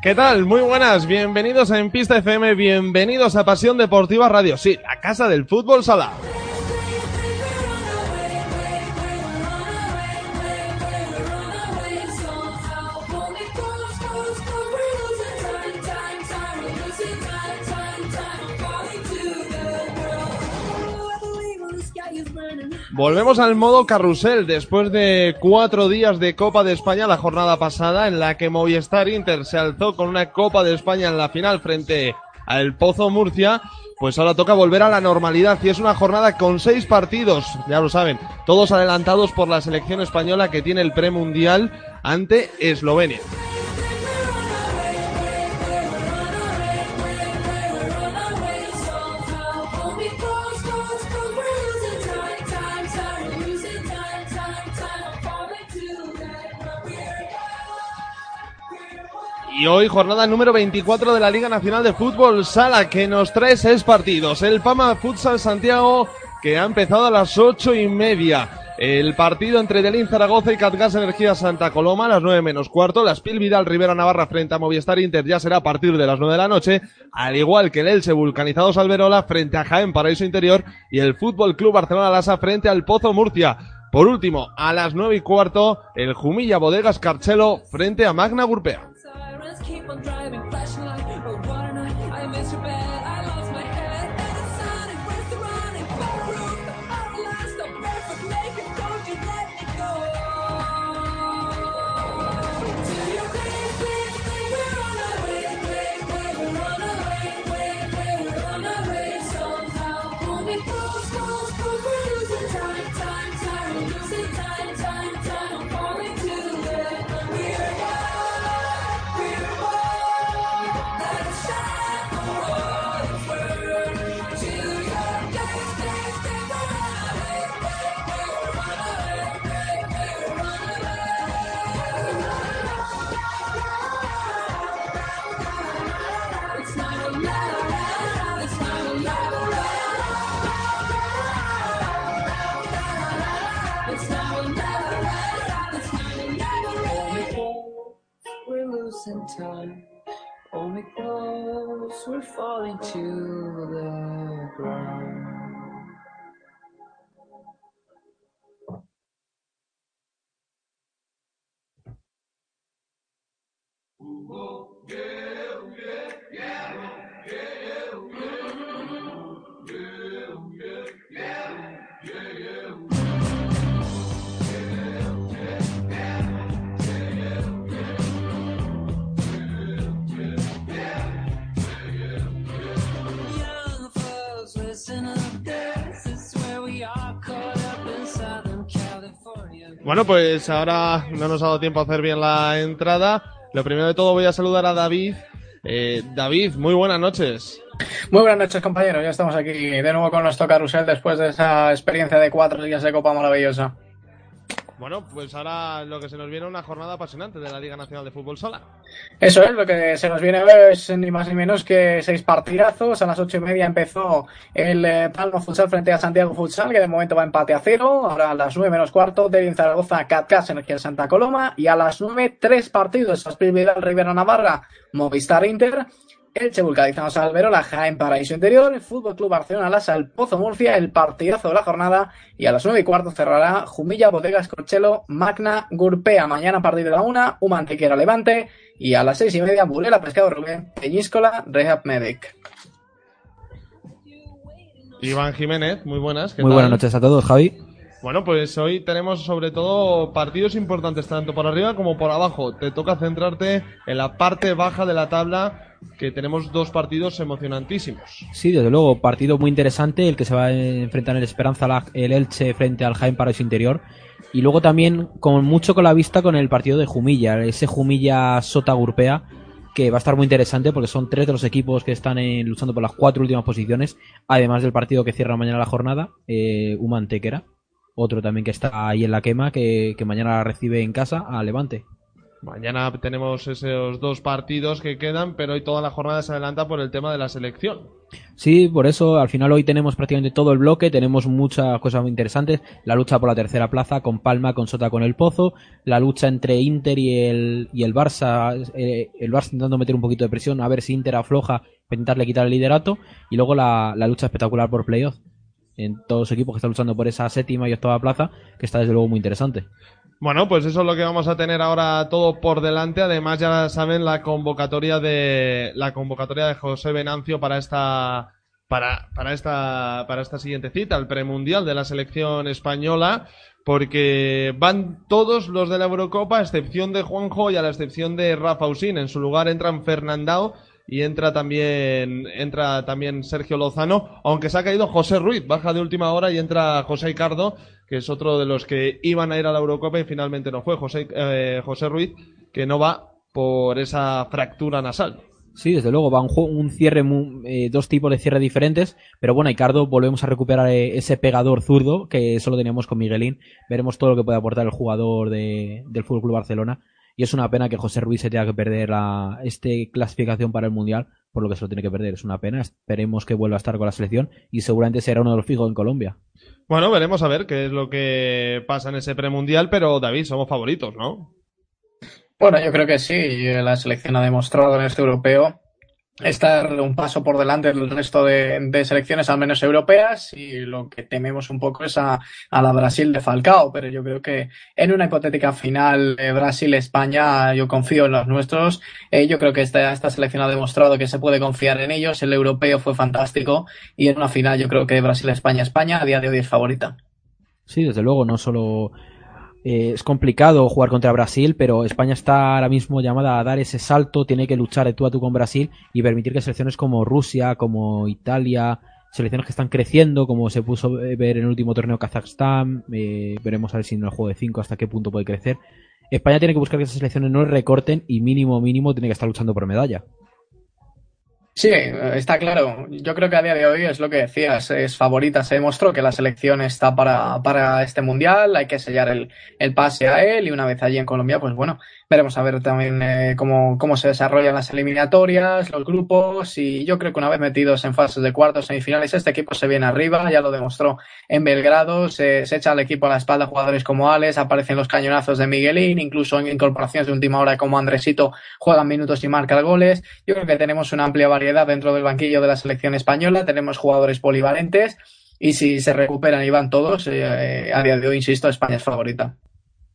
¿Qué tal? Muy buenas, bienvenidos a En Pista FM, bienvenidos a Pasión Deportiva Radio, sí, la casa del fútbol sala. Volvemos al modo carrusel después de cuatro días de Copa de España la jornada pasada en la que Movistar Inter se alzó con una Copa de España en la final frente al Pozo Murcia. Pues ahora toca volver a la normalidad y es una jornada con seis partidos, ya lo saben, todos adelantados por la selección española que tiene el premundial ante Eslovenia. Y hoy jornada número 24 de la Liga Nacional de Fútbol Sala que nos trae seis partidos. El Pama Futsal Santiago que ha empezado a las ocho y media. El partido entre Delín Zaragoza y Catgas Energía Santa Coloma a las nueve menos cuarto. La Spil Vidal Rivera Navarra frente a Movistar Inter ya será a partir de las nueve de la noche. Al igual que el Elche Vulcanizados Alberola frente a Jaén Paraíso Interior y el Fútbol Club Barcelona Lasa frente al Pozo Murcia. Por último, a las nueve y cuarto, el Jumilla Bodegas Carchelo frente a Magna Gurpea. Keep on driving, flashing light, in time. Only clothes were falling to the ground. Yeah, yeah, yeah, yeah, yeah, yeah, yeah, yeah, yeah. Bueno, pues ahora no nos ha dado tiempo a hacer bien la entrada. Lo primero de todo voy a saludar a David. Eh, David, muy buenas noches. Muy buenas noches, compañeros. Ya estamos aquí de nuevo con nuestro carrusel después de esa experiencia de cuatro días de Copa maravillosa. Bueno, pues ahora lo que se nos viene una jornada apasionante de la Liga Nacional de Fútbol Sala. Eso es, lo que se nos viene a ver es ni más ni menos que seis partidazos. A las ocho y media empezó el eh, Palma Futsal frente a Santiago Futsal, que de momento va empate a cero. Ahora a las nueve menos cuarto, Devin Zaragoza, Catcas, Energía Santa Coloma. Y a las nueve, tres partidos. Aspil Vidal, Rivera Navarra, Movistar Inter. Elche Vulcanizados Alberola, Jaén Paraíso Interior, el Fútbol Club Barcelona Lasa, el Pozo Murcia, el partidazo de la jornada y a las nueve y cuarto cerrará Jumilla, Bodegas, Corchelo, Magna, Gurpea, mañana a partir de la una, Humantequera Levante y a las seis y media Burela, Pescado Rubén, Peñíscola, Rehab Medic. Iván Jiménez, muy buenas. ¿qué Muy tal? buenas noches a todos, Javi. Bueno, pues hoy tenemos sobre todo partidos importantes tanto por arriba como por abajo. Te toca centrarte en la parte baja de la tabla, que tenemos dos partidos emocionantísimos. Sí, desde luego, partido muy interesante el que se va a enfrentar el Esperanza el Elche frente al Jaén Paraíso Interior. Y luego también con mucho con la vista con el partido de Jumilla, ese Jumilla Sota Gurpea, que va a estar muy interesante porque son tres de los equipos que están eh, luchando por las cuatro últimas posiciones, además del partido que cierra mañana la jornada, eh, Humantequera, otro también que está ahí en la quema, que, que mañana recibe en casa a Levante. Mañana tenemos esos dos partidos que quedan, pero hoy toda la jornada se adelanta por el tema de la selección. Sí, por eso al final hoy tenemos prácticamente todo el bloque, tenemos muchas cosas muy interesantes, la lucha por la tercera plaza con Palma, con Sota, con el Pozo, la lucha entre Inter y el, y el Barça, eh, el Barça intentando meter un poquito de presión, a ver si Inter afloja, intentarle quitar el liderato, y luego la, la lucha espectacular por playoff, en todos los equipos que están luchando por esa séptima y octava plaza, que está desde luego muy interesante. Bueno, pues eso es lo que vamos a tener ahora todo por delante. Además, ya saben la convocatoria de la convocatoria de José Venancio para esta para, para esta para esta siguiente cita, el premundial de la selección española, porque van todos los de la Eurocopa, a excepción de Juanjo y a la excepción de Rafa Usín. En su lugar entran Fernandao y entra también entra también Sergio Lozano, aunque se ha caído José Ruiz, baja de última hora y entra José Icardo, que es otro de los que iban a ir a la Eurocopa y finalmente no fue José eh, José Ruiz, que no va por esa fractura nasal. Sí, desde luego, va un, un cierre, eh, dos tipos de cierre diferentes, pero bueno, Icardo, volvemos a recuperar eh, ese pegador zurdo que solo teníamos con Miguelín. Veremos todo lo que puede aportar el jugador de, del Fútbol Club Barcelona. Y es una pena que José Ruiz se tenga que perder la este clasificación para el Mundial, por lo que se lo tiene que perder. Es una pena. Esperemos que vuelva a estar con la selección y seguramente será uno de los fijos en Colombia. Bueno, veremos a ver qué es lo que pasa en ese premundial, pero David, somos favoritos, ¿no? Bueno, yo creo que sí. La selección ha demostrado en este europeo estar un paso por delante del resto de, selecciones, al menos europeas, y lo que tememos un poco es a, a la Brasil de Falcao. Pero yo creo que en una hipotética final eh, Brasil-España, yo confío en los nuestros. Eh, yo creo que esta, esta selección ha demostrado que se puede confiar en ellos. El europeo fue fantástico, y en una final yo creo que Brasil-España-España a día de hoy es favorita. Sí, desde luego, no solo eh, es complicado jugar contra Brasil, pero España está ahora mismo llamada a dar ese salto, tiene que luchar de tú a tú con Brasil y permitir que selecciones como Rusia, como Italia, selecciones que están creciendo, como se puso a ver en el último torneo Kazajstán, eh, veremos a ver si en el juego de 5 hasta qué punto puede crecer. España tiene que buscar que esas selecciones no recorten y mínimo mínimo tiene que estar luchando por medalla. Sí, está claro. Yo creo que a día de hoy es lo que decías, es favorita. Se demostró que la selección está para, para este mundial, hay que sellar el, el pase a él y una vez allí en Colombia, pues bueno, veremos a ver también eh, cómo, cómo se desarrollan las eliminatorias, los grupos y yo creo que una vez metidos en fases de cuartos, semifinales, este equipo se viene arriba, ya lo demostró en Belgrado, se, echa al equipo a la espalda jugadores como Alex, aparecen los cañonazos de Miguelín, incluso en incorporaciones de última hora como Andresito juegan minutos y marcan goles. Yo creo que tenemos una amplia variedad dentro del banquillo de la selección española, tenemos jugadores polivalentes y si se recuperan y van todos, eh, a día de hoy, insisto, España es favorita.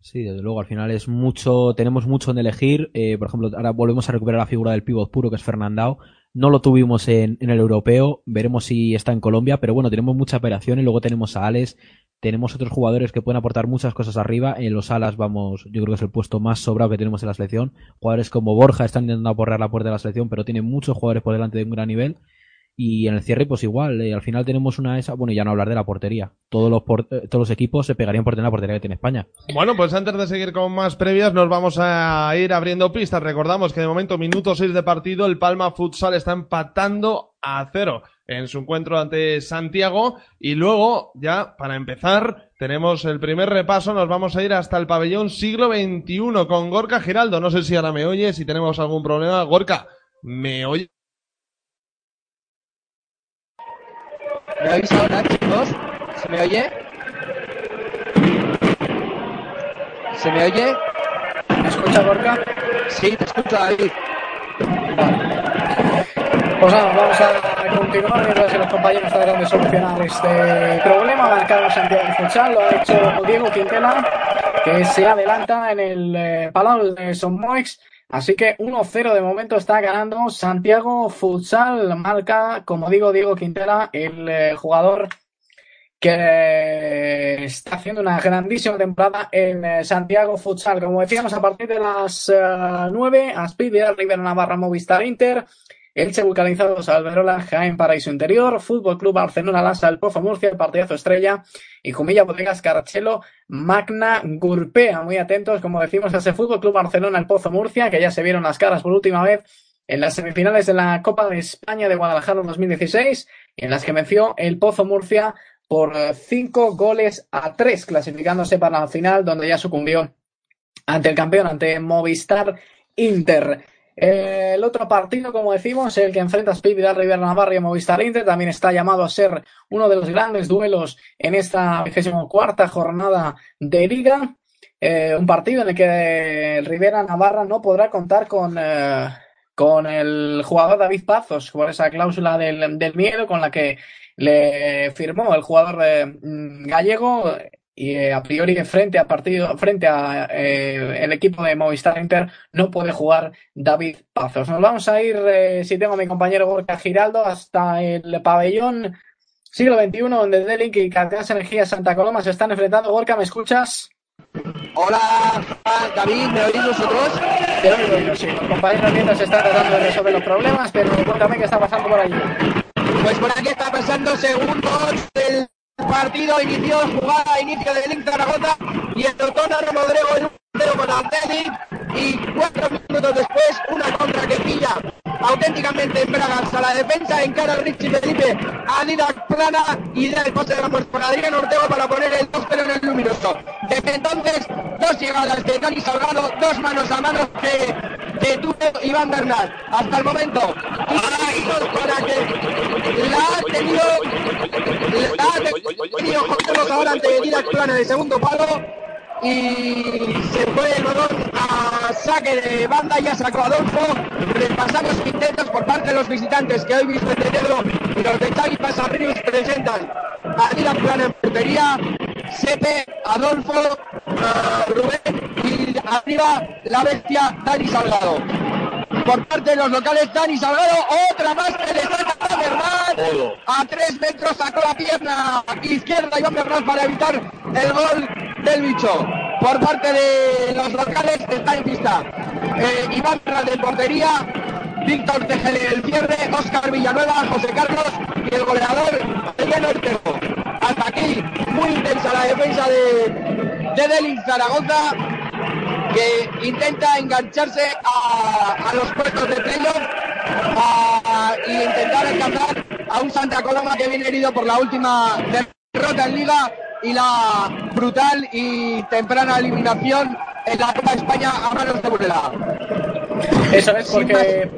Sí, desde luego, al final es mucho, tenemos mucho en elegir. Eh, por ejemplo, ahora volvemos a recuperar la figura del pívot puro, que es Fernandao. No lo tuvimos en, en el europeo, veremos si está en Colombia, pero bueno, tenemos mucha operación y luego tenemos a Alex, tenemos otros jugadores que pueden aportar muchas cosas arriba. En los alas vamos, yo creo que es el puesto más sobrado que tenemos en la selección. Jugadores como Borja están intentando aporrear la puerta de la selección, pero tienen muchos jugadores por delante de un gran nivel. Y en el cierre, pues igual, eh, al final tenemos una esa, bueno, ya no hablar de la portería. Todos los, por- eh, todos los equipos se pegarían por tener la portería que tiene España. Bueno, pues antes de seguir con más previas, nos vamos a ir abriendo pistas. Recordamos que de momento, minuto 6 de partido, el Palma Futsal está empatando a cero en su encuentro ante Santiago. Y luego, ya para empezar, tenemos el primer repaso. Nos vamos a ir hasta el pabellón siglo XXI con Gorka Giraldo. No sé si ahora me oye, si tenemos algún problema. Gorka, ¿me oye? ¿Me oís ahora, chicos? ¿Se me oye? ¿Se me oye? ¿Me escucha, Gorka? Sí, te escucho, David. Pues nada, vamos a continuar mientras que los compañeros tratan de solucionar este problema. Marcado Santiago Futsal, lo ha hecho Diego Quintela, que se adelanta en el eh, de Son Moix. Así que 1-0 de momento está ganando Santiago Futsal. Marca, como digo, Diego Quintela, el eh, jugador que está haciendo una grandísima temporada en eh, Santiago Futsal. Como decíamos, a partir de las eh, 9, Aspid, Vidal, Rivera, Navarra, Movistar, Inter. Elche Vulcanizados, Alberola, Jaén Paraíso Interior, Fútbol Club Barcelona, Lasa, El Pozo Murcia, el Partidazo Estrella y Jumilla Bodegas Carchelo, Magna Gurpea. Muy atentos, como decimos, a ese Fútbol Club Barcelona, El Pozo Murcia, que ya se vieron las caras por última vez en las semifinales de la Copa de España de Guadalajara 2016, en las que venció el Pozo Murcia por 5 goles a 3, clasificándose para la final, donde ya sucumbió ante el campeón, ante Movistar Inter. El otro partido, como decimos, el que enfrenta a Vidal Rivera Navarra y Movistar Inter, también está llamado a ser uno de los grandes duelos en esta 24 jornada de Liga. Eh, un partido en el que Rivera Navarra no podrá contar con, eh, con el jugador David Pazos por esa cláusula del, del miedo con la que le firmó el jugador eh, mm, gallego y eh, a priori frente a partido frente a eh, el equipo de Movistar Inter no puede jugar David Pazos. Nos vamos a ir, eh, si tengo a mi compañero Gorka Giraldo, hasta el pabellón siglo XXI donde Delic y Cargas Energía Santa Coloma se están enfrentando. Gorka, ¿me escuchas? Hola, David, ¿me oís vosotros? Te oigo yo, sí. Los compañeros mientras están tratando de resolver los problemas, pero cuéntame qué está pasando por allí. Pues por aquí está pasando segundos del partido, inició jugada, inicio del Link Zaragoza y el Tortona Romodrego en un 0 con Arteli y cuatro minutos después una contra que pilla auténticamente en Bragas a la defensa encara a Richie Felipe a Didac Plana y da el pase de la muerte por Adrián Ortego para poner el 2 pero en el luminoso. Desde entonces, dos llegadas de Dani Salgado, dos manos a manos de, de Iván Bernal. Hasta el momento, para que la ha tenido, la ha tenido José ante Didac Plana de segundo palo y se fue el balón a saque de banda, ya sacó Adolfo, repasamos intentos por parte de los visitantes que hoy visto de Pedro y los de Xavi Pasarrius presentan. A Dylan Plana en portería, Sepe, Adolfo, uh, Rubén y arriba la bestia Dani Salgado. Por parte de los locales, Dani Salgado, otra más que le saca a Bernal. A tres metros sacó la pierna izquierda Iván Bernal para evitar el gol del bicho. Por parte de los locales está en pista eh, Iván Bernal de portería, Víctor Tejele el cierre, Oscar Villanueva, José Carlos y el goleador Adrián Ortego. Hasta aquí, muy intensa la defensa de, de Delin Zaragoza que intenta engancharse a, a los puestos de playoff y intentar alcanzar a un Santa Coloma que viene herido por la última derrota en Liga y la brutal y temprana eliminación en la Copa de España a manos de Burela. Eso es porque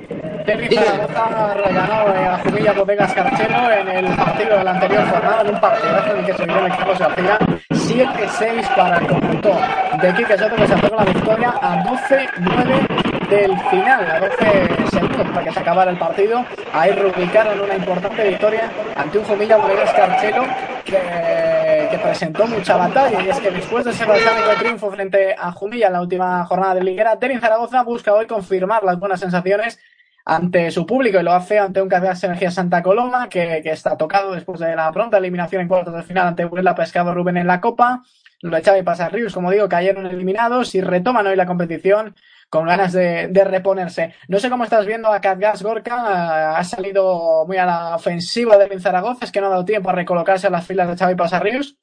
Dime. Zaragoza ganó eh, a Jumilla Bodegas Carchero en el partido de la anterior jornada, en un partidazo en el que se vio el equipo García 7-6 para el conjunto de Quique Soto que se fue con la victoria a 12-9 del final, a 12 segundos para que se acabara el partido. Ahí reubicaron una importante victoria ante un Jumilla Bodegas Carchero que, que presentó mucha batalla y es que después de ese balsámico triunfo frente a Jumilla en la última jornada de Liguera, Terin Zaragoza busca hoy confirmar las buenas sensaciones ante su público y lo hace ante un Cargas Energía Santa Coloma que, que está tocado después de la pronta eliminación en cuartos de final ante Burela Pescado Rubén en la Copa. Los de Xavi Pasarrius, como digo, cayeron eliminados y retoman hoy la competición con ganas de, de reponerse. No sé cómo estás viendo a Catgas Gorka, ha salido muy a la ofensiva de Zaragoza, es que no ha dado tiempo a recolocarse a las filas de Xavi Pasarrius.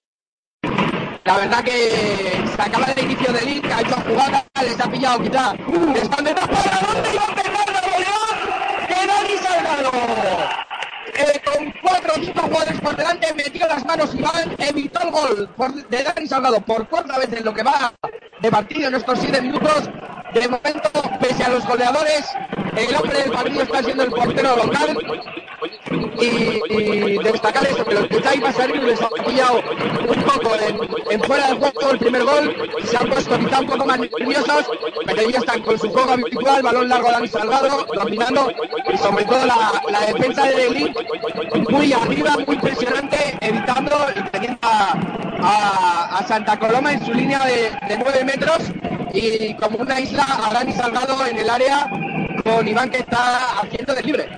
La verdad que se acaba el inicio del League, ha hecho jugada, les ha pillado quizá. Están detrás para dónde de Con cuatro o cinco jugadores por delante, metió las manos Iván, evitó el gol por- de Dani Salgado por cuarta vez en lo que va de partido en estos siete minutos. De momento, pese a los goleadores, el hombre del partido está siendo el portero local. Y, destacar eso, que los Xavi Pasarino les ha pillado un poco en, fuera del juego el primer gol, se han puesto quizá un poco más nerviosos, pero ya están con su juego habitual, balón largo a Dani Salgado, dominando, y sobre todo la, defensa de Leblin, muy arriba, muy impresionante, evitando y teniendo a Santa Coloma en su línea de, de 9 metros, y como una isla a Dani Salgado en el área, con Iván que está haciendo de libre.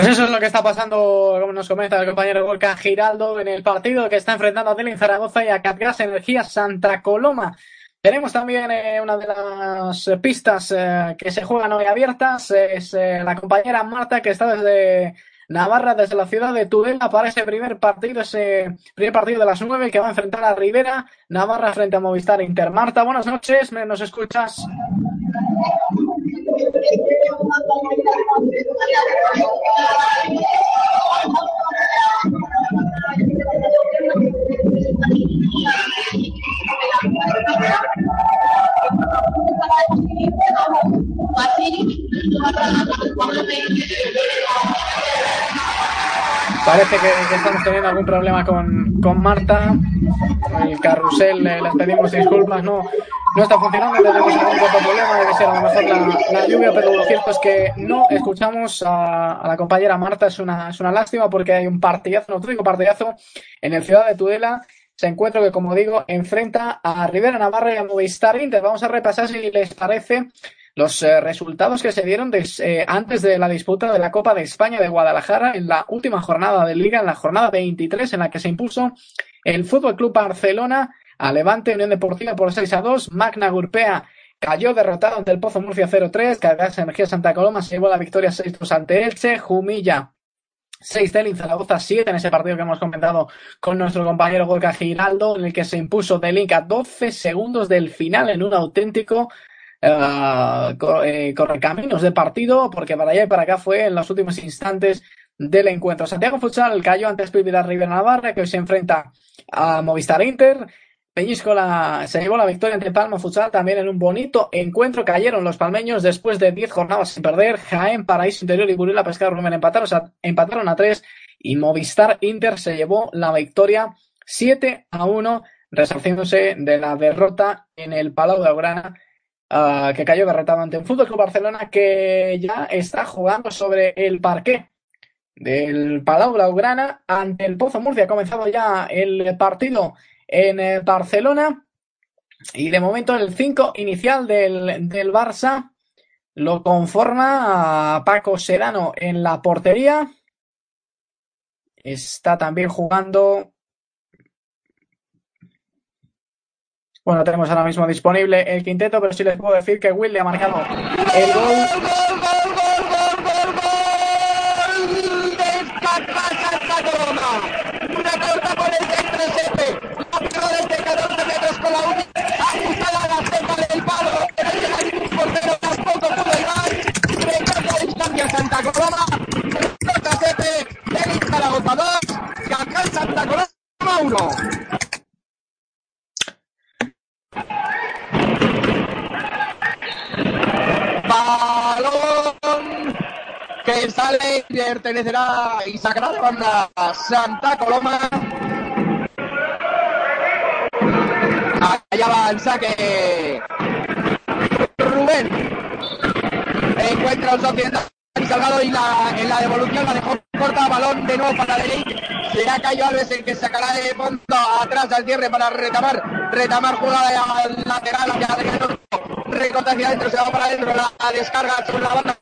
Pues eso es lo que está pasando, como nos comenta el compañero Gorka Giraldo, en el partido que está enfrentando a Telin Zaragoza y a Catgas Energía Santa Coloma. Tenemos también eh, una de las pistas eh, que se juegan hoy abiertas, es eh, la compañera Marta que está desde Navarra, desde la ciudad de Tudela para ese primer partido, ese primer partido de las nueve que va a enfrentar a Rivera, Navarra frente a Movistar Inter. Marta, buenas noches, ¿me- ¿nos escuchas? Thank you. Parece que, estamos teniendo algún problema con, con Marta. El carrusel, eh, les pedimos disculpas, no, no está funcionando, tenemos algún otro problema, debe ser a lo mejor la, lluvia, pero lo cierto es que no escuchamos a, la compañera Marta, es una, es una lástima porque hay un partidazo, un auténtico partidazo en el Ciudad de Tudela. Se encuentra que, como digo, enfrenta a Rivera Navarra y a Movistar Inter. Vamos a repasar, si les parece, los eh, resultados que se dieron eh, antes de la disputa de la Copa de España de Guadalajara en la última jornada de Liga, en la jornada 23, en la que se impuso el Fútbol Club Barcelona a Levante Unión Deportiva por 6 a 2. Magna Gurpea cayó derrotado ante el Pozo Murcia 0-3. Cargas Energía Santa Coloma se llevó la victoria 6-2 ante Elche. Jumilla 6 Delin, Zaragoza 7 en ese partido que hemos comentado con nuestro compañero Gorka Giraldo, en el que se impuso Delink a 12 segundos del final en un auténtico co- eh, correcaminos de partido, porque para allá y para acá fue en los últimos instantes del encuentro. Santiago Futsal cayó ante Espírita Rivera Navarra, que hoy se enfrenta a Movistar Inter. Se llevó la victoria ante Palma Futsal también en un bonito encuentro. Cayeron los palmeños después de 10 jornadas sin perder. Jaén, Paraíso Interior y Burila Pescado Rumen empataron empataron a 3 y Movistar Inter se llevó la victoria 7 a 1, resarciéndose de la derrota en el Palau de Aurana ah, que cayó derrotado ante un Fútbol Club Barcelona que ya está jugando sobre el parqué del Palau Blaugrana ante el Pozo Murcia. Ha comenzado ya el partido en Barcelona y de momento el 5 inicial del, del Barça lo conforma a Paco Sedano en la portería. Está también jugando. Bueno, tenemos ahora mismo disponible el quinteto, pero sí les puedo decir que Will le ha marcado el gol. Descarga Santa Coloma. Una corta por el centro Sepe. La desde 14 metros con la única. Ajustada la cepa del palo. El portero tampoco pudo llegar. Recorta distancia Santa Coloma. Corta Sepe. Denis Zaragoza 2. Cacán Santa Coloma 1. Balón que sale y pertenecerá y sacará de banda Santa Coloma. Allá va el saque. Rubén encuentra un socio y Salgado y la, en la devolución la dejó corta, balón de nuevo para Delic. Será Cayo Alves el que sacará de fondo atrás al cierre para retamar. Retamar jugada al lateral hacia adentro. Recorta hacia adentro, se va para adentro. La descarga sobre la banda.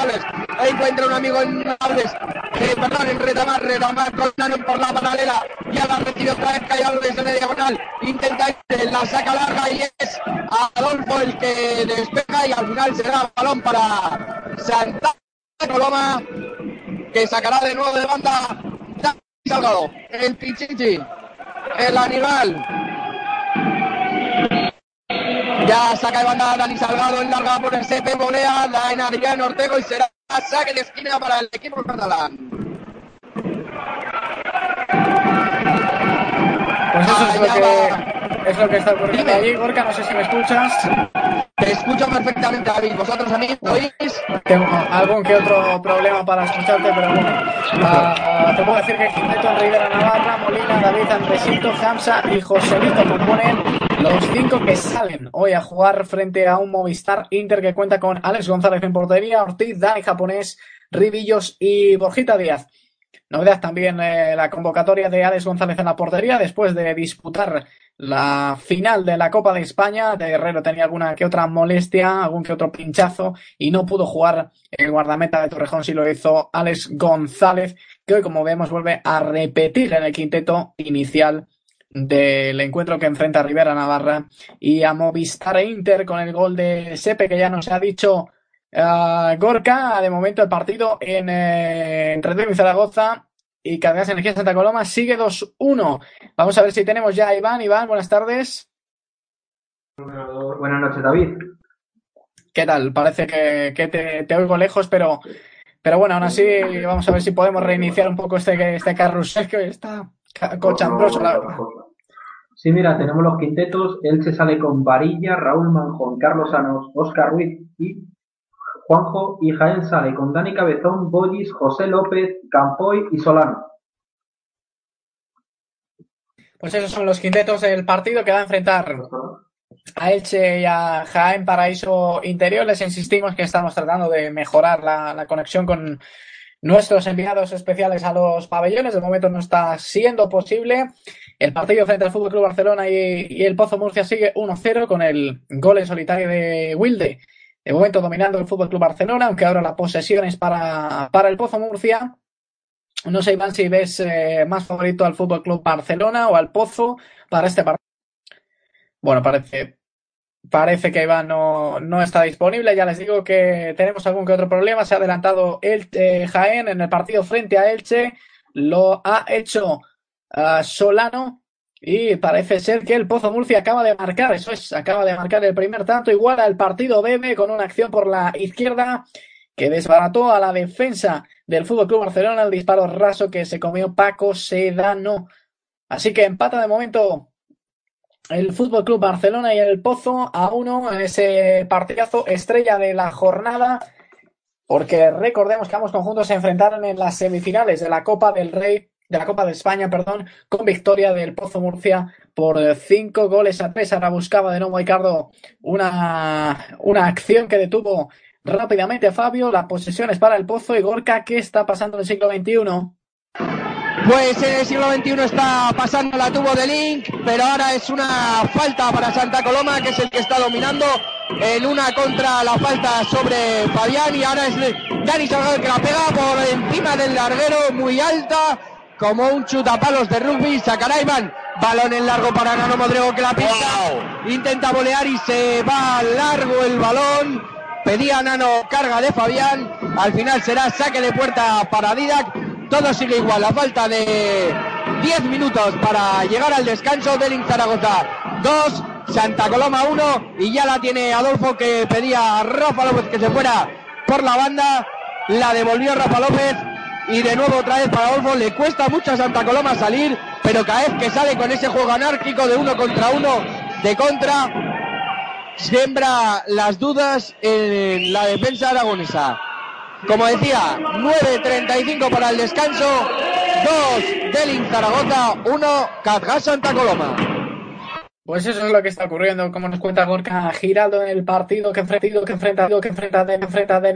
Alves. Ahí encuentra un amigo en Alves. Eh, perdón, en retamar. Retamar con Nano por la paralela. Ya la recibe otra vez Cayo Alves en la diagonal. Intenta la saca larga y es Adolfo el que despeja y al final será balón para Santa Coloma que sacará de nuevo de banda Dani Salgado, el Pichichi, el animal. Ya saca de banda Dani Salgado, en larga por el CP, volea la en Adrián Ortego y será saque de esquina para el equipo catalán. Pues eso es lo Allá que, es lo que está ocurriendo allí. Gorka, no sé si me escuchas. Te escucho perfectamente, David. ¿Vosotros a mí me oís? Tengo algún que otro problema para escucharte, pero bueno. Ah, ah, te puedo decir que Quinteto, Rivera Navarra, Molina, David Andresito, Hamza y Joselito componen los cinco que salen hoy a jugar frente a un Movistar Inter que cuenta con Alex González en portería, Ortiz, Dani Japonés, Ribillos y Borjita Díaz. Novedad también eh, la convocatoria de Alex González en la portería después de disputar la final de la Copa de España. De Guerrero tenía alguna que otra molestia, algún que otro pinchazo y no pudo jugar el guardameta de Torrejón, si lo hizo Alex González, que hoy, como vemos, vuelve a repetir en el quinteto inicial del encuentro que enfrenta a Rivera Navarra y a Movistar Inter con el gol de Sepe, que ya nos ha dicho ah, Gorka. De momento el partido en, eh, entre y Zaragoza y Cadenas Energía Santa Coloma sigue 2-1. Vamos a ver si tenemos ya a Iván. Iván, buenas tardes. Buenas noches, David. ¿Qué tal? Parece que, que te, te oigo lejos, pero, pero bueno, aún así vamos a ver si podemos reiniciar un poco este, este carrusel que hoy está cochambroso, la verdad. Sí, mira, tenemos los quintetos. Elche sale con Varilla, Raúl Manjón, Carlos Anos, Óscar Ruiz y Juanjo. Y Jaén sale con Dani Cabezón, Bollis, José López, Campoy y Solano. Pues esos son los quintetos del partido que va a enfrentar a Elche y a Jaén Paraíso Interior. Les insistimos que estamos tratando de mejorar la, conexión con nuestros enviados especiales a los pabellones. De momento no está siendo posible. El partido frente al Fútbol Club Barcelona y el Pozo Murcia sigue 1-0 con el gol en solitario de Wilde. De momento dominando el Fútbol Club Barcelona, aunque ahora la posesión es para, para el Pozo Murcia. No sé, Iván, si ves eh, más favorito al Fútbol Club Barcelona o al Pozo para este partido. Bueno, parece, parece que Iván no, no está disponible. Ya les digo que tenemos algún que otro problema. Se ha adelantado el eh, Jaén en el partido frente a Elche. Lo ha hecho ah, Solano. Y parece ser que el Pozo Murcia acaba de marcar, eso es, acaba de marcar el primer tanto, igual al partido Bebe con una acción por la izquierda que desbarató a la defensa del Fútbol Club Barcelona, el disparo raso que se comió Paco Sedano. Así que empata de momento el Fútbol Club Barcelona y el Pozo a uno en ese partidazo estrella de la jornada. Porque recordemos que ambos conjuntos se enfrentaron en las semifinales de la Copa del Rey, de la Copa de España, perdón, con victoria del Pozo Murcia por cinco goles a tres. Ahora buscaba de nuevo Ricardo una, una acción que detuvo rápidamente Fabio. La posesión es para el Pozo y Gorka. ¿Qué está pasando en el siglo XXI? Pues en el siglo XXI está pasando la tubo de Link, pero ahora es una falta para Santa Coloma, que es el que está dominando en una contra la falta sobre Fabián y ahora es Dani Salgado que la pega por encima del larguero, muy alta, como un chutapalos de rugby, sacará Iván, balón en largo para Nano Modrego que la pisa, intenta volear y se va largo el balón, pedía Nano carga de Fabián, al final será saque de puerta para Didac, todo sigue igual, a falta de 10 minutos para llegar al descanso del Zaragoza. 2, Santa Coloma 1 y ya la tiene Adolfo que pedía a Rafa López que se fuera por la banda, la devolvió Rafa López y de nuevo otra vez para Adolfo, le cuesta mucho a Santa Coloma salir, pero cada vez que sale con ese juego anárquico de uno contra uno de contra, siembra las dudas en la defensa aragonesa. Como decía, 9.35 para el descanso, 2 del Zaragoza, 1 Catgas Santa Coloma. Pues eso es lo que está ocurriendo, como nos cuenta Gorka Giraldo en el partido que enfrenta, que enfrenta, que enfrenta, que enfrenta de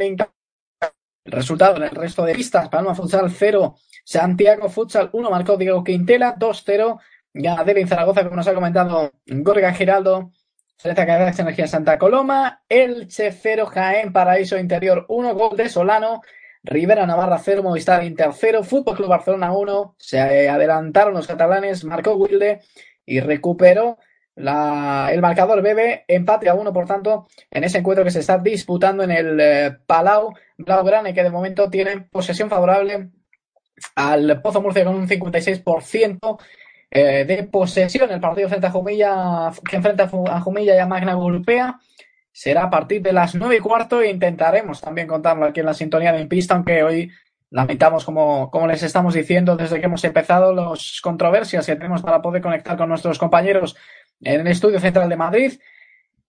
Resultado en el resto de pistas, Palma Futsal 0, Santiago Futsal 1, marcó Diego Quintela, 2-0, gana Delin Zaragoza, como nos ha comentado Gorka Giraldo, Frente Cadena Energía Santa Coloma, Elche 0, Jaén Paraíso Interior 1, gol de Solano, Rivera Navarra 0, Movistar Inter 0, Fútbol Club Barcelona 1, se adelantaron los catalanes, marcó Wilde y recuperó la, el marcador Bebe, empate a 1, por tanto, en ese encuentro que se está disputando en el eh, Palau Blaugrane, que de momento tiene posesión favorable al Pozo Murcia con un 56%. Eh, de posesión. El partido frente a Jumilla, que enfrenta a Jumilla y a Magna Europea será a partir de las nueve y cuarto e intentaremos también contarlo aquí en la sintonía de pista, aunque hoy lamentamos, como, como les estamos diciendo desde que hemos empezado, las controversias que tenemos para poder conectar con nuestros compañeros en el estudio central de Madrid.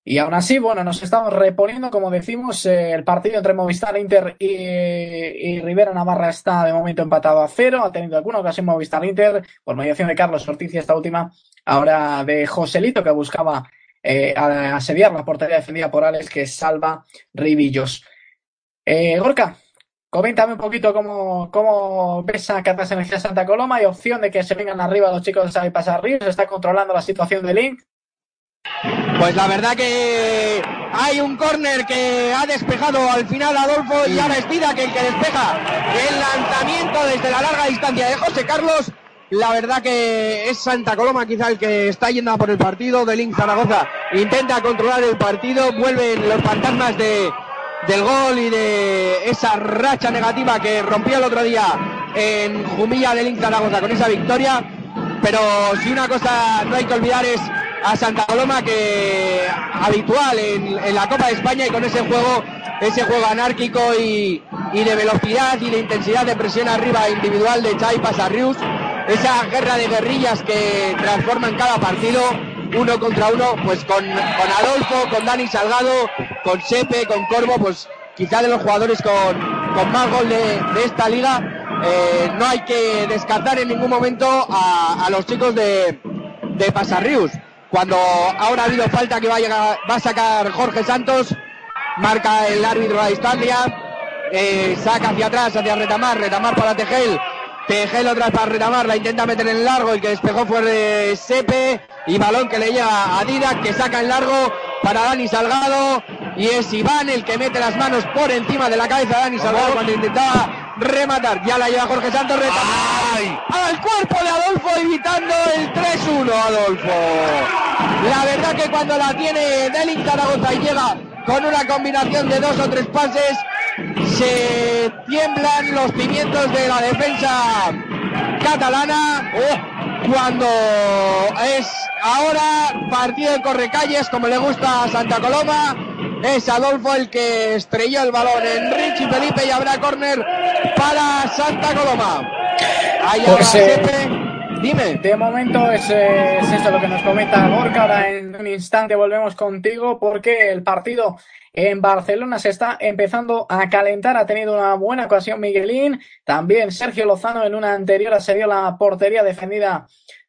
Y aún así, bueno, nos estamos reponiendo, como decimos, eh, el partido entre Movistar Inter y, y, Rivera Navarra está de momento empatado a cero. Ha tenido alguna ocasión Movistar Inter por mediación de Carlos Ortiz y esta última ahora de Joselito que buscaba eh, asediar la portería defendida por Alex que salva Ribillos. Eh, Gorka, coméntame un poquito cómo, cómo ves a Catas Energía Santa Coloma. Hay opción de que se vengan arriba los chicos de Pasar Ríos. Está controlando la situación de Link. Pues la verdad que hay un córner que ha despejado al final Adolfo y ahora es Didac el que despeja el lanzamiento desde la larga distancia de José Carlos. La verdad que es Santa Coloma quizá el que está yendo por el partido. Del Zaragoza intenta controlar el partido. Vuelven los fantasmas de, del gol y de esa racha negativa que rompió el otro día en Jumilla del Zaragoza con esa victoria. Pero si una cosa no hay que olvidar es a Santa Coloma que habitual en, la Copa de España y con ese juego, ese juego anárquico y, y, de velocidad y de intensidad de presión arriba individual de Chai Pasarrius, esa guerra de guerrillas que transforman cada partido uno contra uno, pues con, con Adolfo, con Dani Salgado, con Sepe, con Corvo, pues quizá de los jugadores con, más gol de, esta liga. Eh, no hay que descartar en ningún momento a, a los chicos de, de Pasarrius. Cuando ahora ha habido falta que va a, llegar- va a sacar Jorge Santos, marca el árbitro a distancia, eh, saca hacia atrás, hacia Retamar, Retamar para Tejel, Tejel otra vez para Retamar, la intenta meter en largo, el que despejó fue de Sepe, y balón que le lleva a Didac, que saca en largo para Dani Salgado, y es Iván el que mete las manos por encima de la cabeza de Dani Salgado cuando intentaba rematar, ya la lleva Jorge Santos, al cuerpo de Adolfo evitando el 3-1 Adolfo. La verdad que cuando la tiene Delin Zaragoza y llega con una combinación de dos o tres pases, se tiemblan los cimientos de la defensa catalana. Oh, cuando es ahora partido de correcalles, como le gusta a Santa Coloma, es Adolfo el que estrelló el balón en Richie Felipe y habrá córner para Santa Coloma. Ahí Pues, eh. Dime. De momento es, eh, es esto lo que nos comenta Gorka. Ahora en un instante volvemos contigo porque el partido en Barcelona se está empezando a calentar. Ha tenido una buena ocasión Miguelín. También Sergio Lozano en una anterior se vio la portería defendida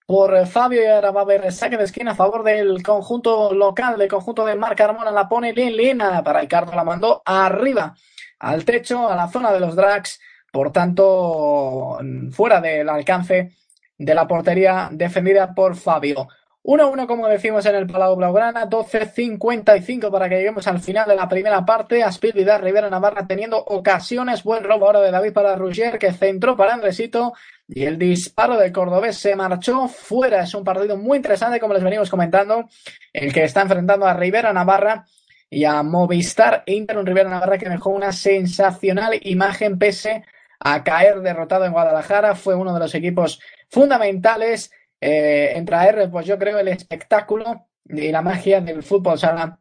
por Fabio y ahora va a haber saque de esquina a favor del conjunto local, del conjunto de Marc Carmona. La pone Lin Lin ah, para Ricardo, la mandó arriba al techo, a la zona de los drags. Por tanto, fuera del alcance de la portería defendida por Fabio. 1-1, como decimos en el Palau Blaugrana, 12.55 para que lleguemos al final de la primera parte. Aspil Vidal Rivera Navarra teniendo ocasiones. Buen robo ahora de David para Rugier, que centró para Andresito. Y el disparo del cordobés se marchó fuera. Es un partido muy interesante, como les venimos comentando, el que está enfrentando a Rivera Navarra y a Movistar Inter, un Rivera Navarra que dejó una sensacional imagen pese a caer derrotado en Guadalajara. Fue uno de los equipos fundamentales eh, en pues yo creo, el espectáculo y la magia del fútbol sala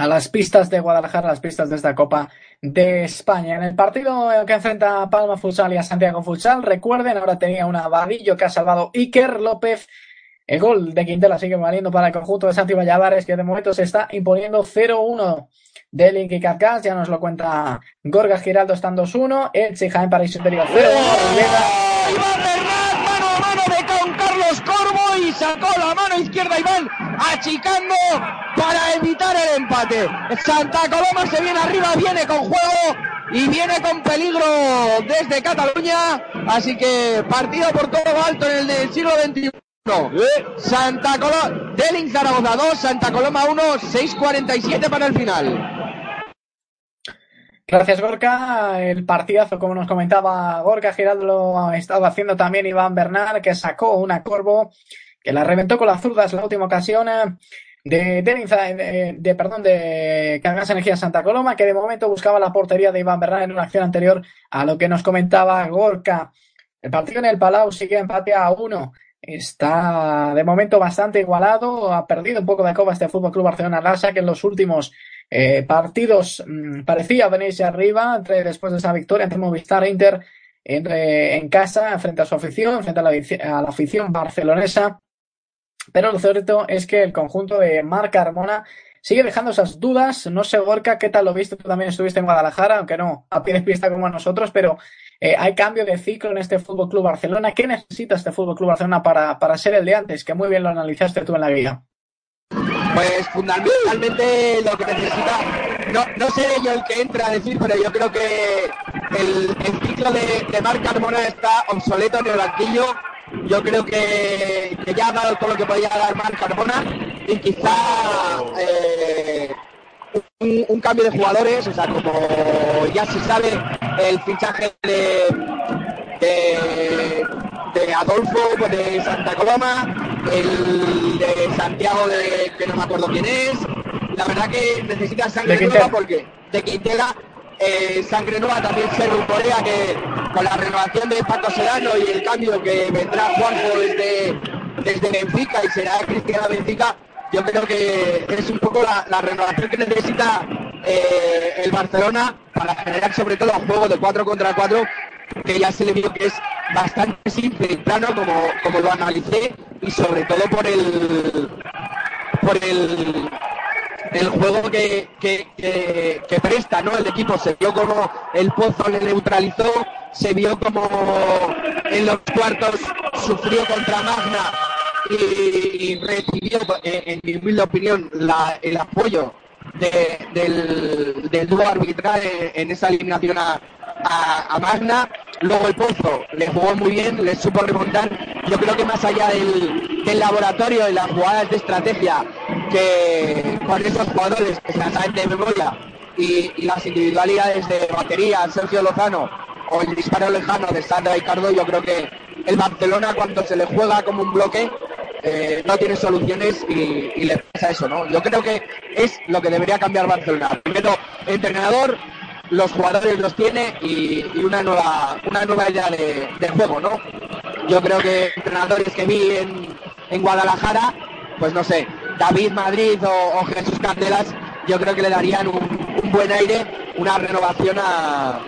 a las pistas de Guadalajara, las pistas de esta Copa de España. En el partido que enfrenta a Palma Futsal y a Santiago Futsal, recuerden, ahora tenía un Vadillo que ha salvado Iker López. El gol de Quintela sigue valiendo para el conjunto de Santi Valladares, que de momento se está imponiendo 0-1 de Link y Carcas. Ya nos lo cuenta Gorga Giraldo, están 2-1. Elche Jaén Paraíso Interior 0-1. Iván Bernat, mano a mano de con Carlos Corvo y sacó la mano izquierda Iván, achicando para evitar el empate. Santa Coloma se viene arriba, viene con juego y viene con peligro desde Cataluña. Así que partido por todo lo alto en el del siglo XXI. Santa Coloma, Delin Zaragoza 2, Santa Coloma 1, 6.47 para el final. Gracias, Gorka. El partidazo, como nos comentaba Gorka Giraldo, lo ha estado haciendo también Iván Bernal, que sacó una Corvo, que la reventó con las zurdas la última ocasión eh, de, de, de, de- perdón, de Cargas Energía Santa Coloma, que de momento buscaba la portería de Iván Bernal en una acción anterior a lo que nos comentaba Gorka. El partido en el Palau sigue empate a uno. Está de momento bastante igualado. Ha perdido un poco de copa este Fútbol Club Barcelona Lasa, que en los últimos eh, partidos mm, parecía venirse arriba entre- después de esa victoria ante Movistar e Inter en, eh, en casa frente a su afición, frente a la, a la afición barcelonesa. Pero lo cierto es que el conjunto de Marc Carmona sigue dejando esas dudas. No sé, Gorka, qué tal lo viste. Tú también estuviste en Guadalajara, aunque no a pie de pista como nosotros, pero eh, hay cambio de ciclo en este Fútbol Club Barcelona. ¿Qué necesita este Fútbol Club Barcelona para, para ser el de antes? Que muy bien lo analizaste tú en la guía. Pues fundamentalmente lo que necesita, no, no seré yo el que entra a decir, pero yo creo que el, el ciclo de, de Marc Carmona está obsoleto en el banquillo. Yo creo que, que ya ha dado todo lo que podía dar Marc Carmona y quizá eh, un, un cambio de jugadores, o sea, como ya se sabe el fichaje de, de, de Adolfo pues, de Santa Coloma, el de Santiago de que no me acuerdo quién es. La verdad que necesita sangre De nueva porque de Quintela eh, sangre nueva también se rumorea que con la renovación de Paco Serrano y el cambio que vendrá Juanjo desde, desde Benfica y será Cristiano Benfica, yo creo que es un poco la, la renovación que necesita eh, el Barcelona para generar sobre todo un juego de 4 contra 4 que ya se le vio que es bastante simple y plano como, como lo analicé y sobre todo por el por el el juego que, que, que- presta ¿no? el equipo se vio como el pozo le neutralizó se vio como en los cuartos sufrió contra Magna y, recibió eh, en mi humilde opinión el apoyo de- del, del dúo arbitral en, esa eliminación a, a- Magna. Luego el Pozo le jugó muy bien, le supo remontar. Yo creo que más allá del, del laboratorio y las jugadas de estrategia que con esos jugadores que se saben de memoria y, y las individualidades de batería, Sergio Lozano o el disparo lejano de Sandra y Cardo, yo creo que el Barcelona cuando se le juega como un bloque eh, no tiene soluciones y, le pasa eso, ¿no? Yo creo que es lo que debería cambiar Barcelona. Primero, entrenador, los jugadores los tiene y, una nueva una nueva idea de, juego, ¿no? Yo creo que entrenadores que vi en, en Guadalajara, pues no sé, David Madrid o, Jesús Candelas, yo creo que le darían un, buen aire, una renovación a,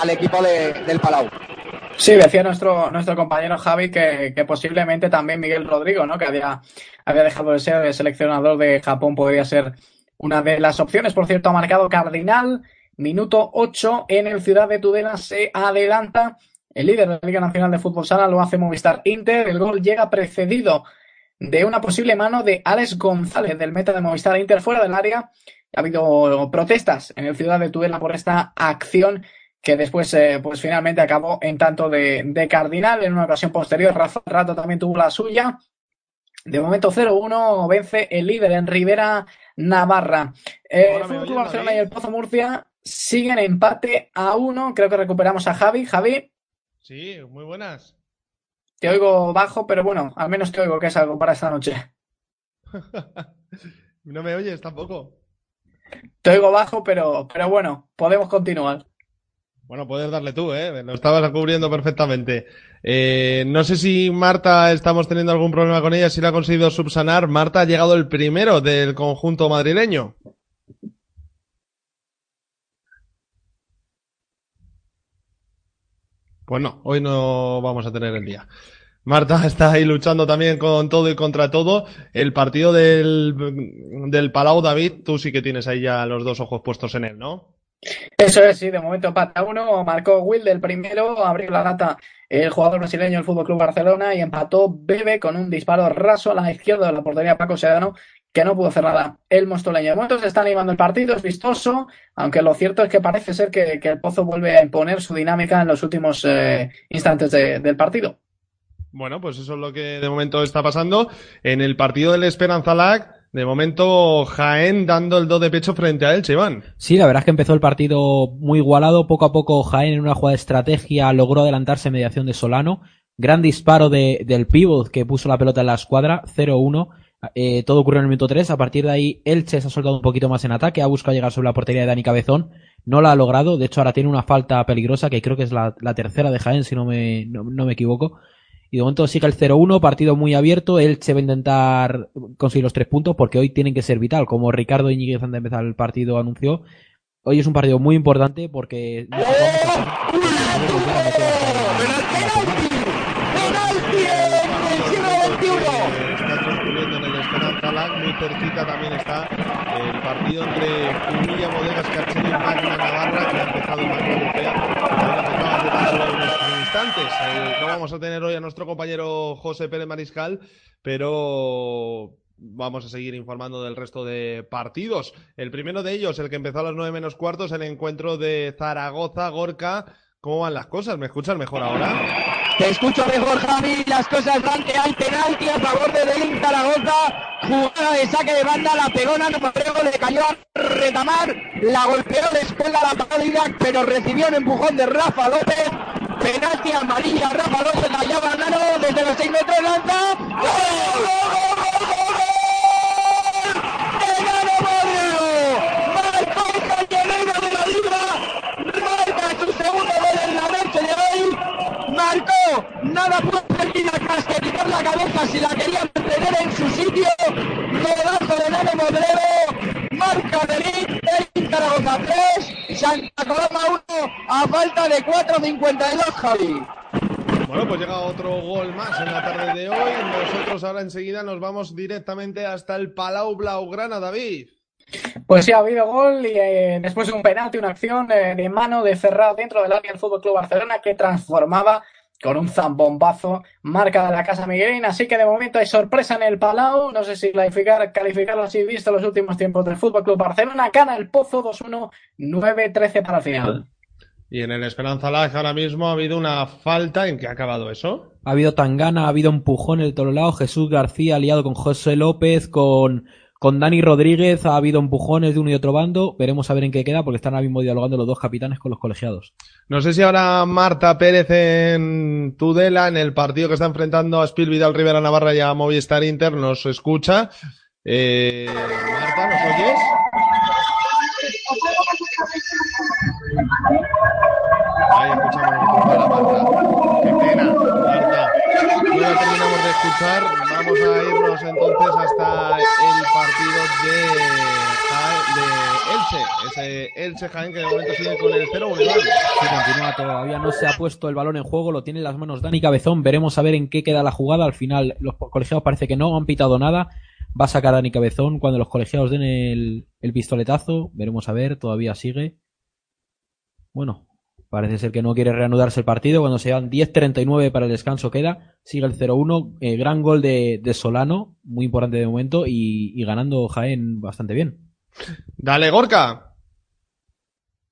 al equipo de- del Palau. Sí, decía nuestro, nuestro compañero Javi que, que posiblemente también Miguel Rodrigo, ¿no? que había, había dejado de ser el seleccionador de Japón, podría ser una de las opciones. Por cierto, ha marcado Cardinal, minuto 8 en el Ciudad de Tudela, se adelanta. El líder de la Liga Nacional de Fútbol Sala lo hace Movistar Inter. El gol llega precedido de una posible mano de Alex González, del meta de Movistar Inter, fuera del área. Ha habido protestas en el Ciudad de Tudela por esta acción que después eh, pues finalmente acabó en tanto de, de Cardinal. En una ocasión posterior, Rafa Rato también tuvo la suya. De momento 0-1 vence el líder en Rivera Navarra. Eh, Ahora me Fútbol Barcelona y el Pozo Murcia siguen empate a uno. Creo que recuperamos a Javi. Javi, Sí, muy buenas. te oigo bajo, pero bueno, al menos te oigo que es algo para esta noche. no me oyes tampoco. Te oigo bajo, pero, pero bueno, podemos continuar. Bueno, puedes darle tú, ¿eh? Lo estabas cubriendo perfectamente. Eh, no sé si Marta estamos teniendo algún problema con ella, si la ha conseguido subsanar. Marta ha llegado el primero del conjunto madrileño. Pues no, hoy no vamos a tener el día. Marta está ahí luchando también con todo y contra todo. El partido del, del Palau David, tú sí que tienes ahí ya los dos ojos puestos en él, ¿no? Eso es, sí, de momento empate a uno. Marcó Will del primero, abrió la lata el jugador brasileño del Fútbol Club Barcelona y empató Bebe con un disparo raso a la izquierda de la portería Paco Sedano, que no pudo hacer nada. El mostoleño. De momento se está animando el partido, es vistoso, aunque lo cierto es que parece ser que, el Pozo vuelve a imponer su dinámica en los últimos eh, instantes de- del partido. Bueno, pues eso es lo que de momento está pasando. En el partido del Esperanza Lag, de momento Jaén dando el do de pecho frente a Elche, Iván. Sí, la verdad es que empezó el partido muy igualado. Poco a poco Jaén en una jugada de estrategia logró adelantarse en mediación de Solano. Gran disparo de, del pívot que puso la pelota en la escuadra, 0-1. Eh, todo ocurrió en el minuto 3. A partir de ahí, Elche se ha soltado un poquito más en ataque. Ha buscado llegar sobre la portería de Dani Cabezón. No la ha logrado. De hecho, ahora tiene una falta peligrosa que creo que es la, tercera de Jaén, si no me, no me equivoco. Y de momento sigue el 0-1, partido muy abierto. Elche va a intentar conseguir los tres puntos porque hoy tienen que ser vital. Como Ricardo Iñiguez antes de empezar el partido anunció, hoy es un partido muy importante porque... muy cerquita también está el partido entre Humilla Bodegas Carchero y Magna Navarra, que ha empezado en Magna Europea, instantes. Eh, no vamos a tener hoy a nuestro compañero José Pérez Mariscal, pero vamos a seguir informando del resto de partidos. El primero de ellos, el que empezó a las nueve menos cuartos, el encuentro de Zaragoza, Gorka. ¿Cómo van las cosas? ¿Me escuchas mejor ahora? Te escucho mejor, Javi. Las cosas van que hay penalti a favor de Delín Zaragoza. Jugada de saque de banda, la pegó Nano Madrego, le cayó a retamar, la golpeó de espalda la parada pero recibió un empujón de Rafa López. Penalti amarilla, Rafa López callaba a Nano desde los 6 metros, lanza. ¡Gol, la marcó, nada pudo que quitar la cabeza si la quería mantener en su sitio, golazo de Nano Modrero, marca el Zaragoza 3, Santa Coloma 1, a falta de 4.52, Javi. Bueno, pues llega otro gol más en la tarde de hoy. Nosotros ahora enseguida nos vamos directamente hasta el Palau Blaugrana, David. Pues sí, ha habido gol y eh, después de un penalti, una acción eh, de mano de Ferrat dentro del área del Fútbol Club Barcelona que transformaba con un zambombazo marca de la Casa Miguelín. Así que de momento hay sorpresa en el Palau. No sé si calificar, calificarlo así visto los últimos tiempos del Fútbol Club Barcelona. Gana el Pozo 2-1, 9-13 para el final. Y en el Esperanza Lag ahora mismo ha habido una falta. ¿En qué ha acabado eso? Ha habido tangana, ha habido empujón en el otro lado. Jesús García aliado con José López, con, con Dani Rodríguez. Ha habido empujones de uno y otro bando. Veremos a ver en qué queda porque están ahora mismo dialogando los dos capitanes con los colegiados. No sé si ahora Marta Pérez en Tudela, en el partido que está enfrentando a Spil Vidal Rivera Navarra y a Movistar Inter, nos escucha. Eh, Marta, ¿nos oyes? Ahí escuchamos a Marta. Qué pena, terminamos de escuchar. Vamos a irnos entonces hasta el partido de, de Elche. Ese Elche Jaén que de momento sigue con el 0-1. Iván. Sí, continúa todavía. No se ha puesto el balón en juego, lo tiene en las manos Dani Cabezón. Veremos a ver en qué queda la jugada. Al final, los colegiados parece que no han pitado nada. Va a sacar Dani Cabezón cuando los colegiados den el pistoletazo. Veremos a ver, todavía sigue. Bueno, parece ser que no quiere reanudarse el partido. Cuando se van 10.39 para el descanso queda. Sigue el 0-1. Eh, gran gol de, de Solano, muy importante de momento. Y, y ganando Jaén bastante bien. Dale, Gorka.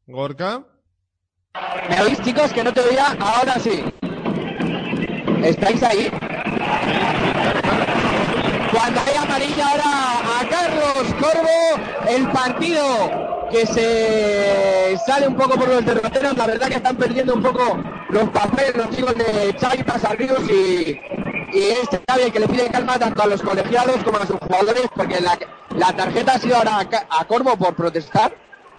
Gorka. ¿Me oís, chicos? Que no te oía. Ahora sí. ¿Estáis ahí? Cuando hay amarilla ahora a Carlos Corvo, el partido que se sale un poco por los derroteros, la verdad que están perdiendo un poco los papeles los chicos de Xavi Pasarrios y, y este Xavi que le pide calma tanto a los colegiados como a sus jugadores porque la, tarjeta ha sido ahora a, a Corvo por protestar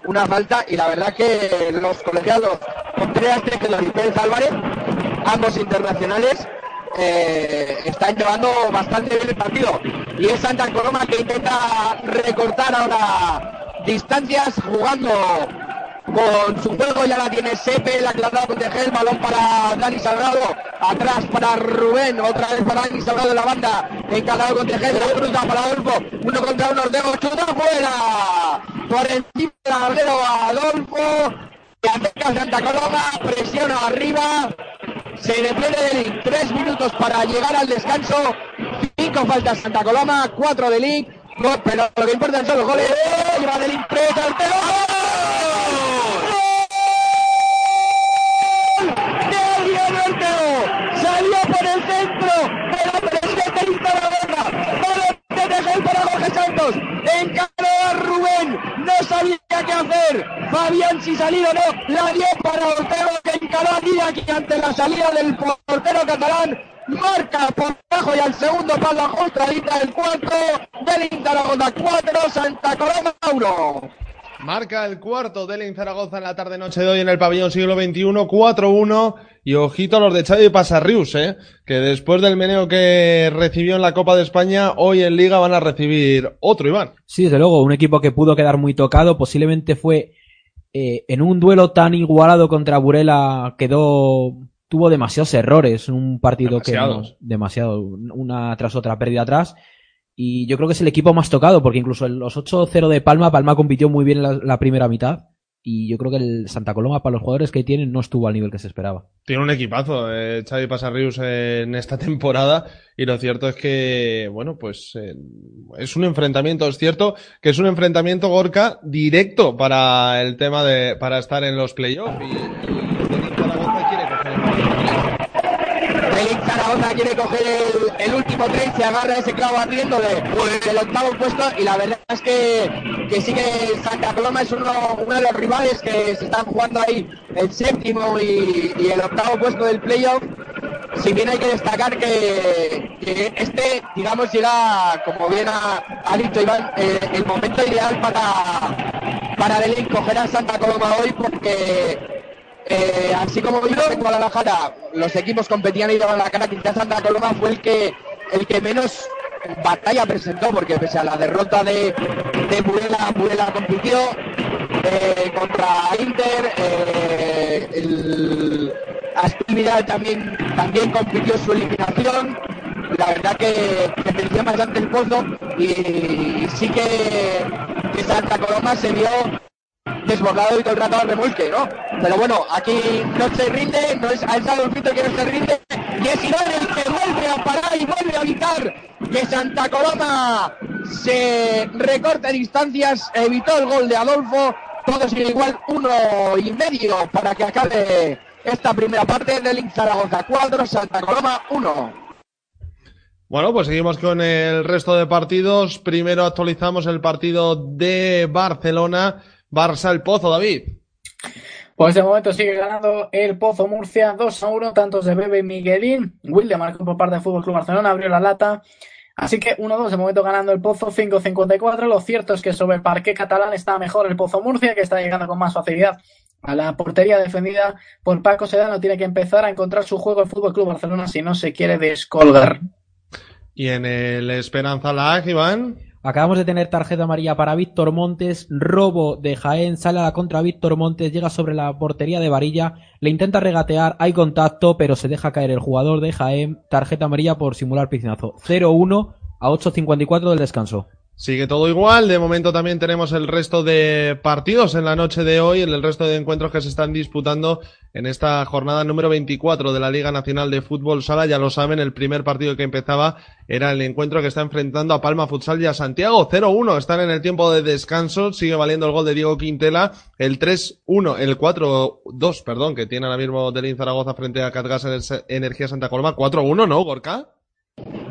una falta y la verdad que los colegiados Contreras Tejedo y Pérez Álvarez, ambos internacionales, eh, están llevando bastante bien el partido. Y es Santa Coloma que intenta recortar ahora distancias jugando con su juego, ya la tiene Sepe, la clavada con Tejel, balón para Dani Salgado, atrás para Rubén, otra vez para Dani Salgado en la banda, encalado con Tejel, la cruza para Adolfo, uno contra uno, Ortego, chuta fuera, por encima del larguero Adolfo, que ataca Santa Coloma, presiona arriba, se detiene de tres minutos para llegar al descanso, cinco faltas Santa Coloma, cuatro de Link, pero lo que importa son los goles, ¡Eh! lleva de Link tres, Ortego, de Diego Ortego, salió por el centro, pero presidente Link Zaragoza, balón de Tejel para Jorge Santos, encaró a Rubén, no sabía qué hacer, Fabián si salir o no, la dio para Ortego que encaró a Díaz y ante la salida del portero catalán, marca por abajo y al segundo palo ajustadita el cuarto, del Zaragoza 4, Santa Coloma 1. Marca el cuarto del Zaragoza en la tarde-noche de hoy en el pabellón siglo XXI, 4-1. Y ojito a los de Xavi Pasarrius, ¿eh? que después del meneo que recibió en la Copa de España, hoy en Liga van a recibir otro, Iván. Sí, desde luego, un equipo que pudo quedar muy tocado, posiblemente fue eh, en un duelo tan igualado contra Burela, quedó, tuvo demasiados errores, un partido Demasiados. que no- demasiado, una tras otra pérdida atrás. Y yo creo que es el equipo más tocado, porque incluso en los 8-0 de Palma, Palma compitió muy bien la, la primera mitad. Y yo creo que el Santa Coloma, para los jugadores que tienen, no estuvo al nivel que se esperaba. Tiene un equipazo, eh, Xavi Pasarrius en esta temporada. Y lo cierto es que, bueno, pues eh, es un enfrentamiento, es cierto que es un enfrentamiento Gorka directo para el tema de, para estar en los playoffs. Y, y el Zaragoza quiere coger el partido. Félix Zaragoza quiere coger el, último tren, se agarra ese clavo ardiendo de, del octavo puesto y la verdad es que, que sí que Santa Coloma es uno, de los rivales que se están jugando ahí el séptimo y, el octavo puesto del playoff. Si bien hay que destacar que, este, digamos, llega, como bien ha, ha dicho Iván, eh, el momento ideal para, para Belén coger a Santa Coloma hoy porque eh, así como vimos en Guadalajara, los equipos competían y daban la cara, quizás Santa Coloma fue el que el que menos batalla presentó, porque pese a la derrota de, de Burela, Burela compitió eh, contra Inter. Eh, Vidal también, también compitió su eliminación. La verdad que, que merecía bastante el pozo y, sí que Santa Coloma se vio desbordado y todo el rato al remolque, ¿no? Pero bueno, aquí no se rinde, no es al Adolfito que no se rinde, y es Iván el que vuelve a parar y vuelve a evitar que Santa Coloma se recorta distancias, evitó el gol de Adolfo, todo sigue igual, uno y medio para que acabe esta primera parte del Zaragoza 4, Santa Coloma 1. Bueno, pues seguimos con el resto de partidos. Primero actualizamos el partido de Barcelona, Barça el Pozo, David. Pues de momento sigue ganando el Pozo Murcia 2 a 1, tantos de Bebe y Miguelín. William marcó por parte del Fútbol Club Barcelona, abrió la lata. Así que 1-2 de momento ganando el Pozo 5-54. Lo cierto es que sobre el parque catalán está mejor el Pozo Murcia, que está llegando con más facilidad a la portería defendida por Paco Sedano. Tiene que empezar a encontrar su juego el Fútbol Club Barcelona si no se quiere descolgar. Y en el Esperanza Lag, Iván. Acabamos de tener tarjeta amarilla para Víctor Montes, robo de Jaén, sale a la contra Víctor Montes, llega sobre la portería de Varilla, le intenta regatear, hay contacto, pero se deja caer el jugador de Jaén, tarjeta amarilla por simular piscinazo. 0-1 a 8.54 del descanso. Sigue todo igual. De momento también tenemos el resto de partidos en la noche de hoy, el resto de encuentros que se están disputando en esta jornada número 24 de la Liga Nacional de Fútbol Sala. Ya lo saben, el primer partido que empezaba era el encuentro que está enfrentando a Palma Futsal y a Santiago. 0-1. Están en el tiempo de descanso. Sigue valiendo el gol de Diego Quintela. El 3-1, el 4-2, perdón, que tiene ahora mismo Delín Zaragoza frente a Catgas Energía Santa Coloma. 4-1, ¿no, Gorka?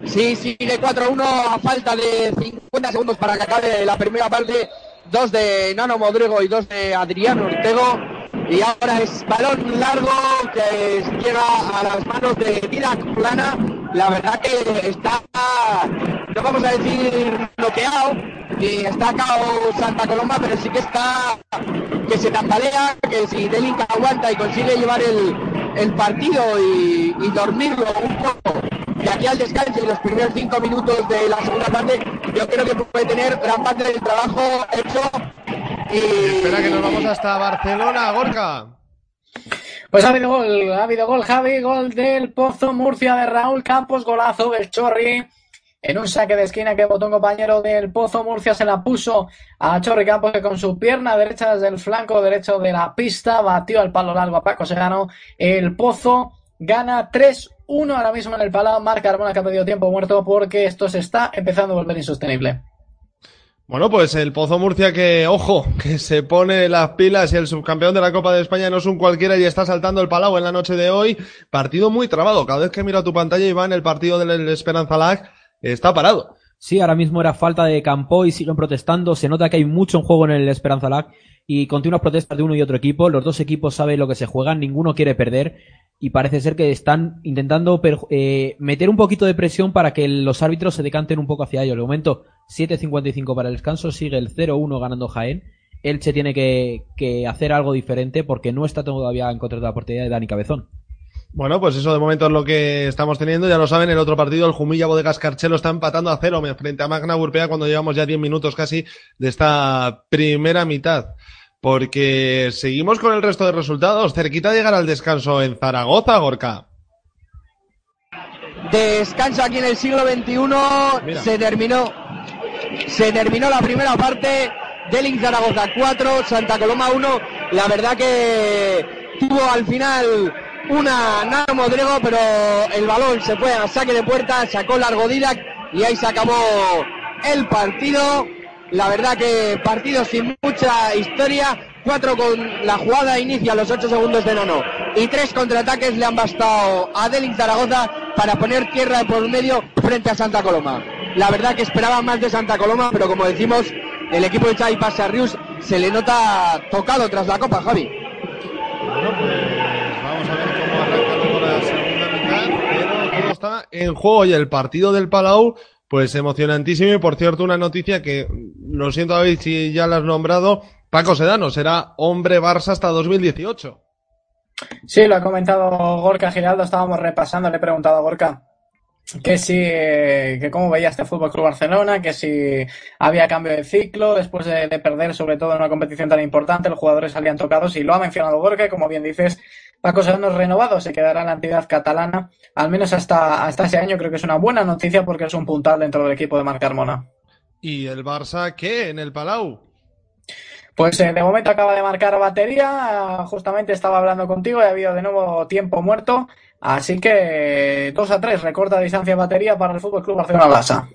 Sí, sigue 4-1 a falta de 50 segundos para que acabe la primera parte. Dos de Nano Modrigo y dos de Adriano Ortego. Y ahora es balón largo que llega a las manos de Didac Plana. La verdad que está, no vamos a decir bloqueado, y está cao Santa Coloma, pero sí que está, que se tambalea, que si Delinca aguanta y consigue llevar el, el partido y, y dormirlo un poco de aquí al descanso y los primeros cinco minutos de la segunda parte, yo creo que puede tener gran parte del trabajo hecho. Y Espera que nos vamos hasta Barcelona, Gorka. Pues ha habido gol, ha habido gol, Javi, gol del Pozo Murcia de Raúl Campos, golazo del Chorri. En un saque de esquina que botó un compañero del Pozo Murcia se la puso a Chorri Campos que con su pierna derecha desde el flanco derecho de la pista batió al palo largo a Paco Segano. El Pozo gana 3-1 ahora mismo en el Palau. Marca Armona que ha pedido tiempo muerto porque esto se está empezando a volver insostenible. Bueno, pues el Pozo Murcia que, ojo, que se pone las pilas y el subcampeón de la Copa de España no es un cualquiera y está saltando el Palau en la noche de hoy. Partido muy trabado. Cada vez que miro tu pantalla, Iván, el partido del Esperanza Lag está parado. Sí, ahora mismo era falta de campo y siguen protestando. Se nota que hay mucho en juego en el Esperanza Lag y continuas protestas de uno y otro equipo. Los dos equipos saben lo que se juegan, ninguno quiere perder y parece ser que están intentando eh, meter un poquito de presión para que los árbitros se decanten un poco hacia ellos. De momento, 7.55 para el descanso, sigue el 0-1 ganando Jaén. Elche tiene que, que, hacer algo diferente porque no está todavía en contra de la portería de Dani Cabezón. Bueno, pues eso de momento es lo que estamos teniendo. Ya lo saben, el otro partido, el Jumilla Bodegas Carchelo está empatando a cero frente a Magna Urpea cuando llevamos ya 10 minutos casi de esta primera mitad. Porque seguimos con el resto de resultados. Cerquita de llegar al descanso en Zaragoza, Gorka. Descanso aquí en el siglo XXI. Mira. Se terminó. Se terminó la primera parte del Zaragoza 4, Santa Coloma 1. La verdad que tuvo al final una Nano Modrego, pero el balón se fue a saque de puerta, sacó largo Didac y ahí se acabó el partido. La verdad que partido sin mucha historia. Cuatro con la jugada inicia los ocho segundos de Nono. Y tres contraataques le han bastado a Delin Zaragoza para poner tierra por medio frente a Santa Coloma. La verdad que esperaba más de Santa Coloma, pero como decimos, el equipo de Xavi Passarrius se le nota tocado tras la copa, Javi. Pues está en juego y el partido del Palau pues emocionantísimo y por cierto una noticia que lo siento David si ya la has nombrado, Paco Sedano será hombre Barça hasta 2018. Sí, lo ha comentado Gorka Giraldo, estábamos repasando, le he preguntado a Gorka que si eh, que cómo veía este Fútbol Club Barcelona, que si había cambio de ciclo después de, de perder, sobre todo en una competición tan importante, los jugadores salían tocados y lo ha mencionado Borja, como bien dices, Paco Serrano es renovado, se quedará en la entidad catalana, al menos hasta, hasta ese año creo que es una buena noticia porque es un puntal dentro del equipo de Marc Carmona. ¿Y el Barça qué en el Palau? Pues eh, de momento acaba de marcar batería, eh, justamente estaba hablando contigo y ha habido de nuevo tiempo muerto, así que 2 a 3, recorta distancia de batería para el Fútbol Club Barcelona.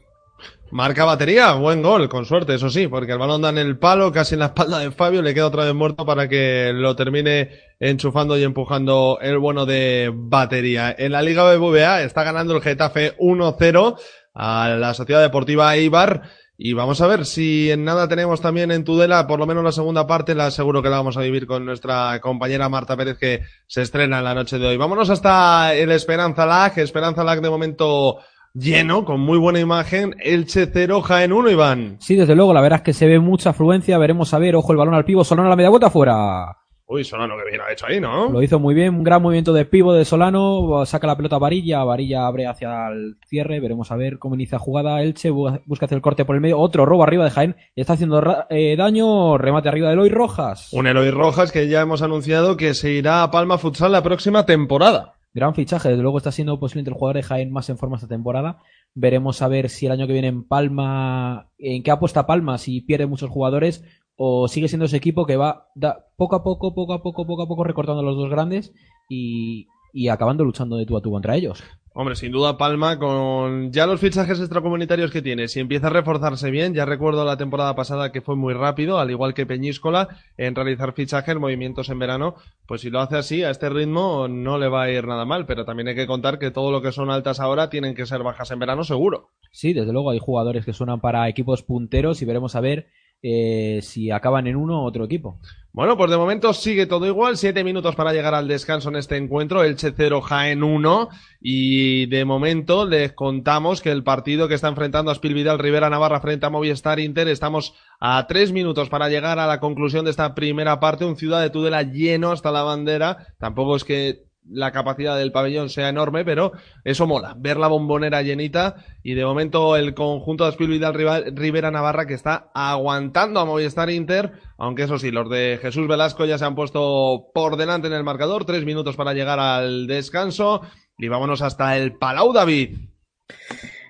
Marca batería, buen gol, con suerte, eso sí, porque el balón da en el palo, casi en la espalda de Fabio, le queda otra vez muerto para que lo termine enchufando y empujando el bueno de batería. En la Liga BBVA está ganando el Getafe 1-0 a la Sociedad Deportiva Eibar. Y vamos a ver si en nada tenemos también en Tudela, por lo menos la segunda parte, la seguro que la vamos a vivir con nuestra compañera Marta Pérez que se estrena en la noche de hoy. Vámonos hasta el Esperanza Lag, Esperanza Lag de momento lleno, con muy buena imagen, Elche 0, Jaén 1, Iván. Sí, desde luego, la verdad es que se ve mucha afluencia, veremos a ver, ojo el balón al pivo, Solano a la media vuelta fuera. Uy, Solano que bien ha hecho ahí, ¿no? Lo hizo muy bien, un gran movimiento de pivo de Solano, saca la pelota a Varilla, Varilla abre hacia el cierre, veremos a ver cómo inicia la jugada Elche, bu- busca hacer el corte por el medio, otro robo arriba de Jaén, está haciendo eh, daño, remate arriba de Eloy Rojas. Un Eloy Rojas que ya hemos anunciado que se irá a Palma Futsal la próxima temporada. Gran fichaje, desde luego está siendo posiblemente el jugador de Jaén más en forma esta temporada. Veremos a ver si el año que viene en Palma, en qué apuesta Palma, si pierde muchos jugadores o sigue siendo ese equipo que va da- poco a poco, poco a poco, poco a poco recortando los dos grandes y, y acabando luchando de tú a tú contra ellos. Hombre, sin duda Palma con ya los fichajes extracomunitarios que tiene, si empieza a reforzarse bien, ya recuerdo la temporada pasada que fue muy rápido, al igual que Peñíscola, en realizar fichajes, movimientos en verano, pues si lo hace así, a este ritmo no le va a ir nada mal, pero también hay que contar que todo lo que son altas ahora tienen que ser bajas en verano seguro. Sí, desde luego hay jugadores que suenan para equipos punteros y veremos a ver eh, si acaban en uno otro equipo. Bueno, pues de momento sigue todo igual. Siete minutos para llegar al descanso en este encuentro. Elche 0, Jaén 1. Y de momento les contamos que el partido que está enfrentando a Spil Vidal Rivera Navarra frente a Movistar Inter, estamos a tres minutos para llegar a la conclusión de esta primera parte. Un ciudad de Tudela lleno hasta la bandera. Tampoco es que la capacidad del pabellón sea enorme, pero eso mola, ver la bombonera llenita y de momento el conjunto de Spil Vidal Rivera Navarra que está aguantando a Movistar Inter, aunque eso sí, los de Jesús Velasco ya se han puesto por delante en el marcador, tres minutos para llegar al descanso y vámonos hasta el Palau David.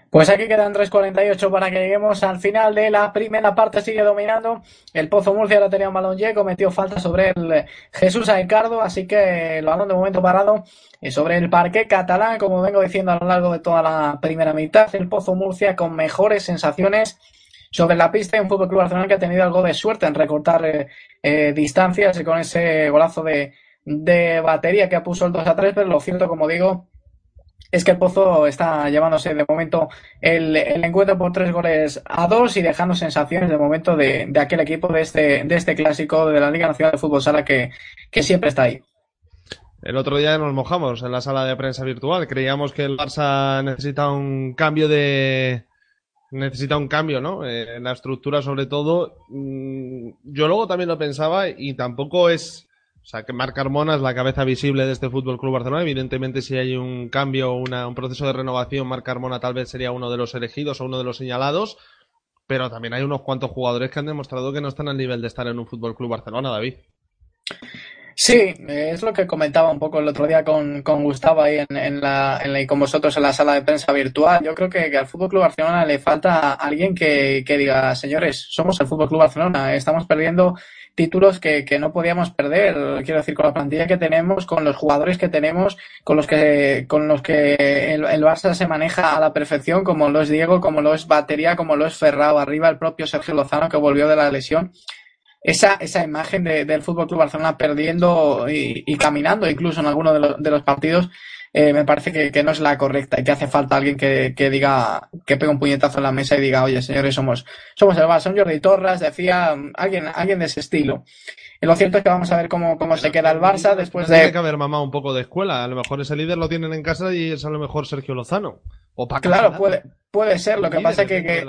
Pues aquí quedan 3.48 para que lleguemos al final de la primera parte. Sigue dominando. El Pozo Murcia ahora tenía un balón cometió falta sobre el Jesús Aicardo, así que el balón de momento parado eh, sobre el parque catalán, como vengo diciendo a lo largo de toda la primera mitad. El Pozo Murcia con mejores sensaciones sobre la pista y un Fútbol Club Barcelona que ha tenido algo de suerte en recortar eh, eh, distancias con ese golazo de, de batería que puso el 2 a 3, pero lo cierto, como digo, es que el Pozo está llevándose de momento el, encuentro por tres goles a dos y dejando sensaciones de momento de, de aquel equipo de este, de este clásico de la Liga Nacional de Fútbol Sala que, que siempre está ahí. El otro día nos mojamos en la sala de prensa virtual. Creíamos que el Barça necesita un cambio de. Necesita un cambio, ¿no? Eh, en la estructura, sobre todo. Mm, Yo luego también lo pensaba y tampoco es. O sea, que Marc Carmona es la cabeza visible de este Fútbol Club Barcelona. Evidentemente, si hay un cambio, un proceso de renovación, Marc Carmona tal vez sería uno de los elegidos o uno de los señalados. Pero también hay unos cuantos jugadores que han demostrado que no están al nivel de estar en un Fútbol Club Barcelona, David. Sí, es lo que comentaba un poco el otro día con, con Gustavo ahí en, en la, en la- y con vosotros en la sala de prensa virtual. Yo creo que, que al Fútbol Club Barcelona le falta alguien que, que diga, señores, somos el Fútbol Club Barcelona, estamos perdiendo títulos que, que no podíamos perder. Quiero decir, con la plantilla que tenemos, con los jugadores que tenemos, con los que, con los que el, Barça se maneja a la perfección, como lo es Diego, como lo es Batería, como lo es Ferrao, arriba el propio Sergio Lozano que volvió de la lesión esa, esa imagen de- del Fútbol Club Barcelona perdiendo y, y caminando incluso en alguno de, los- de los partidos, eh, me parece que, que no es la correcta y que hace falta alguien que, que diga, que pegue un puñetazo en la mesa y diga, oye, señores, somos, somos el Barça, un Jordi Torres, decía mm, alguien, alguien de ese estilo. Y lo cierto es que vamos a ver cómo, cómo se queda el Barça después Tiene de, que haber mamá un poco de escuela. A lo mejor ese líder lo tienen en casa y es a lo mejor Sergio Lozano. O Paco claro, puede, puede ser, lo que pasa es que.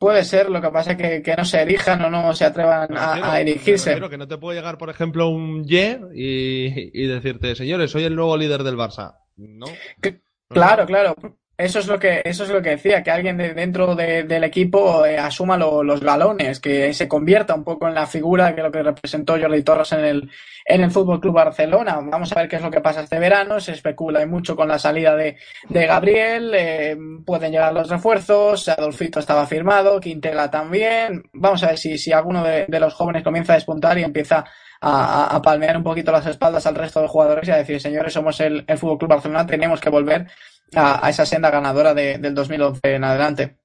Puede ser, lo que pasa es que, que no se erijan o no se atrevan a, a erigirse. refiero que no te puede llegar, por ejemplo, un Ye y, y decirte, señores, soy el nuevo líder del Barça. No. Que- Claro, claro. Eso es lo que, eso es lo que decía, que alguien de dentro de- del equipo eh, asuma lo- los galones, que se convierta un poco en la figura que lo que representó Jordi Torres en el, en el Fútbol Club Barcelona. Vamos a ver qué es lo que pasa este verano. Se especula mucho con la salida de, de Gabriel. eh, pueden llegar los refuerzos. Adolfito estaba firmado, Quintela también. Vamos a ver si, si alguno de, de los jóvenes comienza a despuntar y empieza a- palmear un poquito las espaldas al resto de jugadores y a decir, señores, somos el, el Fútbol Club Barcelona, tenemos que volver a, a esa senda ganadora de- del 2011 en adelante.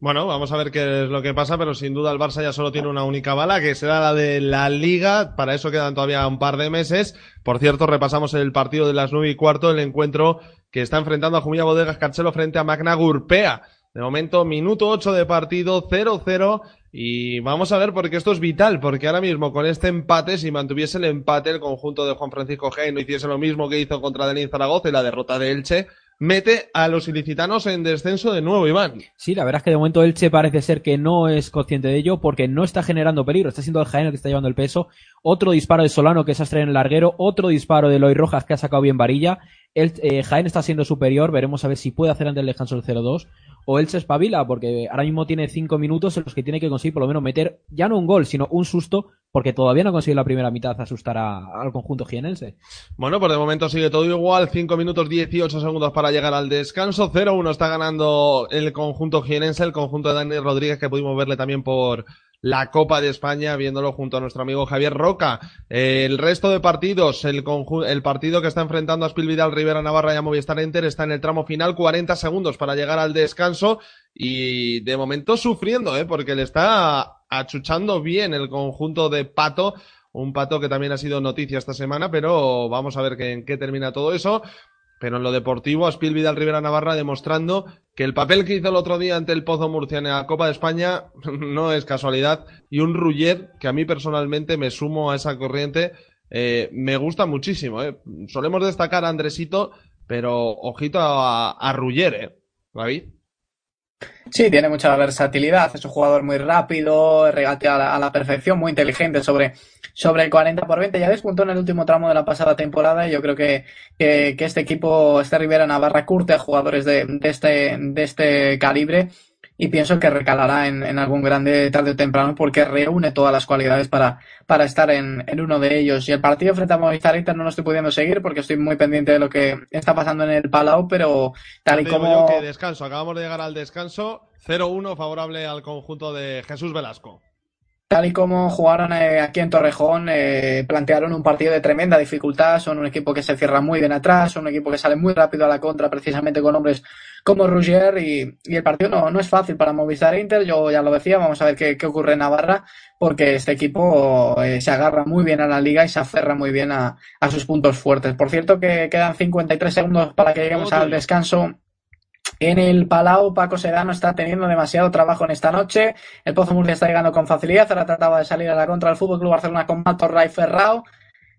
Bueno, vamos a ver qué es lo que pasa, pero sin duda el Barça ya solo tiene una única bala, que será la de la Liga. Para eso quedan todavía un par de meses. Por cierto, repasamos el partido de las nueve y cuarto, el encuentro que está enfrentando a Jumilla Bodegas Carchelo frente a Magna Gurpea. De momento, minuto 8 de partido, 0-0. Y vamos a ver, porque esto es vital, porque ahora mismo con este empate, si mantuviese el empate, el conjunto de Juan Francisco G no hiciese lo mismo que hizo contra Delín Zaragoza y la derrota de Elche, mete a los ilicitanos en descenso de nuevo, Iván. Sí, la verdad es que de momento Elche parece ser que no es consciente de ello porque no está generando peligro. Está siendo el Jaén el que está llevando el peso. Otro disparo de Solano que se ha en el larguero. Otro disparo de Eloy Rojas que ha sacado bien varilla. El, eh, Jaén está siendo superior. Veremos a ver si puede hacer antes del descanso el 0-2. O Elche espabila porque ahora mismo tiene cinco minutos en los que tiene que conseguir por lo menos meter ya no un gol, sino un susto porque todavía no ha conseguido la primera mitad asustar al conjunto jienense. Bueno, pues de momento sigue todo igual. 5 minutos 18 segundos para llegar al descanso. 0-1 está ganando el conjunto jienense, el conjunto de Dani Rodríguez, que pudimos verle también por la Copa de España, viéndolo junto a nuestro amigo Javier Roca. El resto de partidos, el, el partido que está enfrentando a Spil Vidal, Rivera Navarra y a Movistar Enter está en el tramo final, 40 segundos para llegar al descanso y de momento sufriendo, ¿eh? porque le está achuchando bien el conjunto de Pato. Un pato que también ha sido noticia esta semana, pero vamos a ver qué- en qué termina todo eso. Pero en lo deportivo, Aspil Vidal Rivera Navarra demostrando que el papel que hizo el otro día ante el Pozo Murcia en la Copa de España no es casualidad. Y un Rullet que a mí personalmente me sumo a esa corriente, eh, me gusta muchísimo. ¿eh? Solemos destacar a Andresito, pero ojito a, a Ruller, ¿eh? David. Sí, tiene mucha versatilidad, es un jugador muy rápido, regatea a la, a la perfección, muy inteligente sobre, sobre el 40 por 20. Ya despuntó en el último tramo de la pasada temporada y yo creo que, que, este equipo, este Rivera Navarra, curte a jugadores de, de, este, de este calibre y pienso que recalará en, en algún grande tarde o temprano porque reúne todas las cualidades para, para estar en, en uno de ellos. Y el partido frente a Movistar Inter no lo estoy pudiendo seguir porque estoy muy pendiente de lo que está pasando en el Palau, pero tal y Te digo como... yo que descanso, acabamos de llegar al descanso. 0-1 favorable al conjunto de Jesús Velasco. Tal y como jugaron eh, aquí en Torrejón, eh, plantearon un partido de tremenda dificultad. Son un equipo que se cierra muy bien atrás, son un equipo que sale muy rápido a la contra, precisamente con hombres como Rugier. Y, y el partido no, no es fácil para Movistar Inter. Yo ya lo decía, vamos a ver qué, qué ocurre en Navarra, porque este equipo eh, se agarra muy bien a la liga y se aferra muy bien a, a sus puntos fuertes. Por cierto, que quedan 53 segundos para que lleguemos al descanso. En el Palau, Paco Sedano está teniendo demasiado trabajo en esta noche. El Pozo Murcia está llegando con facilidad. Ahora trataba de salir a la contra del Fútbol Club Barcelona con Mato Ray Ferrao.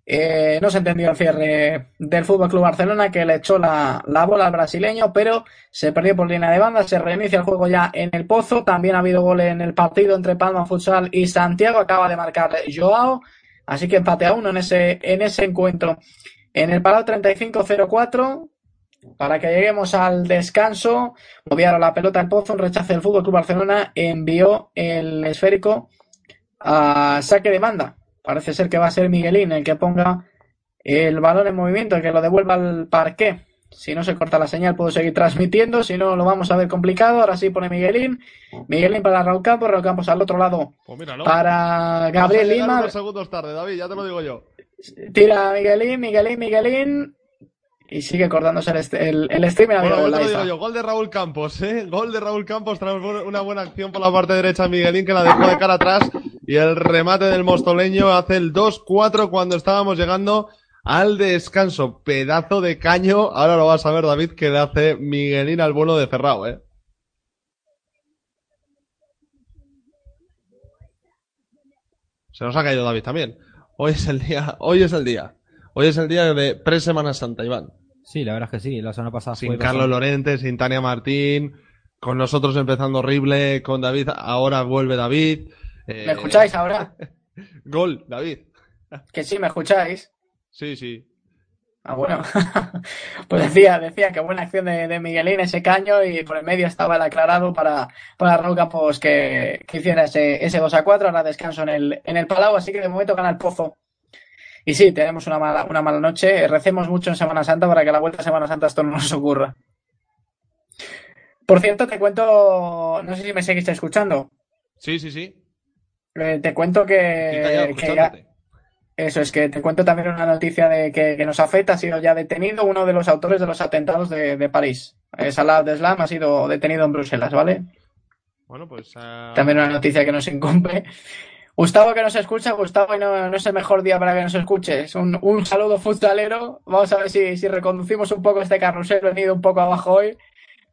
Eh, no se entendió el cierre del Fútbol Club Barcelona que le echó la, la bola al brasileño, pero se perdió por línea de banda. Se reinicia el juego ya en el Pozo. También ha habido gol en el partido entre Palma Futsal y Santiago. Acaba de marcar Joao. Así que empate a uno en ese, en ese encuentro. En el Palau 35-04. Para que lleguemos al descanso, moviaron la pelota al pozo, un rechace del Fútbol Club Barcelona, envió el esférico a saque de banda. Parece ser que va a ser Miguelín el que ponga el balón en movimiento, el que lo devuelva al parqué. Si no se corta la señal, puedo seguir transmitiendo. Si no, lo vamos a ver complicado. Ahora sí pone Miguelín. Miguelín para Raúl Campos. Raúl Campos al otro lado Pues para Gabriel Lima. segundos tarde, David, ya te lo digo yo. Tira Miguelín, Miguelín, Miguelín. Y sigue cortándose el, el, el stream. y ha habido Bueno, yo gol, digo yo, de Raúl Campos, ¿eh? Gol de Raúl Campos tras una buena acción por la parte derecha de Miguelín que la dejó de cara atrás y el remate del mostoleño hace el 2-4 cuando estábamos llegando al descanso. Pedazo de caño, ahora lo vas a ver David que le hace Miguelín al vuelo de Ferrao, ¿eh? Se nos ha caído David también. Hoy es el día, hoy es el día. Hoy es el día de pre-Semana Santa, Iván. Sí, la verdad es que sí. La semana pasada Sin fue Carlos Lorente, sin Tania Martín, con nosotros empezando horrible, con David, ahora vuelve David. Eh, ¿Me escucháis ahora? Gol, David. Que sí, me escucháis. Sí, sí. Ah, bueno. pues decía, decía que buena acción de, de Miguelín ese caño y por el medio estaba el aclarado para, para Raúl Campos que, que hiciera ese, ese 2 a 4. Ahora descanso en el, en el Palau, así que de momento gana el Pozo. Y sí, tenemos una mala, una mala noche. Recemos mucho en Semana Santa para que a la vuelta a Semana Santa esto no nos ocurra. Por cierto, te cuento, no sé si me seguís escuchando. Sí, sí, sí. Eh, te cuento que. Eso es que te cuento también una noticia de que, que nos afecta. Ha sido ya detenido uno de los autores de los atentados de, de París. Eh, Salah Abdeslam ha sido detenido en Bruselas, ¿vale? Bueno, pues. ah, También una noticia que nos incumbe. Gustavo que nos escucha, Gustavo, y no, no es el mejor día para que nos escuches. Un, un saludo futbolero. Vamos a ver si, si reconducimos un poco este carrusel, venido un poco abajo hoy.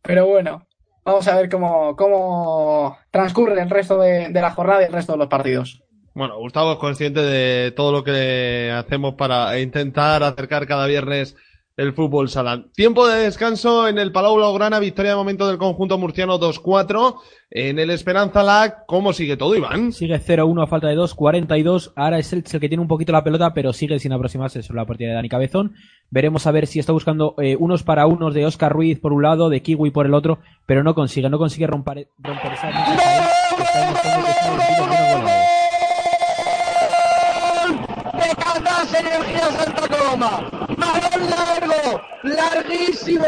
Pero bueno, vamos a ver cómo, cómo transcurre el resto de, de la jornada y el resto de los partidos. Bueno, Gustavo es consciente de todo lo que hacemos para intentar acercar cada viernes el fútbol sala. Tiempo de descanso en el Palau Blaugrana, victoria de momento del conjunto murciano 2-4. En el Esperanza Lag, ¿cómo sigue todo, Iván? Sigue 0-1 a falta de 2, 42. Ahora es el, el que tiene un poquito la pelota, pero sigue sin aproximarse sobre la partida de Dani Cabezón. Veremos a ver si está buscando eh, unos para unos de Oscar Ruiz por un lado, de Kiwi por el otro, pero no consigue, no consigue romper, romper esa Energía Santa Coloma. Balón largo, larguísimo.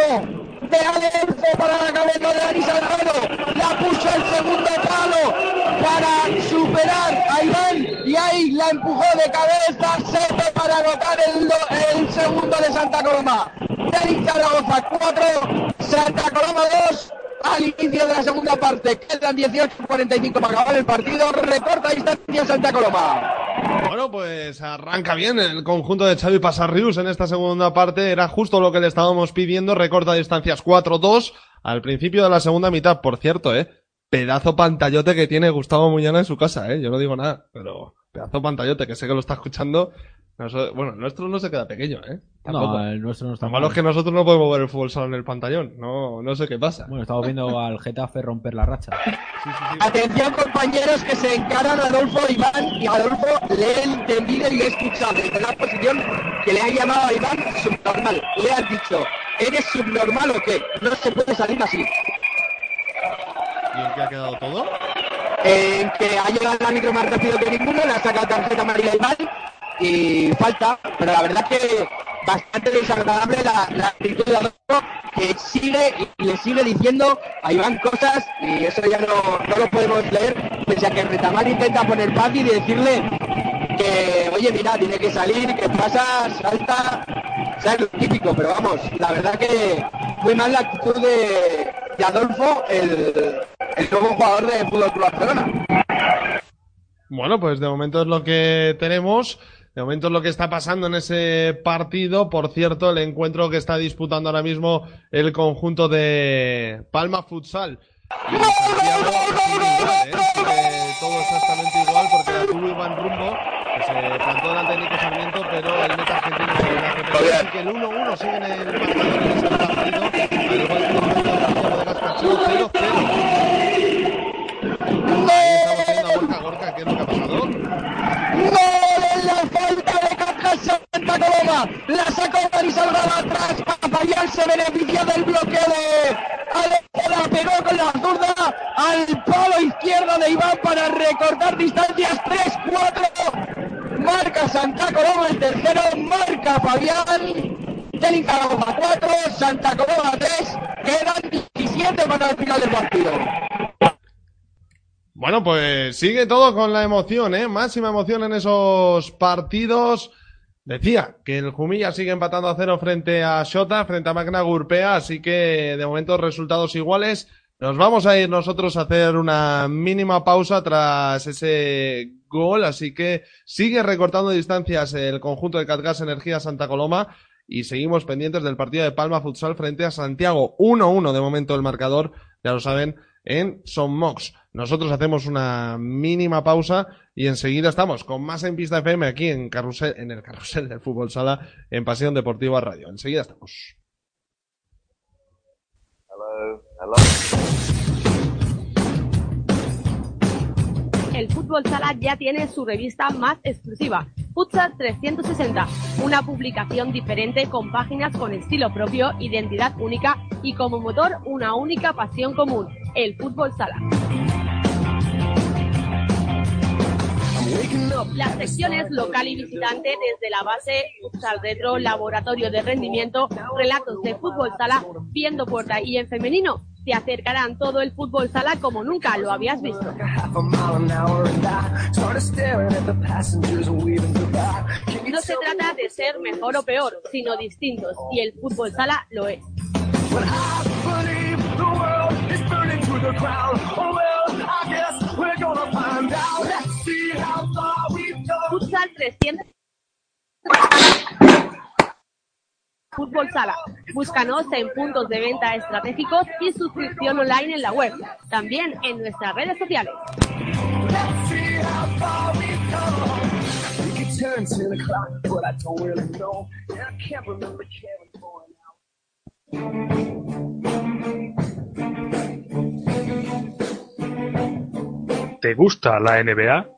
De Alerce para la cabeza de Dani Salgado. La puso el segundo palo para superar a Iván y ahí la empujó de cabeza Sepe para anotar el, el segundo de Santa Coloma. Dani Zaragoza 4, Santa Coloma 2. Al inicio de la segunda parte, quedan 18-45 para acabar el partido. Recorta distancia Santa Coloma. Bueno, pues arranca bien el conjunto de Xavi Pasarrius en esta segunda parte. Era justo lo que le estábamos pidiendo. Recorta distancias 4-2 al principio de la segunda mitad. Por cierto, eh. Pedazo pantallote que tiene Gustavo Muñana en su casa, eh. Yo no digo nada, pero pedazo pantallote que sé que lo está escuchando. Bueno, el nuestro no se queda pequeño, eh. Tampoco. No, el nuestro no está Lo malo mal. es que nosotros no podemos ver el fútbol solo en el pantallón. No, no sé qué pasa. Bueno, estamos viendo al Getafe romper la racha. Sí, sí, sí. Atención compañeros que se encaran Adolfo Iván y Adolfo le he entendido y le he escuchado desde la posición que le ha llamado a Iván subnormal. Le has dicho, ¿eres subnormal o qué? No se puede salir así. ¿Y en qué ha quedado todo? En que ha llegado el árbitro más rápido que ninguno, le ha sacado tarjeta amarilla Iván y falta, pero la verdad que bastante desagradable la, actitud de Adolfo que sigue y le sigue diciendo a Iván cosas y eso ya no, no lo podemos leer, pese a que Retamal intenta poner paz y decirle que, oye, mira, tiene que salir, que pasa, salta, sabes lo típico, pero vamos, la verdad que muy mal la actitud de, de Adolfo, el, el nuevo jugador de Fútbol Club Barcelona. Bueno, pues de momento es lo que tenemos. De momento es lo que está pasando en ese partido. Por cierto, el encuentro que está disputando ahora mismo el conjunto de Palma Futsal. Y Santiago igual, ¿eh? Sigue todo exactamente igual porque la tuvo Iván Rumbo, que se plantó delante de Nico Sarmiento, pero el meta argentino hace perder. Así que el 1-1 sigue en el marcador en ese partido. Al igual que el momento de Gaspacho, 0-0. Ahí estamos viendo a Gorka Gorka, ¿qué es lo que ha pasado? ¡Gol en la falta de Caja Santa Coloma! La sacó Dani Salgado atrás. Papayal se beneficia del bloqueo de Alejo. La pegó con la zurda al palo izquierdo de Iván para recortar distancias 3-4. Marca Santa Coloma el tercero. Marca Fabián. Del Zaragoza 4, Santa Coloma 3. Quedan 17 para el final del partido. Bueno, pues sigue todo con la emoción, ¿eh? Máxima emoción en esos partidos. Decía que el Jumilla sigue empatando a cero frente a Shota, frente a Magna Gurpea, así que de momento resultados iguales. Nos vamos a ir nosotros a hacer una mínima pausa tras ese gol, así que sigue recortando distancias el conjunto de Catgas Energía Santa Coloma y seguimos pendientes del partido de Palma Futsal frente a Santiago. 1-1 de momento el marcador, ya lo saben, en Son Mox. Nosotros hacemos una mínima pausa y enseguida estamos con más en Pista FM aquí en, carrusel, en el carrusel del fútbol sala en Pasión Deportiva Radio. Enseguida estamos. el Fútbol Sala ya tiene su revista más exclusiva, Futsal 360, una publicación diferente con páginas con estilo propio, identidad única y como motor una única pasión común, el fútbol sala. Las secciones local y visitante desde la base, futsal retro, laboratorio de rendimiento, relatos de fútbol sala, viendo puerta y en femenino te acercarán todo el fútbol sala como nunca lo habías visto. No se trata de ser mejor o peor, sino distintos y el fútbol sala lo es. Futsal 300. Fútbol Sala. Búscanos en puntos de venta estratégicos y suscripción online en la web. También en nuestras redes sociales. ¿Te gusta la NBA?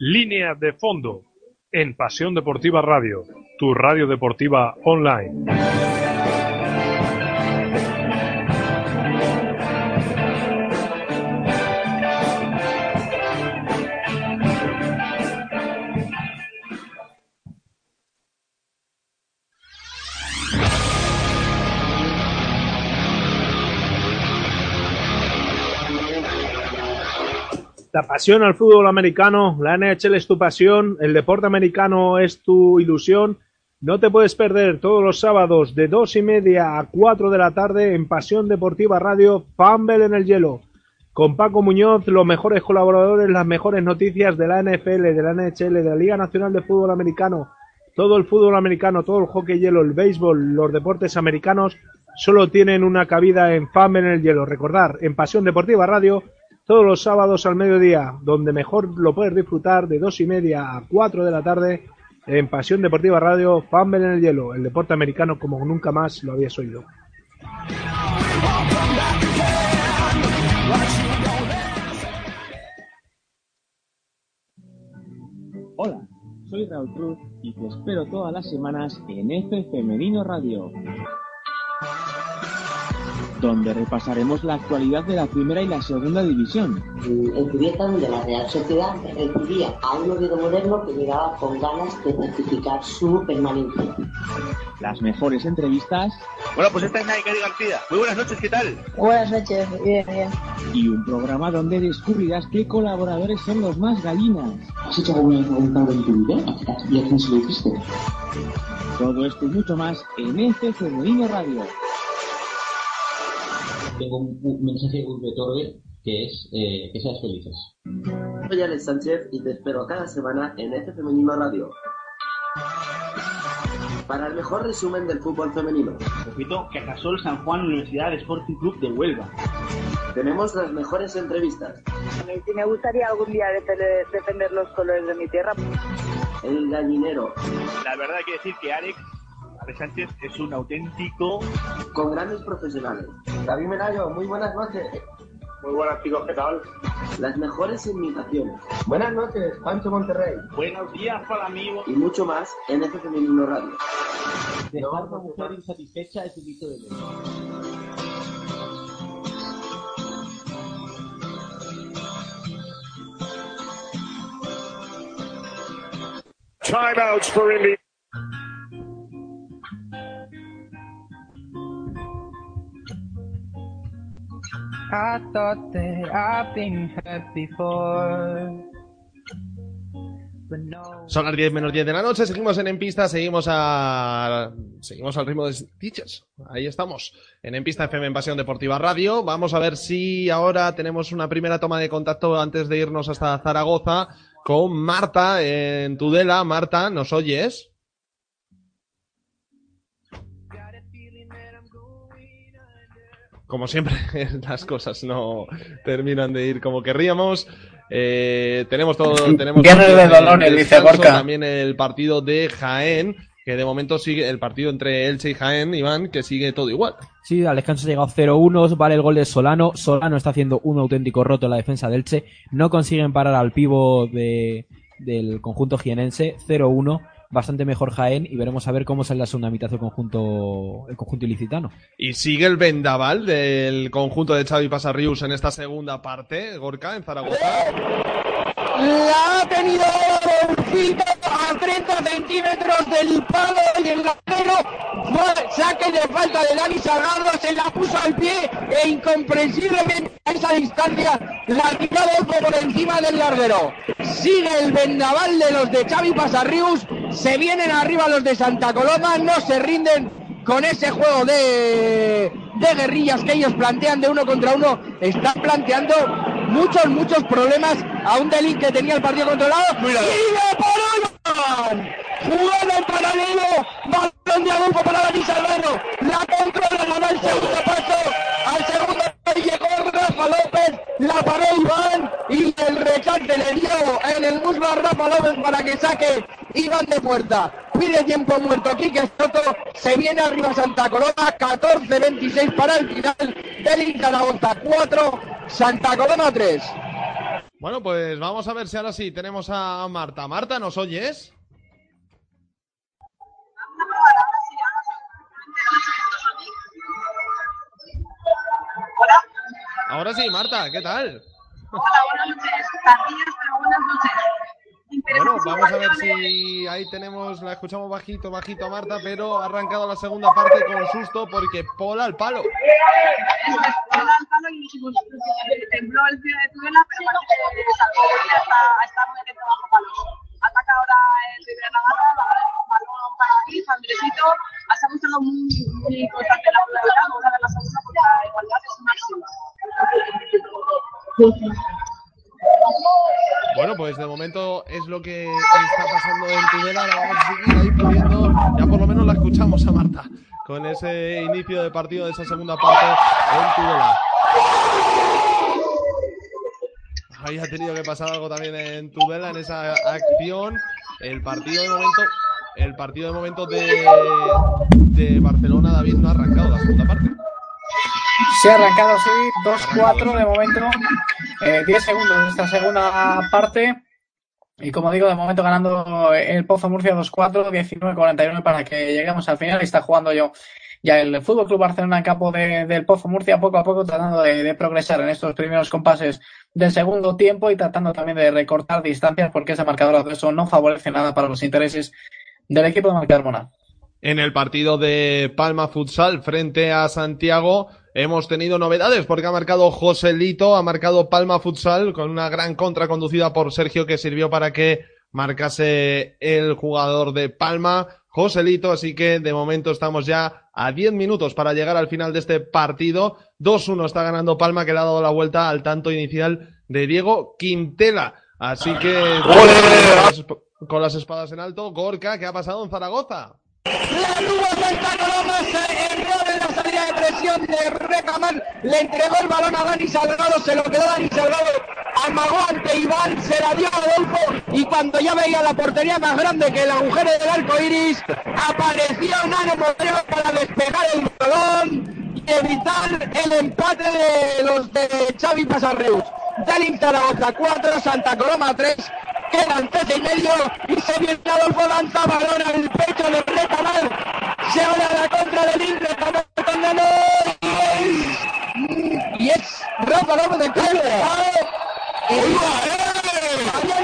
Línea de fondo en Pasión Deportiva Radio, tu radio deportiva online. Te apasiona el fútbol americano, la NHL es tu pasión, el deporte americano es tu ilusión. No te puedes perder todos los sábados de dos y media a cuatro de la tarde en Pasión Deportiva Radio, Fumble en el hielo. Con Paco Muñoz, los mejores colaboradores, las mejores noticias de la NFL, de la NHL, de la Liga Nacional de Fútbol Americano, todo el fútbol americano, todo el hockey hielo, el béisbol, los deportes americanos, solo tienen una cabida en Fumble en el hielo. Recordar, en Pasión Deportiva Radio, todos los sábados al mediodía, donde mejor lo puedes disfrutar de dos y media a cuatro de la tarde en Pasión Deportiva Radio, Fumble en el hielo, el deporte americano como nunca más lo habías oído. Hola, soy Raúl Cruz y te espero todas las semanas en F Femenino Radio donde repasaremos la actualidad de la primera y la segunda división. El Cubiertan de la Real Sociedad recibía a un Oviedo moderno que llegaba con ganas de certificar su permanencia. Las mejores entrevistas. Bueno, pues esta es Naikari García. Muy buenas noches, ¿qué tal? Buenas noches, bien, bien. Y un programa donde descubrirás qué colaboradores son los más gallinas. ¿Has hecho alguna pago en tu vida? ¿Y a quién se lo hiciste? Todo esto y mucho más en este Femenino Radio tengo un, un mensaje que te otorgue que es eh, que seas felices. Soy Alex Sánchez y te espero cada semana en este Femenino Radio. Para el mejor resumen del fútbol femenino. Repito, Cajasol San Juan Universidad Sporting Club de Huelva. Tenemos las mejores entrevistas. Sí, me gustaría algún día defender los colores de mi tierra. El gallinero. La verdad hay que decir que Alex Sánchez es un auténtico. Con grandes profesionales. David Menayo, muy buenas noches. Muy buenas chicos, ¿qué tal? Las mejores imitaciones. Buenas noches, Pancho Monterrey. Buenos días para amigos. Y mucho más en F Femenino Radio. Dejar a una mujer insatisfecha es un hito de ley. Timeouts for Indy. I thought I've been hurt before. Son las 10 menos 10 de la noche, seguimos en En Pista, seguimos a seguimos al ritmo de Stitches. Ahí estamos, en En Pista FM en Pasión Deportiva Radio. Vamos a ver si ahora tenemos una primera toma de contacto antes de irnos hasta Zaragoza con Marta en Tudela. Marta, ¿nos oyes? Como siempre, las cosas no terminan de ir como querríamos. Eh, tenemos todo. Tenemos Viernes de Dolores, dice Gorka. También el partido de Jaén, que de momento sigue el partido entre Elche y Jaén, Iván, que sigue todo igual. Sí, al descanso ha llegado 0-1, vale el gol de Solano. Solano está haciendo un auténtico roto en la defensa del Che. No consiguen parar al pivo de, del conjunto jienense. 0-1, bastante mejor Jaén y veremos a ver cómo sale la segunda mitad del conjunto, el conjunto ilicitano. Y sigue el vendaval del conjunto de Xavi Pasarrius en esta segunda parte, Gorka, en Zaragoza. La ha tenido Bolsito a 30 centímetros del palo y el. Fue saque de falta de Dani Salgado, se la puso al pie e incomprensiblemente a esa distancia la tiró por encima del larguero. Sigue el vendaval de los de Xavi Pasarrius, se vienen arriba los de Santa Coloma, no se rinden con ese juego de guerrillas que ellos plantean de uno contra uno, están planteando muchos, muchos problemas a un Delin que tenía el partido controlado. ¡Y le paró Iván! Jugando en paralelo, balón de Adolfo para Dani Salvano, la controla, la da el segundo paso, al segundo llegó Rafa López, la paró Iván y el recante le dio en el muslo a Rafa López para que saque Iván de puerta. Pide tiempo muerto Quique Soto, se viene arriba Santa Coloma, 14-26 para el final del Zaragoza 4, Santa Coloma 3. Bueno, pues vamos a ver si ahora sí tenemos a Marta. Marta, ¿nos oyes? Ahora sí, Marta, ¿qué tal? Hola, buenas noches. Tardías, pero buenas noches. Bueno, vamos a ver si ahí tenemos, la escuchamos bajito, bajito a Marta, pero ha arrancado la segunda parte con susto porque Pola al palo. Hola, al palo y tembló el pie de Tudela, pero parece que hasta, hasta muy atento bajo palos. Ataca ahora el de Navarra, balón para aquí, Andresito. Se ha mostrado muy, muy constante la mitad, vamos a ver la segunda porque la igualdad es máxima. Bueno, pues de momento es lo que está pasando en Tudela. Ahora vamos a seguir ahí pudiendo. Ya por lo menos la escuchamos a Marta con ese inicio de partido de esa segunda parte en Tudela. Ahí ha tenido que pasar algo también en Tudela en esa acción. El partido de momento, el partido de momento de, de Barcelona, David, no ha arrancado la segunda parte. Se ha arrancado, sí, 2-4 de momento. Eh, 10 segundos en esta segunda parte. Y como digo, de momento ganando el Pozo Murcia 2-4, 19-49 para que lleguemos al final. Está jugando yo ya el Fútbol Club Barcelona en campo de- del Pozo Murcia poco a poco tratando de, de progresar en estos primeros compases del segundo tiempo y tratando también de recortar distancias porque ese marcador adverso no favorece nada para los intereses del equipo de Marcar Mona. En el partido de Palma Futsal frente a Santiago hemos tenido novedades porque ha marcado Joselito, ha marcado Palma Futsal con una gran contra conducida por Sergio que sirvió para que marcase el jugador de Palma, Joselito, así que de momento estamos ya a 10 minutos para llegar al final de este partido. 2-1 está ganando Palma que le ha dado la vuelta al tanto inicial de Diego Quintela. Así que con las espadas en alto, Gorka, ¿qué ha pasado en Zaragoza? La Luba Santa Coloma se erró en la salida de presión de Recamán. Le entregó el balón a Dani Salgado, se lo quedó Dani Salgado. Amagó ante Iván, se la dio a Adolfo. Y cuando ya veía la portería más grande que el agujero del arco iris, apareció Nano Moreno para despegar el balón y evitar el empate de los de Xavi Pasarreus. Dalin Zaragoza 4, Santa Coloma 3. Quedan tres y medio y se viene Adolfo lanza balón al pecho de Recamal. Se abre a la contra del Inter, con Nano y es, y es Rafa López de Cable. Allá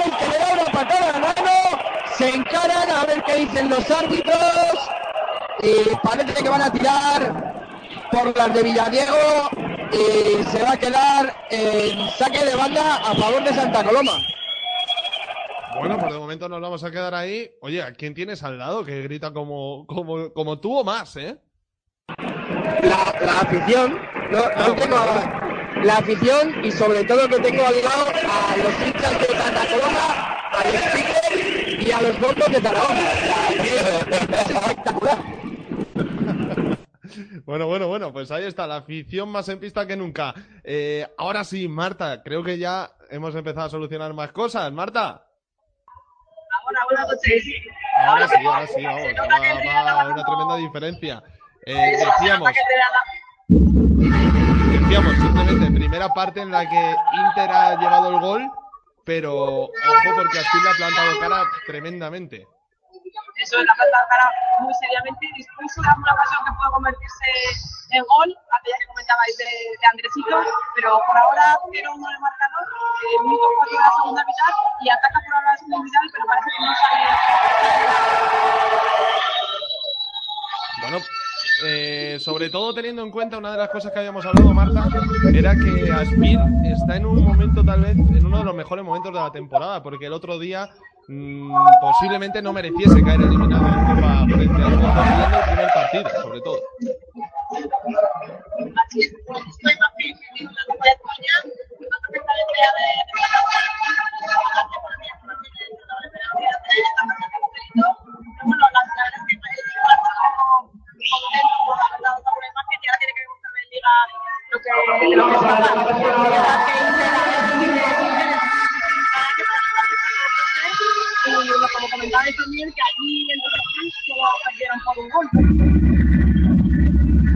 el que le da una patada a Nano. Se encaran a ver qué dicen los árbitros. Y parece que van a tirar por las de Villadiego y se va a quedar en saque de banda a favor de Santa Coloma. Bueno, pues de momento nos vamos a quedar ahí. Oye, ¿a quién tienes al lado que grita como, como, como tú o más, eh? La, la afición, no, no tengo a- la afición y sobre todo que tengo al lado a los hinchas de Santa Coloma al speaker y a los gordos de que es espectacular. Bueno, bueno, bueno, pues ahí está, la afición más en pista que nunca. Eh, ahora sí, Marta, creo que ya hemos empezado a solucionar más cosas. Marta. Hola, buenas noches. Ahora sí, ahora sí, vamos. Va, una tremenda diferencia. Eh, decíamos, decíamos simplemente, primera parte en la que Inter ha llevado el gol, pero ojo porque Aspil le ha plantado cara tremendamente. Eso es la falta de cara muy seriamente. Dispuso de alguna ocasión que puede convertirse en gol, aquella que comentabais de, de Andresito, pero por ahora 0-1 el marcador, eh, minuto 4 de la segunda mitad y ataca por ahora la segunda mitad, pero parece que no sale. Bueno, eh, sobre todo teniendo en cuenta una de las cosas que habíamos hablado, Marta, era que Aspir está en un momento, tal vez, en uno de los mejores momentos de la temporada, porque el otro día mm, posiblemente no mereciese caer eliminado en el primer partido, sobre todo. Es, estoy más en.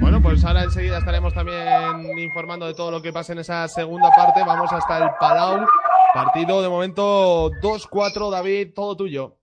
Bueno, pues ahora enseguida estaremos también informando de todo lo que pasa en esa segunda parte. Vamos hasta el Palau. Partido de momento 2-4, David, todo tuyo.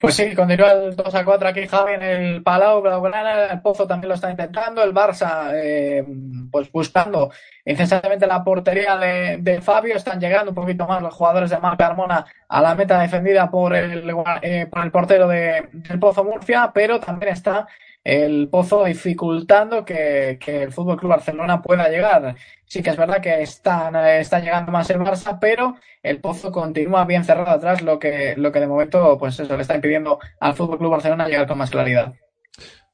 Pues sí, continúa el 2 a 4 aquí Javi en el Palau Blaugrana, el Pozo también lo está intentando, el Barça eh, pues buscando incesantemente la portería de, de, Fabio, están llegando un poquito más los jugadores de Marc Carmona a la meta defendida por el, eh, por el portero de, del Pozo Murcia, pero también está el Pozo dificultando que, que el Fútbol Club Barcelona pueda llegar. Sí que es verdad que están, está llegando más el Barça, pero el Pozo continúa bien cerrado atrás, lo que, lo que de momento, pues eso, le está impidiendo al Fútbol Club Barcelona llegar con más claridad.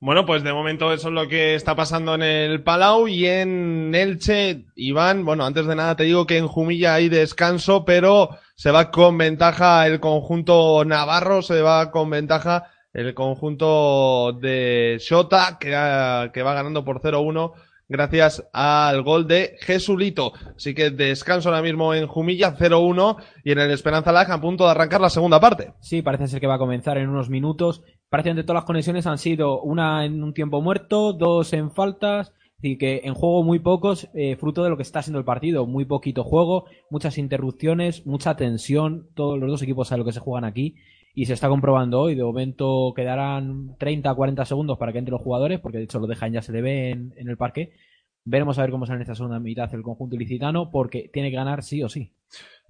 Bueno, pues de momento eso es lo que está pasando en el Palau y en Elche, Iván. Bueno, antes de nada te digo que en Jumilla hay descanso, pero se va con ventaja el conjunto navarro, se va con ventaja el conjunto de Shota, que, va ganando por 0-1 gracias al gol de Jesulito. Así que descanso ahora mismo en Jumilla 0-1 y en el Esperanza Lag a punto de arrancar la segunda parte. Sí, parece ser que va a comenzar en unos minutos. Que todas las conexiones han sido una en un tiempo muerto, dos en faltas. Y que en juego muy pocos, eh, fruto de lo que está siendo el partido. Muy poquito juego, muchas interrupciones, mucha tensión. Todos los dos equipos saben lo que se juegan aquí y se está comprobando hoy. De momento quedarán 30 a 40 segundos para que entren los jugadores, porque de hecho lo dejan ya se le ve en, en, el parque. Veremos a ver cómo sale en esta segunda mitad el conjunto ilicitano, porque tiene que ganar sí o sí.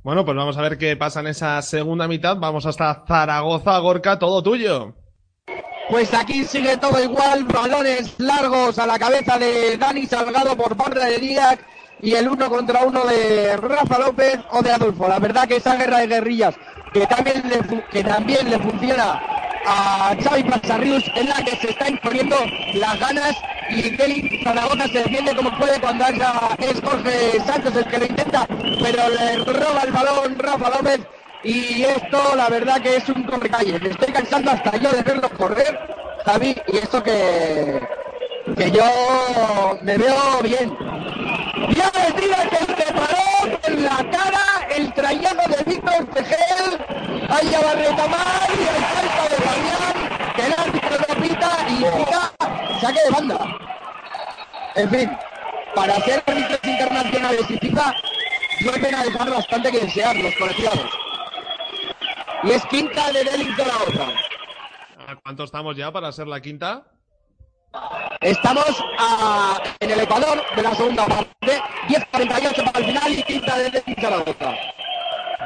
Bueno, pues vamos a ver qué pasa en esa segunda mitad. Vamos hasta Zaragoza, Gorka, todo tuyo. Pues aquí sigue todo igual, balones largos a la cabeza de Dani Salgado por parte de Díaz y el uno contra uno de Rafa López o de Adolfo. La verdad que esa guerra de guerrillas que también le, que también le funciona a Xavi Pasarrius es la que se está imponiendo las ganas y Kelly Zaragoza se defiende como puede cuando es Jorge Santos el que lo intenta, pero le roba el balón Rafa López y esto la verdad que es un correcalle. Me estoy cansando hasta yo de verlo correr, Javi, y esto que, que yo me veo bien. Ya me tira que se paró en la cara el trayado de Víctor Tejel, hay a Barreta Mar y el falta de Fabián, que el árbitro lo pita y pica saque de banda. En fin, para ser árbitros internacionales y pica, vuelven a dejar bastante que desear los colegiados. Y es quinta de Dellington la otra. ¿A cuánto estamos ya para ser la quinta? Estamos a, en el Ecuador de la segunda parte, 10-48 para el final y quinta de Dellington Zaragoza.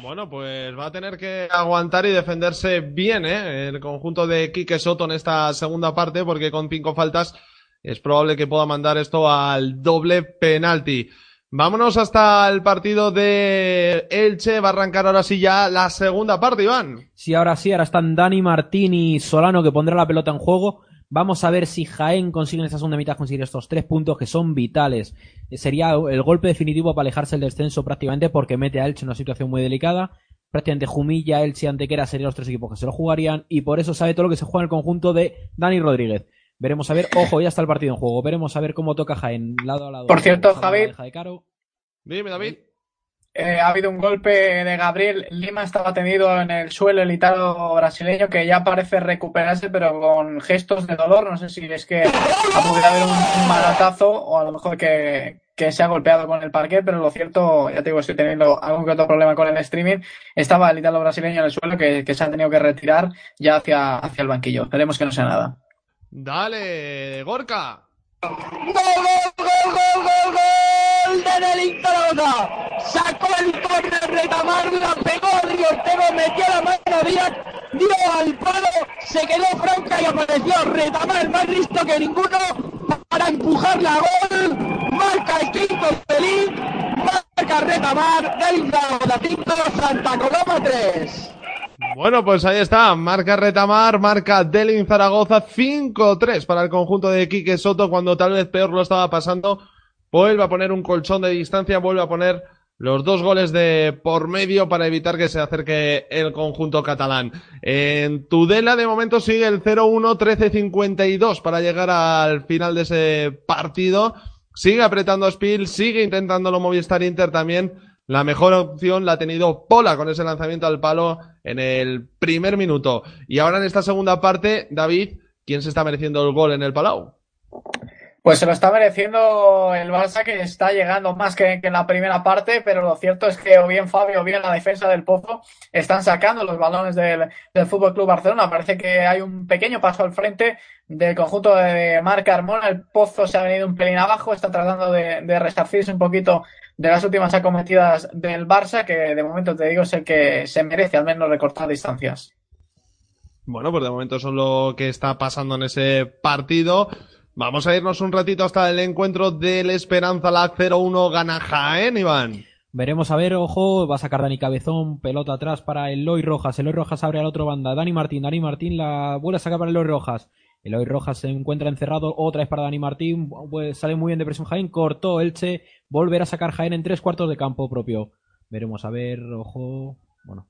Bueno, pues va a tener que aguantar y defenderse bien, ¿eh? El conjunto de Quique Soto en esta segunda parte, porque con cinco faltas es probable que pueda mandar esto al doble penalti. Vámonos hasta el partido de Elche. Va a arrancar ahora sí ya la segunda parte, Iván. Sí, ahora sí. Ahora están Dani Martín y Solano que pondrá la pelota en juego. Vamos a ver si Jaén consigue en esta segunda mitad conseguir estos tres puntos que son vitales. Sería el golpe definitivo para alejarse del descenso prácticamente porque mete a Elche en una situación muy delicada. prácticamente Jumilla, Elche y Antequera serían los tres equipos que se lo jugarían y por eso sabe todo lo que se juega en el conjunto de Dani Rodríguez. Veremos a ver, ojo, ya está el partido en juego, veremos a ver cómo toca Jaén lado a lado. Por cierto, Javi. Dime, David. Eh, ha habido un golpe de Gabriel Lima, estaba tendido en el suelo el italo brasileño que ya parece recuperarse, pero con gestos de dolor. No sé si es que ha podido haber un, un manotazo o a lo mejor que, que se ha golpeado con el parquet, pero lo cierto, ya te digo, estoy teniendo algún que otro problema con el streaming. Estaba el italo brasileño en el suelo que, que se ha tenido que retirar ya hacia, hacia el banquillo. Esperemos que no sea nada. Dale, Gorka. ¡Gol, gol, gol, gol, gol, gol de Delín Zaragoza! Sacó el córner de Tamar, la pegó Río Ortego, metió la mano Díaz, dio al palo, se quedó franca y apareció Retamar más listo que ninguno para empujarla a gol. Marca el quinto Delín, marca Retamar, Delín Zaragoza 5, Santa Coloma 3. Bueno, pues ahí está. Marca Retamar, marca Delin Zaragoza 5-3 para el conjunto de Quique Soto cuando tal vez peor lo estaba pasando. Vuelve a poner un colchón de distancia, vuelve a poner los dos goles de por medio para evitar que se acerque el conjunto catalán. En Tudela de momento sigue el 0-1, 13-52 para llegar al final de ese partido. Sigue apretando Spiel, sigue intentándolo Movistar Inter también. La mejor opción la ha tenido Pola con ese lanzamiento al palo en el primer minuto. Y ahora en esta segunda parte, David, ¿quién se está mereciendo el gol en el Palau? Pues se lo está mereciendo el Barça que está llegando más que, en la primera parte, pero lo cierto es que o bien Fabio o bien la defensa del Pozo están sacando los balones del, del Fútbol Club Barcelona. Parece que hay un pequeño paso al frente del conjunto de Marc Carmona. El Pozo se ha venido un pelín abajo, está tratando de, de un poquito de las últimas acometidas del Barça, que de momento te digo es el que se merece al menos recortar distancias. Bueno, pues de momento es lo que está pasando en ese partido. Vamos a irnos un ratito hasta el encuentro del Esperanza LAC 0-1 gana Jaén, Iván. Veremos a ver, ojo, va a sacar Dani Cabezón, pelota atrás para Eloy Rojas. Eloy Rojas abre a la otra banda. Dani Martín, Dani Martín la vuelve a sacar para Eloy Rojas. Eloy Rojas se encuentra encerrado, otra vez para Dani Martín, pues sale muy bien de presión Jaén, cortó Elche, volver a sacar Jaén en tres cuartos de campo propio. Veremos a ver, ojo, bueno.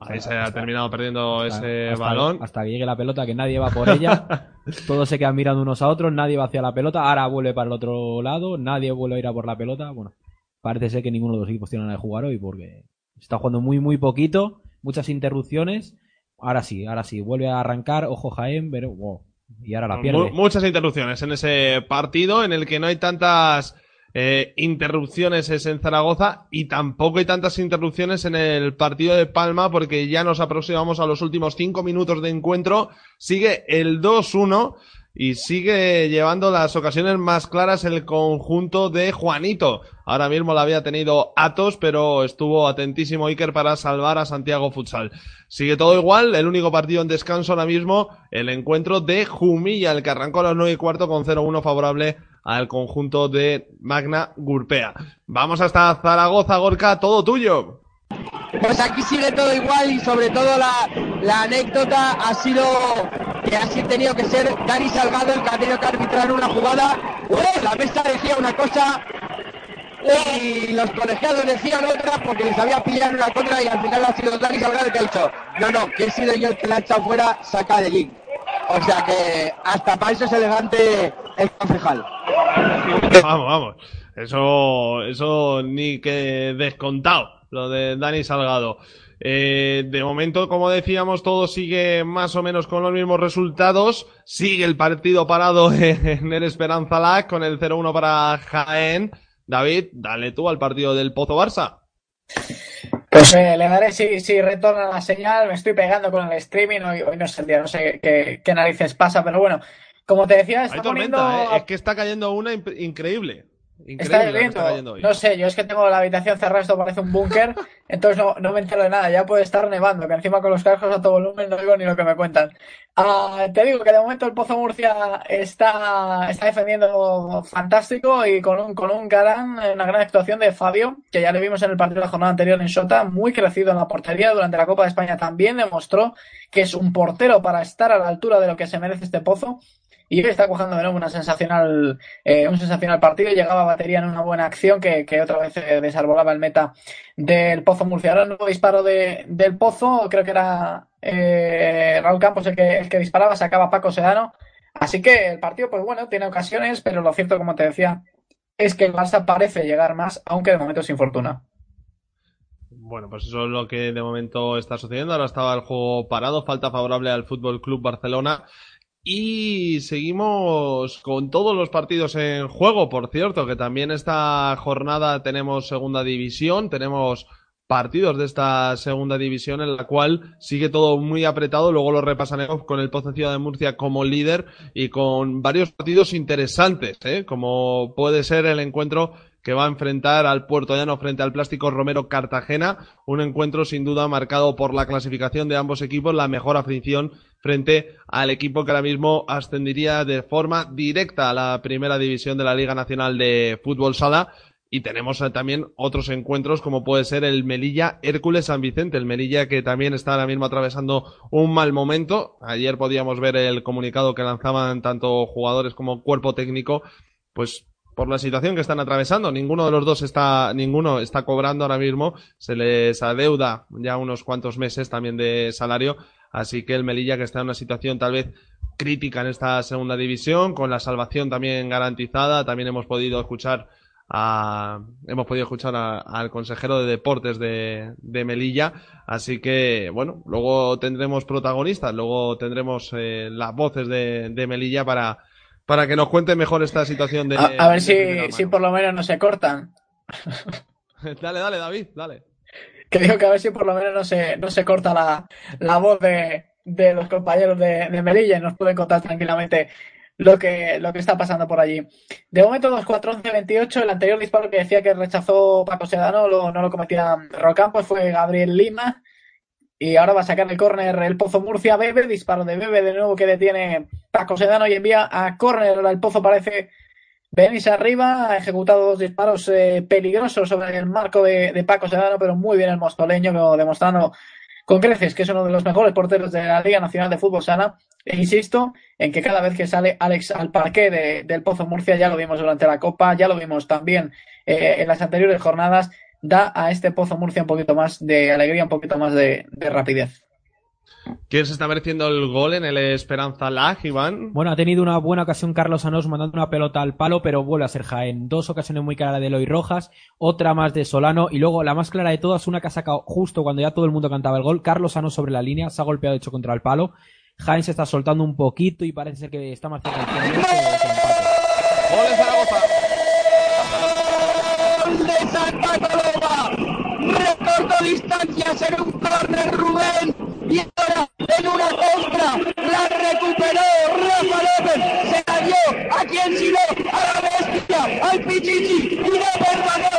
Ahí se ha terminado perdiendo hasta- ese hasta- balón. Hasta que llegue la pelota, que nadie va por ella. Todos se quedan mirando unos a otros, nadie va hacia la pelota. Ahora vuelve para el otro lado, nadie vuelve a ir a por la pelota. Bueno, parece ser que ninguno de los equipos tiene nada de jugar hoy porque está jugando muy, muy poquito, muchas interrupciones. Ahora sí, ahora sí, vuelve a arrancar. Ojo Jaén, pero. wow, y ahora la pierde. Mu- muchas interrupciones en ese partido en el que no hay tantas eh, interrupciones es en Zaragoza y tampoco hay tantas interrupciones en el partido de Palma porque ya nos aproximamos a los últimos cinco minutos de encuentro. Sigue el 2-1 y sigue llevando las ocasiones más claras el conjunto de Juanito. Ahora mismo la había tenido Atos, pero estuvo atentísimo Iker para salvar a Santiago Futsal. Sigue todo igual, el único partido en descanso ahora mismo, el encuentro de Jumilla, el que arrancó a las 9 y cuarto con 0-1 favorable al conjunto de Magna Gurpea. Vamos hasta Zaragoza, Gorka, todo tuyo. Pues aquí sigue todo igual y sobre todo la, anécdota ha sido que ha sido- tenido que ser Dani Salgado el que ha tenido que arbitrar una jugada. ¡Oh! La mesa decía una cosa y los colegiados decían otra porque les había pillado una contra y al final ha sido Dani Salgado el que ha dicho no, no, que he sido yo el que la ha echado fuera, saca de allí. O sea que hasta para eso es elegante el concejal. Vamos, vamos. Eso, eso ni que descontado, lo de Dani Salgado. Eh, de momento, como decíamos, todo sigue más o menos con los mismos resultados. Sigue el partido parado en el Esperanza Lac con el 0-1 para Jaén. David, dale tú al partido del Pozo Barça. Pues eh, le daré si, si retorna la señal. Me estoy pegando con el streaming. Hoy, hoy no es el día, no sé qué, qué narices pasa, pero bueno, como te decía, está Hay poniendo. eh. es que está cayendo una increíble. Increíble Está lloviendo. está cayendo hoy. No sé, yo es que tengo la habitación cerrada, esto parece un búnker, entonces no, no me entero de nada. Ya puede estar nevando, que encima con los cascos a todo volumen no digo ni lo que me cuentan. Ah, te digo que de momento el Pozo Murcia está, está defendiendo fantástico y con un, con un gran, una gran actuación de Fabio, que ya le vimos en el partido de la jornada anterior en Sota, muy crecido en la portería durante la Copa de España. También demostró que es un portero para estar a la altura de lo que se merece este Pozo. Y está cojando de nuevo una sensacional, eh, un sensacional partido. Llegaba batería en una buena acción que, que otra vez eh, desarbolaba el meta del Pozo Murcia. Ahora un nuevo disparo de, del Pozo, creo que era eh, Raúl Campos el que, el que disparaba, sacaba Paco Sedano. Así que el partido, pues bueno, tiene ocasiones, pero lo cierto, como te decía, es que el Barça parece llegar más, aunque de momento sin fortuna. Bueno, pues eso es lo que de momento está sucediendo. Ahora estaba el juego parado, falta favorable al Fútbol Club Barcelona. Y seguimos con todos los partidos en juego, por cierto, que también esta jornada tenemos segunda división, tenemos partidos de esta segunda división en la cual sigue todo muy apretado, luego lo repasaremos con el Pozo Ciudad de Murcia como líder y con varios partidos interesantes, ¿eh? como puede ser el encuentro que va a enfrentar al Puerto Llano frente al Plástico Romero Cartagena, un encuentro sin duda marcado por la clasificación de ambos equipos, la mejor afición frente al equipo que ahora mismo ascendería de forma directa a la primera división de la Liga Nacional de Fútbol Sala. Y tenemos eh, también otros encuentros como puede ser el Melilla Hércules San Vicente, el Melilla que también está ahora mismo atravesando un mal momento. Ayer podíamos ver el comunicado que lanzaban tanto jugadores como cuerpo técnico, pues por la situación que están atravesando. Ninguno de los dos está, ninguno está cobrando ahora mismo. Se les adeuda ya unos cuantos meses también de salario. Así que el Melilla que está en una situación tal vez crítica en esta segunda división, con la salvación también garantizada. También hemos podido escuchar a, hemos podido escuchar a- al consejero de deportes de, de Melilla. Así que, bueno, luego tendremos protagonistas, luego tendremos eh, las voces de, de Melilla para, para que nos cuente mejor esta situación de. A, a ver de si, si por lo menos no se cortan. dale, dale, David, dale. Que digo que a ver si por lo menos no se, no se corta la, la voz de, de los compañeros de, de Melilla y nos pueden contar tranquilamente lo que, lo que está pasando por allí. De momento, 2-4-11-28. El anterior disparo que decía que rechazó Paco Sedano lo- no lo cometía Rocampos, fue Gabriel Lima. Y ahora va a sacar el córner el Pozo Murcia Bebe, disparo de Bebe de nuevo que detiene Paco Sedano y envía a córner. El Pozo parece venirse arriba, ha ejecutado dos disparos eh, peligrosos sobre el marco de, Paco Sedano, pero muy bien el mostoleño, demostrando con creces que es uno de los mejores porteros de la Liga Nacional de Fútbol Sana. E insisto en que cada vez que sale Alex al parque de- del Pozo Murcia, ya lo vimos durante la Copa, ya lo vimos también eh, en las anteriores jornadas, da a este Pozo Murcia un poquito más de alegría, un poquito más de, de rapidez. ¿Quién se está mereciendo el gol en el Esperanza Lag, Iván? Bueno, ha tenido una buena ocasión Carlos Anos mandando una pelota al palo, pero vuelve a ser Jaén. Dos ocasiones muy claras de Eloy Rojas, otra más de Solano y luego la más clara de todas, una que ha sacado justo cuando ya todo el mundo cantaba el gol. Carlos Anos sobre la línea, se ha golpeado de hecho contra el palo. Jaén se está soltando un poquito y parece ser que está más cerca del final. ¡Gol de Zaragoza! Distancias en un córner Rubén. Y ahora en una contra la recuperó Rafa López. Se la dio a quien si no, a la bestia, al Pichichi. Y no permanó.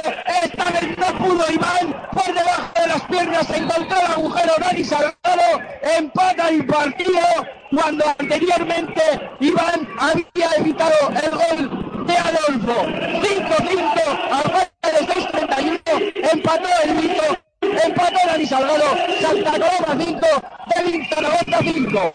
Esta vez no pudo Iván. Por debajo de las piernas encontró el agujero Dani Salgado. Empata el partido cuando anteriormente Iván había evitado el gol de Adolfo. 5-5 al gol de 6-31. Empató el Vito. Empató Dani Salgado. Santa Coloma 5. Delin Zaragoza 5.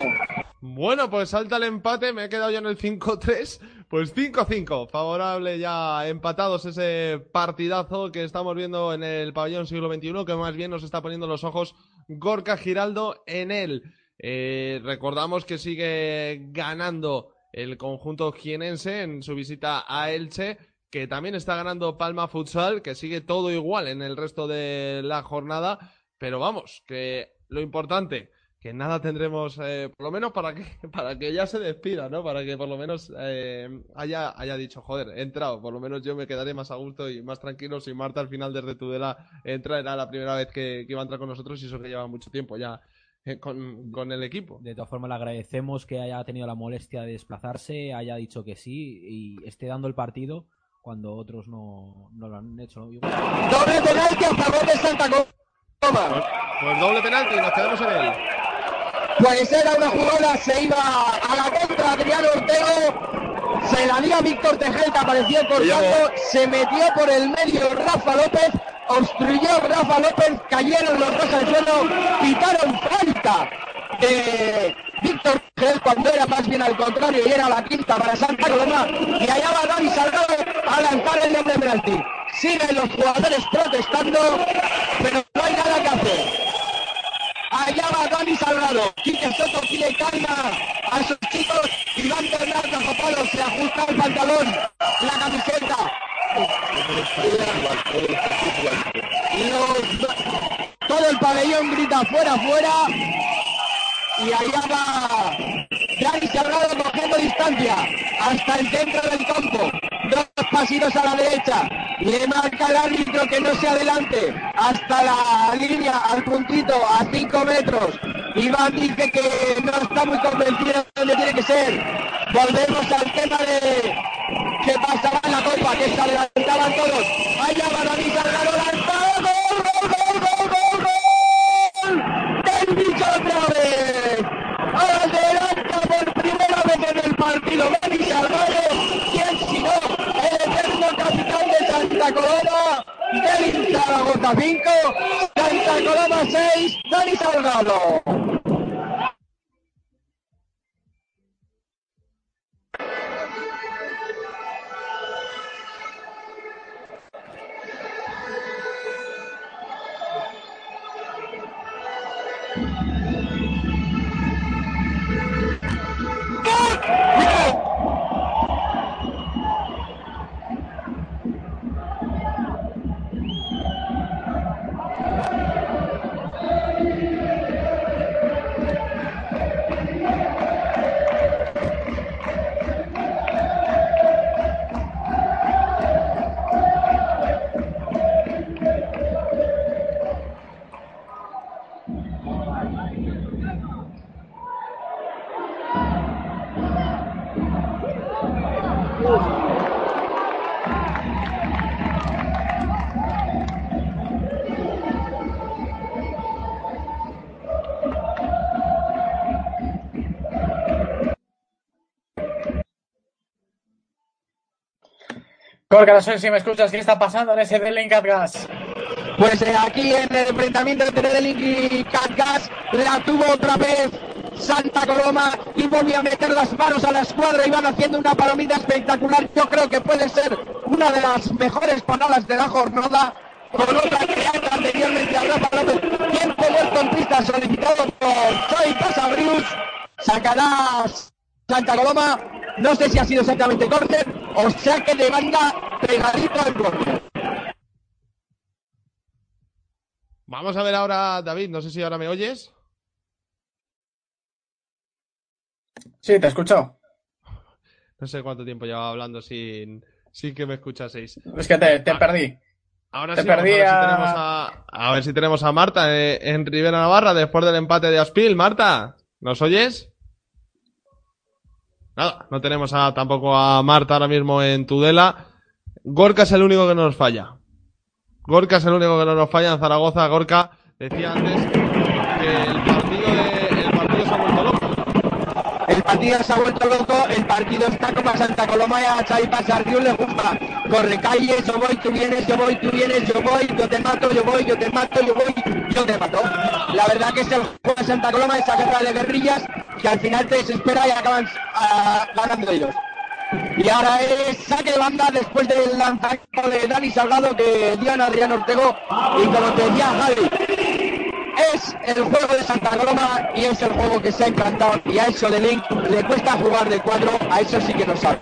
Bueno, pues salta el empate, me he quedado ya en el 5-3. Pues 5-5, favorable ya empatados ese partidazo que estamos viendo en el pabellón siglo XXI, que más bien nos está poniendo los ojos Gorka Giraldo en él. Eh, recordamos que sigue ganando el conjunto jienense en su visita a Elche, que también está ganando Palma Futsal, que sigue todo igual en el resto de la jornada, pero vamos, que lo importante, que nada tendremos, eh, por lo menos para que, para que ya se despida, ¿no? Para que por lo menos eh, haya, haya dicho, joder, he entrado, por lo menos yo me quedaré más a gusto y más tranquilo si Marta al final desde Tudela entra, era la primera vez que, que iba a entrar con nosotros y eso que lleva mucho tiempo ya eh, con, con el equipo. De todas formas, le agradecemos que haya tenido la molestia de desplazarse, haya dicho que sí y esté dando el partido cuando otros no, no lo han hecho. ¿no? Igual- Doble penalti a favor de Santa Coloma. Pues doble penalti, nos quedamos en él. Pues era una jugada, se iba a la contra Adriano Ortego, se la dio a Víctor Tejel que apareció cortando, se metió por el medio Rafa López, obstruyó Rafa López, cayeron los dos al suelo, quitaron falta de Víctor Gel cuando era más bien al contrario y era la quinta para Santa Coloma. Y allá va Dani Salgado a lanzar el doble penalti. Siguen los jugadores protestando, pero no hay nada que hacer. Allá va Dani Salgado. Quique Soto pide calma a sus chicos y van Bernardo Zapalo se ajusta el pantalón, la camiseta. Los- todo el pabellón grita fuera, fuera. Y allá va Dani Salgado cogiendo distancia hasta el centro del campo. Dos pasitos a la derecha. Le marca el árbitro que no se adelante hasta la línea, al puntito, a 5 metros. Iván dice que no está muy convencido de dónde tiene que ser. Volvemos al tema de que pasaba en la copa, que se adelantaban todos. Allá va Dani Salgado lanzado. ¡Gol, gol, gol, gol, gol, gol! ¡Del bicho! Adelanta por primera vez en el partido Dani Salgado. ¿Quién si no? El eterno capitán de Santa Coloma. Del Zaragoza 5, Santa Coloma 6, Dani Salgado. Gorka, no sé si me escuchas, ¿qué está pasando en ese Delink Gas? Pues eh, aquí en el enfrentamiento entre Delink y Catgas la tuvo otra vez Santa Coloma y volvió a meter las manos a la escuadra y van haciendo una palomita espectacular. Yo creo que puede ser una de las mejores panolas de la jornada. Con otra creada anteriormente a Rafa López. Tiempo muerto en pista solicitado por Choi Pasabrius. Sacará Santa Coloma. No sé si ha sido exactamente córner o saque de banda pegadito al córner. Vamos a ver ahora, David, no sé si ahora me oyes. Sí, te escucho. No sé cuánto tiempo llevaba hablando sin, sin que me escuchaseis. Es que te, te perdí. Ahora te sí, vamos perdí a, ver si a- tenemos a, a ver si tenemos a Marta eh, en Rivera Navarra después del empate de Aspil. Marta, ¿nos oyes? Nada, no tenemos a, tampoco a Marta ahora mismo en Tudela. Gorka es el único que nos falla. Gorka es el único que no nos falla en Zaragoza. Gorka decía antes partido ha vuelto loco, el partido está como a Santa Coloma y a Xavi Pasarrius le gusta. Corre calles, yo voy, tú vienes, yo voy, tú vienes, yo voy, yo te mato, yo voy, yo te mato, yo voy, yo te mato. La verdad que es el juego de Santa Coloma, esa guerra de guerrillas que al final te desespera y acaban ah, ganando ellos. Y ahora es saque de banda después del lanzamiento de Dani Salgado que dio en Adrián Ortego. Y como te decía Javi, es el juego de Santa Coloma y es el juego que se ha encantado. Y a eso Link le cuesta jugar de cuatro, a eso sí que no sabe.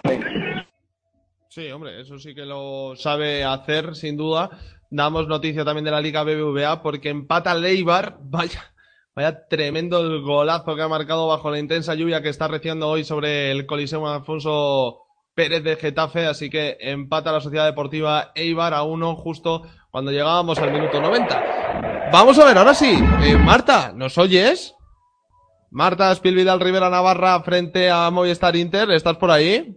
Sí, hombre, eso sí que lo sabe hacer, sin duda. Damos noticia también de la Liga BBVA porque empata Leibar. Vaya, vaya tremendo el golazo que ha marcado bajo la intensa lluvia que está reciendo hoy sobre el Coliseo Alfonso Pérez de Getafe. Así que empata la Sociedad Deportiva Eibar a uno justo cuando llegábamos al minuto 90. Vamos a ver, ahora sí. Eh, Marta, ¿nos oyes? Marta Spilvidal Rivera Navarra frente a Movistar Inter. ¿Estás por ahí?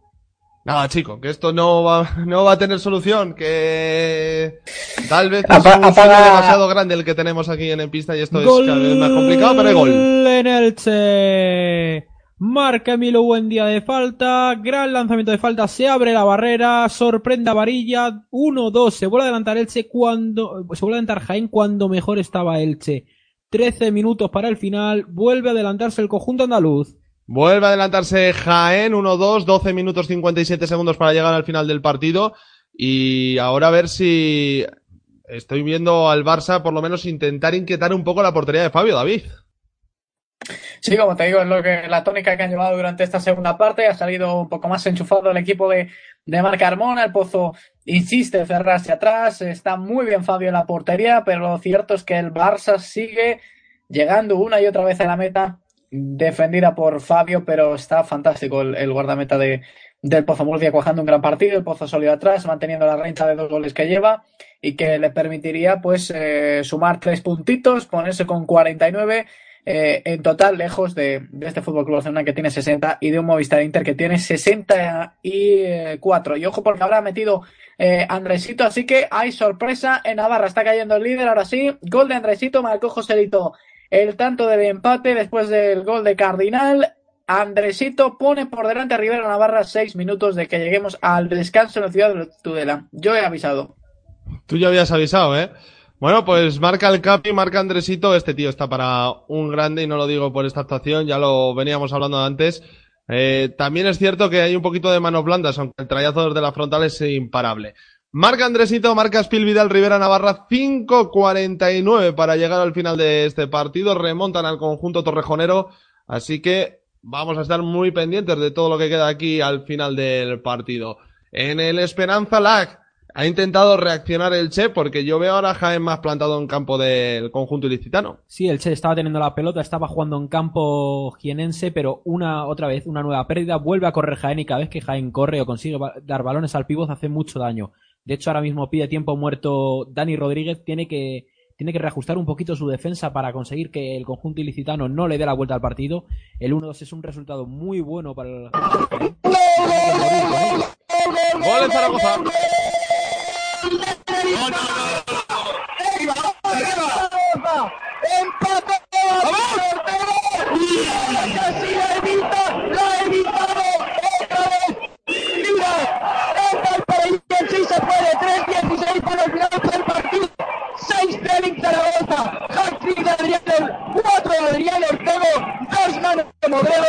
Nada, chico, que esto no va, no va a tener solución, que tal vez es un demasiado grande el que tenemos aquí en, en pista y esto es cada vez más complicado, pero hay gol. en Elche. Marca Emilio Buendía de falta. Gran lanzamiento de falta. Se abre la barrera. Sorprende Varilla. 1-2. Se vuelve a adelantar Elche cuando. Se vuelve a adelantar Jaén cuando mejor estaba Elche. 13 minutos para el final. Vuelve a adelantarse el conjunto andaluz. Vuelve a adelantarse Jaén, 1-2, 12 minutos 57 segundos para llegar al final del partido. Y ahora a ver si estoy viendo al Barça por lo menos intentar inquietar un poco la portería de Fabio, David. Sí, como te digo, es lo que la tónica que han llevado durante esta segunda parte. Ha salido un poco más enchufado el equipo de, de Marc Carmona. El Pozo insiste en cerrarse atrás. Está muy bien Fabio en la portería, pero lo cierto es que el Barça sigue llegando una y otra vez a la meta, defendida por Fabio, pero está fantástico el, el guardameta de, del Pozo Murcia cuajando un gran partido, el Pozo sólido atrás, manteniendo la renta de dos goles que lleva y que le permitiría pues eh, sumar tres puntitos, ponerse con 49 eh, en total lejos de, este Fútbol Club Barcelona que tiene 60 y de un Movistar Inter que tiene 64. Y ojo porque habrá metido eh, Andresito, así que hay sorpresa en Navarra, está cayendo el líder, ahora sí, gol de Andresito, marcó Joselito el tanto de empate después del gol de Cardinal. Andresito pone por delante a Rivera Navarra seis minutos de que lleguemos al descanso en la ciudad de Tudela. Yo he avisado. Tú ya habías avisado, ¿eh? Bueno, pues marca el Capi, marca Andresito. Este tío está para un grande y no lo digo por esta actuación, ya lo veníamos hablando antes. Eh, también es cierto que hay un poquito de manos blandas, aunque el trayazo desde la frontal es imparable. Marca Andresito, marca Spil Vidal Rivera Navarra, 5.49 para llegar al final de este partido. Remontan al conjunto torrejonero, así que vamos a estar muy pendientes de todo lo que queda aquí al final del partido. En el Esperanza Lag ha intentado reaccionar el Che porque yo veo ahora a Jaén más plantado en campo del conjunto ilicitano. Sí, el Che estaba teniendo la pelota, estaba jugando en campo jienense, pero una otra vez una nueva pérdida, vuelve a correr Jaén y cada vez que Jaén corre o consigue dar balones al pívot hace mucho daño. De hecho, ahora mismo pide tiempo muerto Dani Rodríguez, tiene que tiene que reajustar un poquito su defensa para conseguir que el conjunto ilicitano no le dé la vuelta al partido. El 1-2 es un resultado muy bueno para el Jaén. Gol en Zaragoza. ¡Empate! ¡Casi la evita! ¡La! ¡Otra vez! ¡Mira! ¡Entra el pabellón! ¡Sí se puede! 3-16 para el final del partido. 6 de Link Zaragoza. Adrián, 4 de Adrián Ortego, 2 manos de Modelo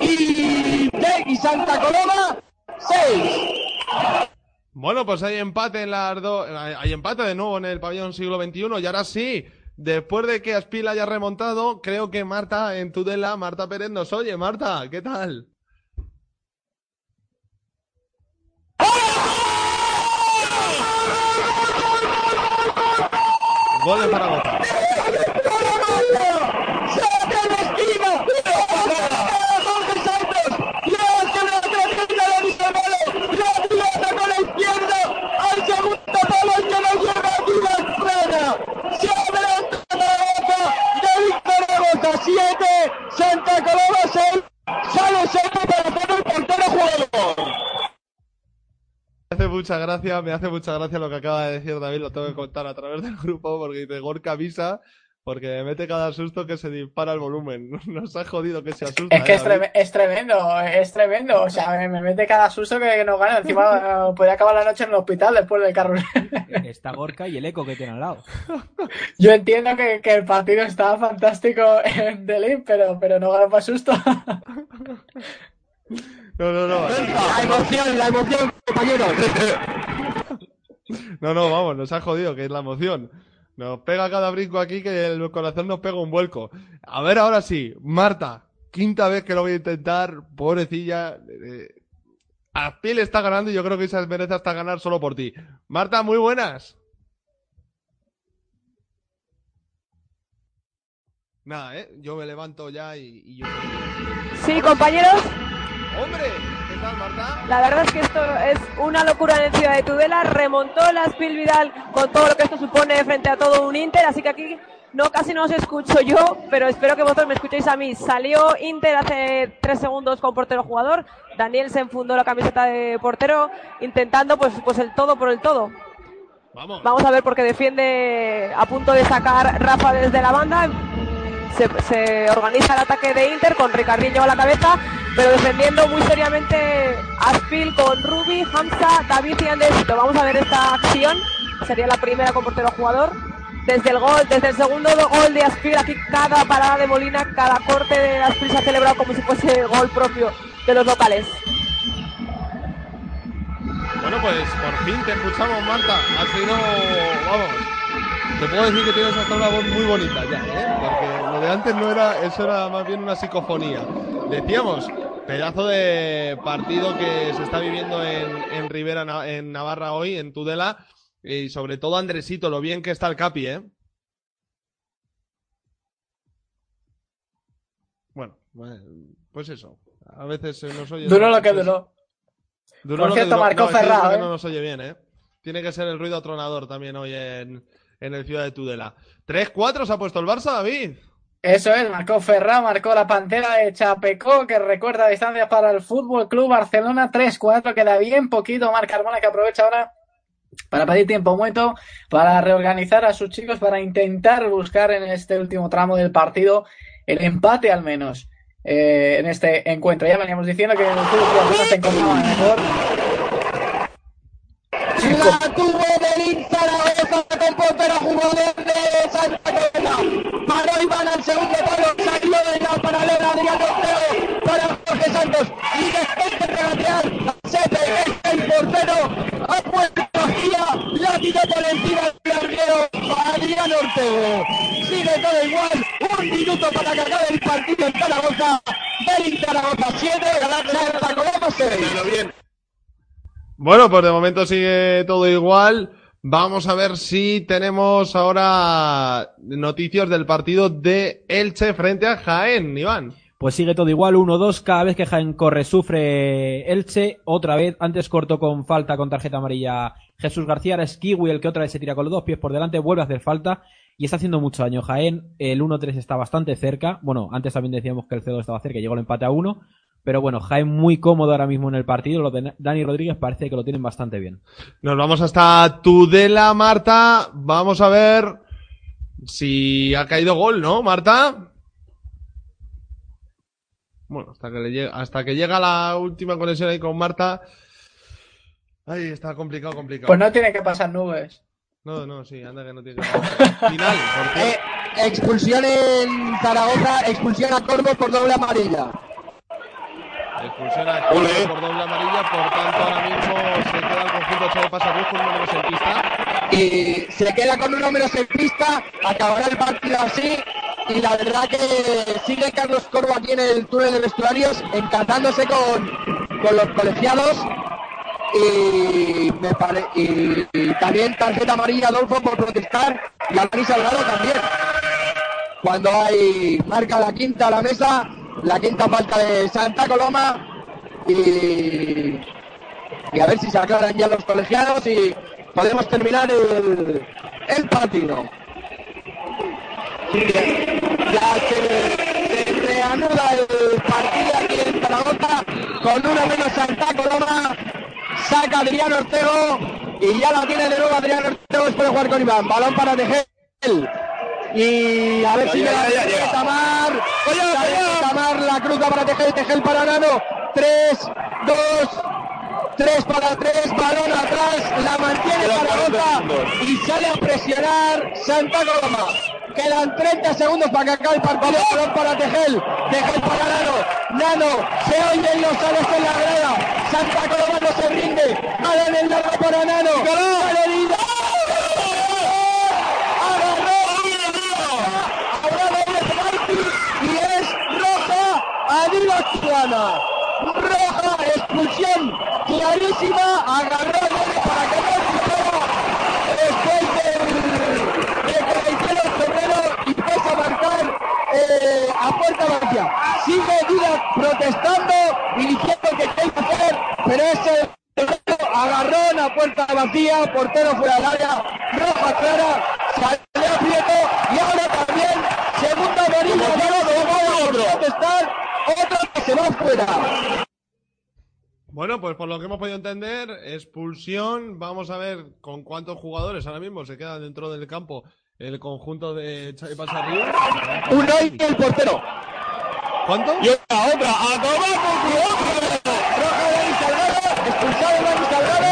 y, y Santa Coloma, 6. Bueno, pues hay empate en las dos. Hay empate de nuevo en el pabellón siglo XXI. Y ahora sí, después de que Aspil haya remontado, creo que Marta en Tudela, Marta Pérez oye. Marta, ¿qué tal? Gol de Zaragoza. 57, Santa Coloma 6, sale 7 para hacer el portero jugador. Me hace mucha gracia, me hace mucha gracia lo que acaba de decir David, lo tengo que contar a través del grupo, porque dice Gorka avisa porque me mete cada susto que se dispara el volumen. Nos ha jodido que se asusta. Es que eh, es, David. treme- es tremendo, es tremendo. O sea, me, me mete cada susto que nos gana. Encima eh, podría acabar la noche en el hospital después del carro. Está Gorka y el eco que tiene al lado. Yo entiendo que, que el partido estaba fantástico en Delin, pero, pero no gana para susto. No, no, no. La emoción, la emoción, compañeros. No, no, vamos, nos ha jodido, que es la emoción. Nos pega cada brinco aquí que el corazón nos pega un vuelco. A ver, ahora sí, Marta, quinta vez que lo voy a intentar, pobrecilla. Eh, Aspil está ganando y yo creo que se merece hasta ganar solo por ti. Marta, muy buenas. Nada, ¿eh? Yo me levanto ya y, y yo... Sí, compañeros, ¡Hombre! ¿Qué tal, Marta? la verdad es que esto es una locura en Ciudad de Tudela. Remontó la Spil Vidal con todo lo que esto supone frente a todo un Inter, así que aquí no casi no os escucho yo, pero espero que vosotros me escuchéis a mí. Salió Inter hace tres segundos con portero jugador. Daniel se enfundó la camiseta de portero intentando pues, pues el todo por el todo. Vamos. Vamos a ver porque defiende a punto de sacar Rafa desde la banda. Se, se organiza el ataque de Inter con Ricardillo a la cabeza, pero defendiendo muy seriamente Aspil con Rubi, Hamza, David y Andresito. Vamos a ver esta acción. Sería la primera con portero jugador. desde el gol, desde el segundo gol de Aspir, aquí cada parada de Molina, cada corte de Aspir se ha celebrado como si fuese el gol propio de los locales. Bueno, pues por fin te escuchamos, Marta. Ha sido, vamos, te puedo decir que tienes hasta una voz muy bonita ya, ¿eh? Porque lo de antes no era, eso era más bien una psicofonía. Decíamos, pedazo de partido que se está viviendo en, en Rivera, en Navarra hoy, en Tudela. Y sobre todo Andresito, lo bien que está el Capi, ¿eh? Bueno, pues eso. A veces se nos oye. Duró lo que duró. Duró Por cierto, duró. marcó No, que ¿eh? no nos oye bien, ¿eh? Tiene que ser el ruido atronador también hoy en, en el Ciudad de Tudela. 3-4 se ha puesto el Barça, David. Eso es, marcó Ferran, marcó la Pantera de Chapecó, que recuerda distancias para el Fútbol Club Barcelona 3-4, queda bien poquito. Marc Carmona que aprovecha ahora para pedir tiempo muerto, para reorganizar a sus chicos, para intentar buscar en este último tramo del partido el empate al menos eh, en este encuentro. Ya veníamos diciendo que el Fútbol Club Barcelona se encontraba mejor. La tuvo del Zaragoza con portero jugador de Santa Cruz. Paró Iván al segundo palo, salió de la paralela Adrián Ortego para Jorge Santos y después de regatear se pega el portero ha puesto la tiró por encima del larguero Adrián Ortego. Sigue todo igual, un minuto para que acabe el partido en Zaragoza. Del Zaragoza 7, Santa Coloma 6. Bueno, pues de momento sigue todo igual. Vamos a ver si tenemos ahora noticias del partido de Elche frente a Jaén, Iván. Pues sigue todo igual, 1-2, cada vez que Jaén corre sufre Elche, otra vez, antes cortó con falta con tarjeta amarilla Jesús García, es Kiwi el que otra vez se tira con los dos pies por delante, vuelve a hacer falta y está haciendo mucho daño. Jaén, el 1-3 está bastante cerca, bueno, antes también decíamos que el C2 estaba cerca, llegó el empate a 1, pero bueno, Jaén muy cómodo ahora mismo en el partido, lo de Dani Rodríguez parece que lo tienen bastante bien. Nos vamos hasta Tudela, Marta. Vamos a ver si ha caído gol, ¿no, Marta? Bueno, hasta que, le llega, hasta que llega la última conexión ahí con Marta. Ahí está complicado, complicado. Pues no tiene que pasar nubes. No, no, sí, anda que no tiene que pasar. Final, por Eh, expulsión en Zaragoza, expulsión a Corvo por doble amarilla. Expulsión a Corvo por doble amarilla, por tanto ahora mismo se queda el conjunto Chavo Pasaruz con un número en pista. Y se queda con un número en pista, acabará el partido así. Y la verdad que sigue Carlos Corvo aquí en el túnel de vestuarios, encantándose con, con los colegiados. Y, me pare- y, y también tarjeta amarilla Adolfo por protestar y a Salgado también. Cuando hay marca la quinta a la mesa, la quinta falta de Santa Coloma y, a ver si se aclaran ya los colegiados y podemos terminar el, el partido. Ya se, se reanuda el partido aquí en Zaragoza con una menos Santa Coloma. Saca Adrián Ortego y ya la tiene de nuevo Adrián Ortego después de jugar con Iván. Balón para Tejel. Y a ver si ya. Tamar. Tamar, la cruza para Tejel, Tejel para Nano. 3, 2, 3 para 3, balón atrás, la mantiene Zaragoza. y sale a presionar Santa Coloma. Quedan 30 segundos para que acabe el partido, balón para Tejel, Tejel para Nano, Nano, se oyen los salos en la grada, Santa Coloma no se rinde, balón en largo para Nano, Valeria, Ahora doble penalti y es roja a Díaz Plana. Roja, expulsión clarísima, agarró para que no después del- de que le hicieron febrero y pese a marcar eh, a puerta vacía. Sigue Díaz protestando y diciendo que qué hay que hacer, pero ese agarrón a puerta vacía, portero fuera del área, roja clara, salió Prieto y ahora también segunda amarilla, no lo protestar, otra que se va fuera. Bueno, pues por lo que hemos podido entender, expulsión. Vamos a ver con cuántos jugadores ahora mismo se quedan dentro del campo el conjunto de Xavi Pasarri. Uno y el portero. ¿Cuánto? Y otra, otra. ¡A tomar por Roja de Expulsado Dani Salgado.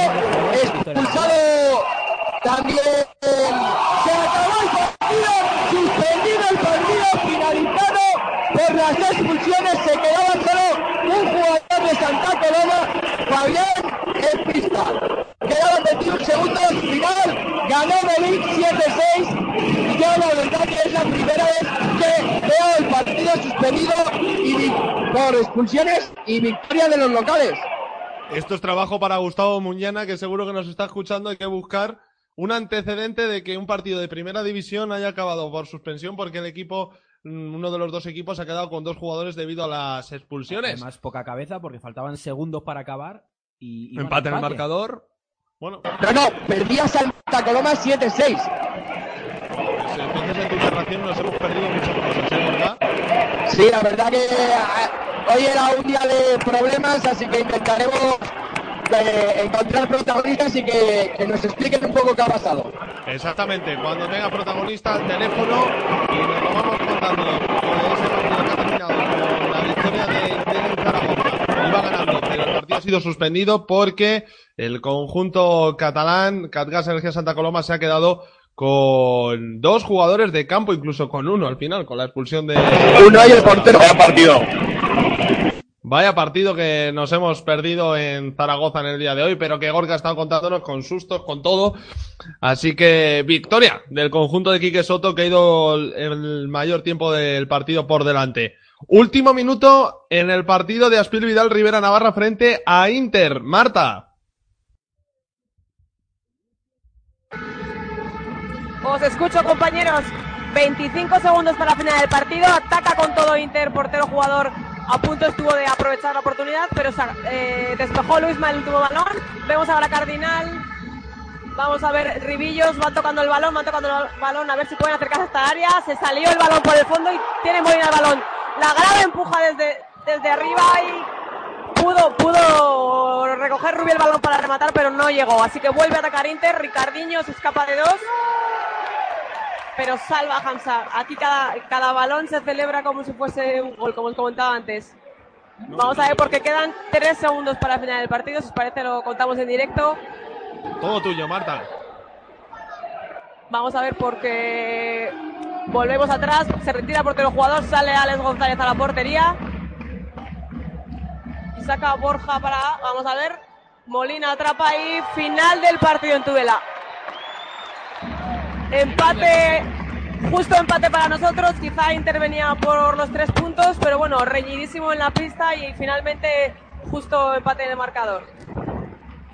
Expulsado también. Se acabó el partido. Suspendido el partido. Finalizado las expulsiones se quedaba solo un jugador de Santa Coloma, Fabián en pista. Quedaban 21 segundos, final, ganó Melín 7-6 y yo la verdad que es la primera vez que veo el partido suspendido por expulsiones y victoria de los locales. Esto es trabajo para Gustavo Muñana, que seguro que nos está escuchando. Hay que buscar un antecedente de que un partido de primera división haya acabado por suspensión porque el equipo, uno de los dos equipos, ha quedado con dos jugadores debido a las expulsiones. Además, poca cabeza porque faltaban segundos para acabar y... Empate en el marcador. Bueno, No, no, perdía Santa Coloma 7-6. pues entonces en tu narración nos hemos perdido muchas cosas, ¿eh, Gorka? Sí, la verdad que ah, hoy era un día de problemas, así que intentaremos eh, encontrar protagonistas y que, que nos expliquen un poco qué ha pasado. Exactamente, cuando tenga protagonista al teléfono y nos lo vamos contando. Pues ese partido que ha terminado con la victoria de, de Zaragoza. Iba ganando, pero el partido ha sido suspendido porque el conjunto catalán, Catgas Energía Santa Coloma, se ha quedado con dos jugadores de campo, incluso con uno al final, con la expulsión de... Uno y el portero. Vaya partido. Vaya partido que nos hemos perdido en Zaragoza en el día de hoy, pero que Gorka ha estado contándonos con sustos, con todo. Así que victoria del conjunto de Quique Soto que ha ido el- mayor tiempo del partido por delante. Último minuto en el partido de Aspil Vidal Rivera Navarra frente a Inter. Marta. Os escucho, compañeros. 25 segundos para final del partido. Ataca con todo Inter, portero jugador. A punto estuvo de aprovechar la oportunidad, pero eh, despejó Luisma el último balón. Vemos ahora Cardinal. Vamos a ver Ribillos, van tocando el balón, van tocando el balón, a ver si pueden acercarse a esta área. Se salió el balón por el fondo y tiene Molina el balón. La grave empuja desde, desde arriba y pudo, pudo recoger Rubio el balón para rematar, pero no llegó. Así que vuelve a atacar Inter. Ricardiño se escapa de dos. Pero salva Hamza. Aquí cada, cada balón se celebra como si fuese un gol, como os comentaba antes. Vamos a ver porque quedan tres segundos para el final del partido. Si os parece lo contamos en directo. Todo tuyo, Marta. Vamos a ver porque volvemos atrás. Se retira el portero jugador. Sale Alex González a la portería. Y saca Borja para. Vamos a ver. Molina atrapa y final del partido en Tudela. Empate, justo empate para nosotros. Quizá intervenía por los tres puntos, pero bueno, reñidísimo en la pista y finalmente justo empate el marcador.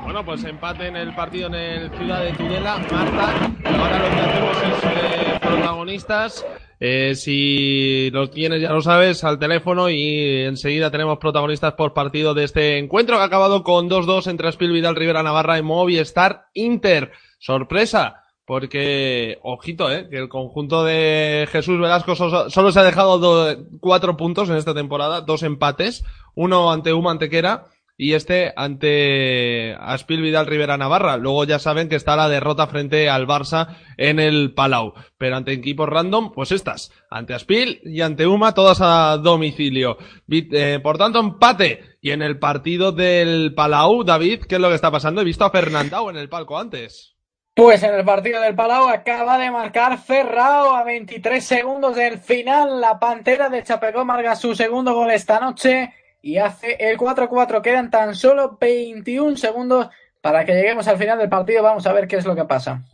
Bueno, pues empate en el partido en el Ciudad de Tudela. Marta, ahora lo que hacemos es eh, protagonistas. Eh, si los tienes, ya lo sabes, al teléfono y enseguida tenemos protagonistas por partido de este encuentro que ha acabado con 2-2 entre Aspil Vidal Rivera Navarra y Movistar Inter. Sorpresa, porque, ojito, eh, que el conjunto de Jesús Velasco so- solo se ha dejado do- cuatro puntos en esta temporada, dos empates, uno ante Uma Antequera y este ante Aspil Vidal Rivera Navarra. Luego ya saben que está la derrota frente al Barça en el Palau. Pero ante equipos random, pues estas. Ante Aspil y ante Uma, todas a domicilio. Eh, por tanto, empate. Y en el partido del Palau, David, ¿qué es lo que está pasando? He visto a Fernandao en el palco antes. Pues en el partido del Palau acaba de marcar Ferrao a 23 segundos del final. La Pantera de Chapecó marca su segundo gol esta noche y hace el 4-4. Quedan tan solo 21 segundos para que lleguemos al final del partido. Vamos a ver qué es lo que pasa.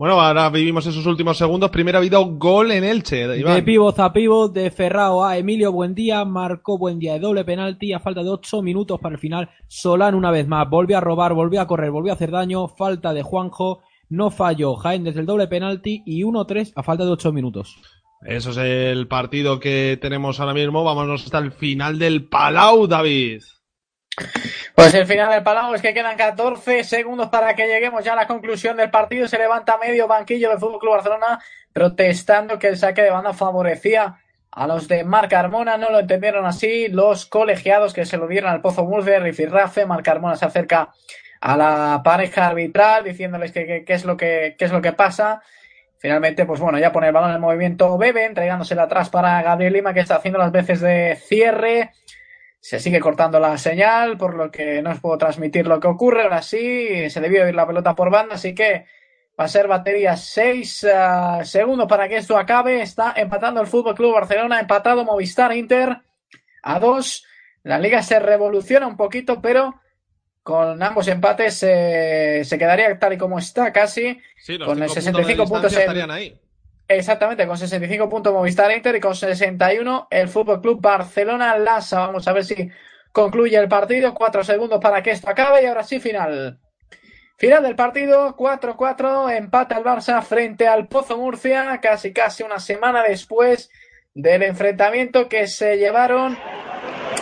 Bueno, ahora vivimos esos últimos segundos. Primero ha habido gol en Elche. Iván. De pivot a pivot, de Ferrao a Emilio Buendía, marcó Buendía de doble penalti a falta de 8 minutos para el final. Solán una vez más, volvió a robar, volvió a correr, volvió a hacer daño, falta de Juanjo, no falló Jaén desde el doble penalti y 1-3 a falta de 8 minutos. Eso es el partido que tenemos ahora mismo. Vámonos hasta el final del Palau, David. Pues el final del Palau es que quedan 14 segundos para que lleguemos ya a la conclusión del partido. Se levanta medio banquillo del Fútbol Club Barcelona protestando que el saque de banda favorecía a los de Marc Carmona. No lo entendieron así los colegiados que se lo dieron al Pozo Murcia, Rifirrafe. Marc Carmona se acerca a la pareja arbitral diciéndoles que es lo que es lo que pasa. Finalmente, pues bueno, ya pone el balón en movimiento Bebe, entregándosela atrás para Gabriel Lima, que está haciendo las veces de cierre. Se sigue cortando la señal, por lo que no os puedo transmitir lo que ocurre. Ahora sí, se debió ir la pelota por banda, así que Va a ser batería 6 segundos para que esto acabe. Está empatando el Fútbol Club Barcelona, empatado Movistar Inter a 2. La liga se revoluciona un poquito, pero con ambos empates eh, se quedaría tal y como está casi. Sí, los con el 65 puntos, en- estarían ahí. Exactamente, con 65 puntos Movistar Inter y con 61 el Fútbol Club Barcelona Lassa. Vamos a ver si concluye el partido. Cuatro segundos para que esto acabe y ahora sí final. Final del partido, 4-4, empata el Barça frente al Pozo Murcia, casi casi una semana después del enfrentamiento que se llevaron,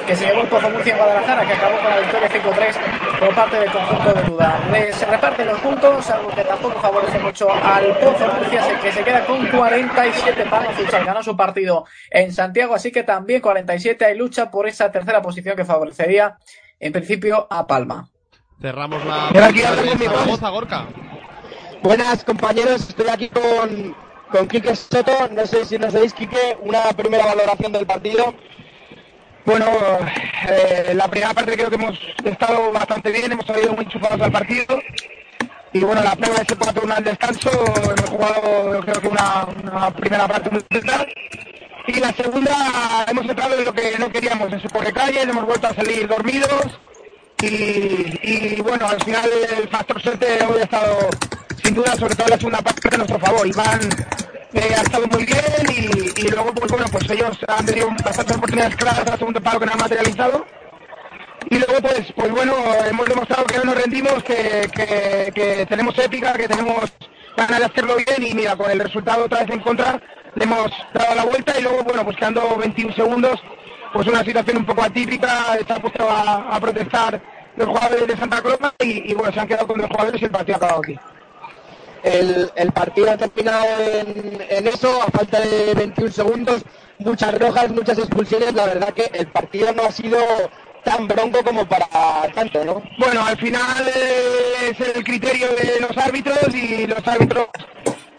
que se llevó el Pozo Murcia en Guadalajara, que acabó con la victoria 5-3 por parte del conjunto de Duda. Le- Se reparten los puntos, algo que tampoco favorece mucho al Pozo Murcia, que se queda con 47 palos. Futsal ganó su partido en Santiago, así que también 47 hay lucha por esa tercera posición que favorecería en principio a Palma. Cerramos la. Zaragoza, Gorka. Buenas compañeros, estoy aquí con, con Quique Soto. No sé si nos veis, Quique, una primera valoración del partido. Bueno, eh, la primera parte creo que hemos estado bastante bien, hemos salido muy enchufados al partido. Y bueno, la prueba de ese 4-1 al descanso, hemos jugado creo que una, primera parte muy intensa. Y la segunda hemos entrado en lo que no queríamos, en su correcalles, hemos vuelto a salir dormidos. Y, bueno, al final el factor suerte hoy ha estado sin duda, sobre todo en la segunda parte, a nuestro favor. Iván eh, ha estado muy bien y, luego, pues bueno, pues ellos han tenido bastantes oportunidades claras al segundo palo que no han materializado. Y luego, pues, pues bueno, hemos demostrado que no nos rendimos, que, tenemos épica, que tenemos ganas de hacerlo bien y mira, con el resultado otra vez en contra, le hemos dado la vuelta y luego, bueno, pues quedando 21 segundos, pues una situación un poco atípica, está puesto a, protestar los jugadores de Santa Coloma y, y bueno, se han quedado con dos jugadores y el partido ha acabado aquí. El, el partido ha terminado en, en eso, a falta de 21 segundos, muchas rojas, muchas expulsiones. La verdad que el partido no ha sido tan bronco como para tanto, ¿no? Bueno, al final eh, es el criterio de los árbitros y los árbitros,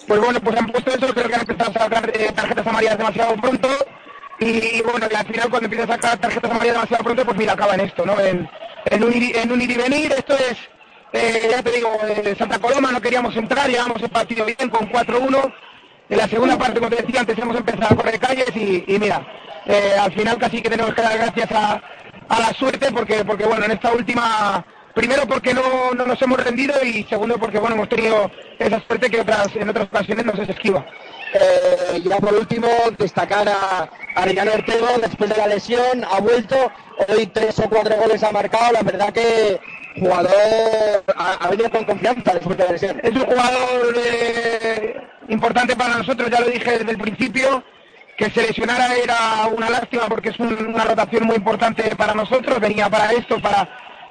pues bueno, pues han puesto eso, creo que han empezado a sacar eh, tarjetas amarillas demasiado pronto y bueno, y al final cuando empiezas a sacar tarjetas amarillas demasiado pronto, pues mira, acaba en esto, ¿no? En, en, en un ir y venir, esto es, eh, ya te digo, eh, Santa Coloma no queríamos entrar, llevamos el partido bien con 4-1. En la segunda parte, como te decía antes, hemos empezado a correr calles y, mira, eh, al final casi que tenemos que dar gracias a, a la suerte porque, porque bueno, en esta última, primero porque no, no nos hemos rendido y segundo porque bueno, hemos tenido esa suerte que en otras ocasiones nos es esquiva. Eh, ya por último, destacar a Arellano Ortego después de la lesión, ha vuelto, hoy tres o cuatro goles ha marcado, la verdad que jugador ha, venido con confianza después de la lesión. Es un jugador eh, importante para nosotros, ya lo dije desde el principio, que se lesionara era una lástima porque es un- una rotación muy importante para nosotros, venía para esto, para,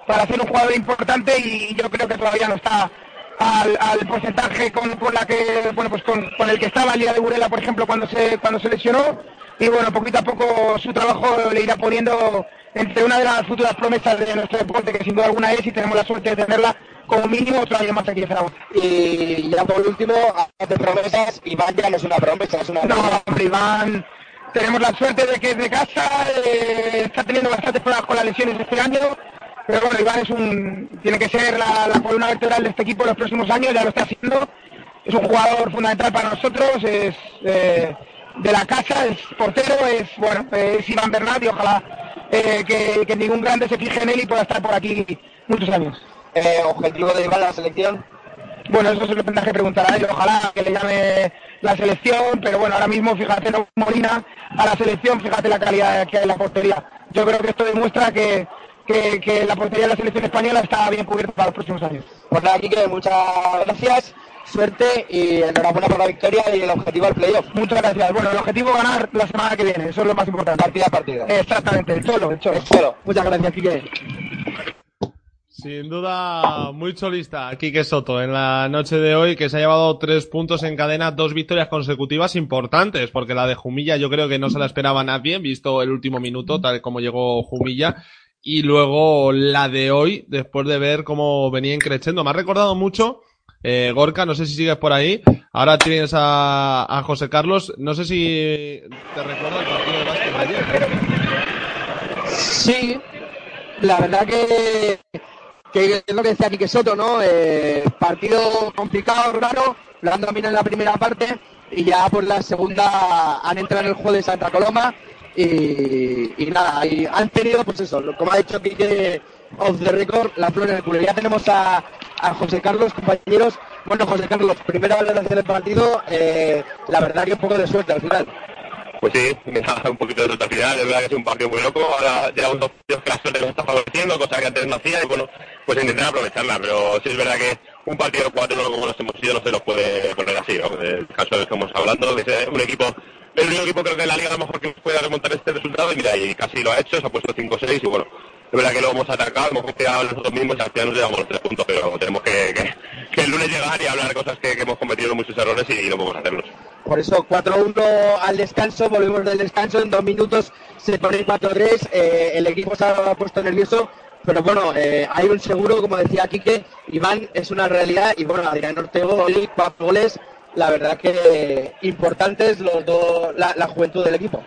para ser un jugador importante y yo creo que todavía no está al, al porcentaje con, con la que bueno pues con, con el que estaba el día de Burela por ejemplo cuando se cuando se lesionó y bueno poquito a poco su trabajo le irá poniendo entre una de las futuras promesas de nuestro deporte que sin duda alguna es y tenemos la suerte de tenerla como mínimo otro año más aquí en Zaragoza. Y ya por último, de promesas, Iván ya no es una promesa, es una No, Iván, tenemos la suerte de que es de casa, eh, está teniendo bastantes problemas con las lesiones este año, pero bueno, Iván es un, tiene que ser la, la columna vertebral de este equipo en los próximos años, ya lo está haciendo, es un jugador fundamental para nosotros, es eh, de la casa, es portero, es bueno, es Iván Bernat y ojalá eh, que, que ningún grande se fije en él y pueda estar por aquí muchos años. Eh, ¿Objetivo de Iván a la selección? Bueno, eso se lo tendrá que preguntar a él, ojalá que le llame la selección, pero bueno, ahora mismo fíjate no Molina a la selección, fíjate la calidad que hay en la portería. Yo creo que esto demuestra que, que, que la portería de la selección española está bien cubierta para los próximos años. Pues nada, Quique, muchas gracias, suerte y enhorabuena por la victoria y el objetivo al playoff. Muchas gracias. Bueno, el objetivo es ganar la semana que viene, eso es lo más importante. Partida a partida. Exactamente, el cholo, el cholo. El cholo. Muchas gracias, Quique. Sin duda, muy cholista Quique Soto en la noche de hoy, que se ha llevado tres puntos en cadena, dos victorias consecutivas importantes, porque la de Jumilla yo creo que no se la esperaba nadie, visto el último minuto, tal como llegó Jumilla, y luego la de hoy, después de ver cómo venía increciendo. Me ha recordado mucho, eh, Gorka, no sé si sigues por ahí, ahora tienes a, José Carlos, no sé si te recuerda el partido de básquet de ayer. Sí, la verdad que, es lo que decía Quique Soto, ¿no? Eh, partido complicado, raro, lo han dominado en la primera parte y ya por la segunda han entrado en el juego de Santa Coloma y, y nada, y han tenido, pues eso, lo- como ha dicho Quique off the record, la flor en el culo. Ya tenemos a, a José Carlos, compañeros. Bueno, José Carlos, primera valoración del partido, eh, la verdad que un poco de suerte al final. Pues sí, me un poquito de suerte al final, es verdad que es un partido muy loco, ahora llevamos dos partidos que la suerte nos está favoreciendo, cosa que antes no hacía, y bueno, pues intentar aprovecharla, pero sí es verdad que un partido 4 como nos hemos ido no se nos puede poner así, ¿no? El caso del que estamos hablando, que un equipo, el único equipo creo que en la liga a lo mejor que pueda remontar este resultado, y mira, y casi lo ha hecho, se ha puesto 5-6, y bueno, es verdad que lo hemos atacado, hemos en nosotros mismos y al final nos llevamos los tres puntos, pero tenemos que, el lunes llegar y hablar de cosas que, hemos cometido muchos errores y no podemos hacerlos. Por eso 4-1 al descanso, volvemos del descanso, en dos minutos se pone 4-3, eh, el equipo se ha puesto nervioso, pero bueno, eh, hay un seguro, como decía Quique, Iván es una realidad y bueno, Adrián Ortego hoy cuatro goles, la verdad que importantes los dos, la, juventud del equipo.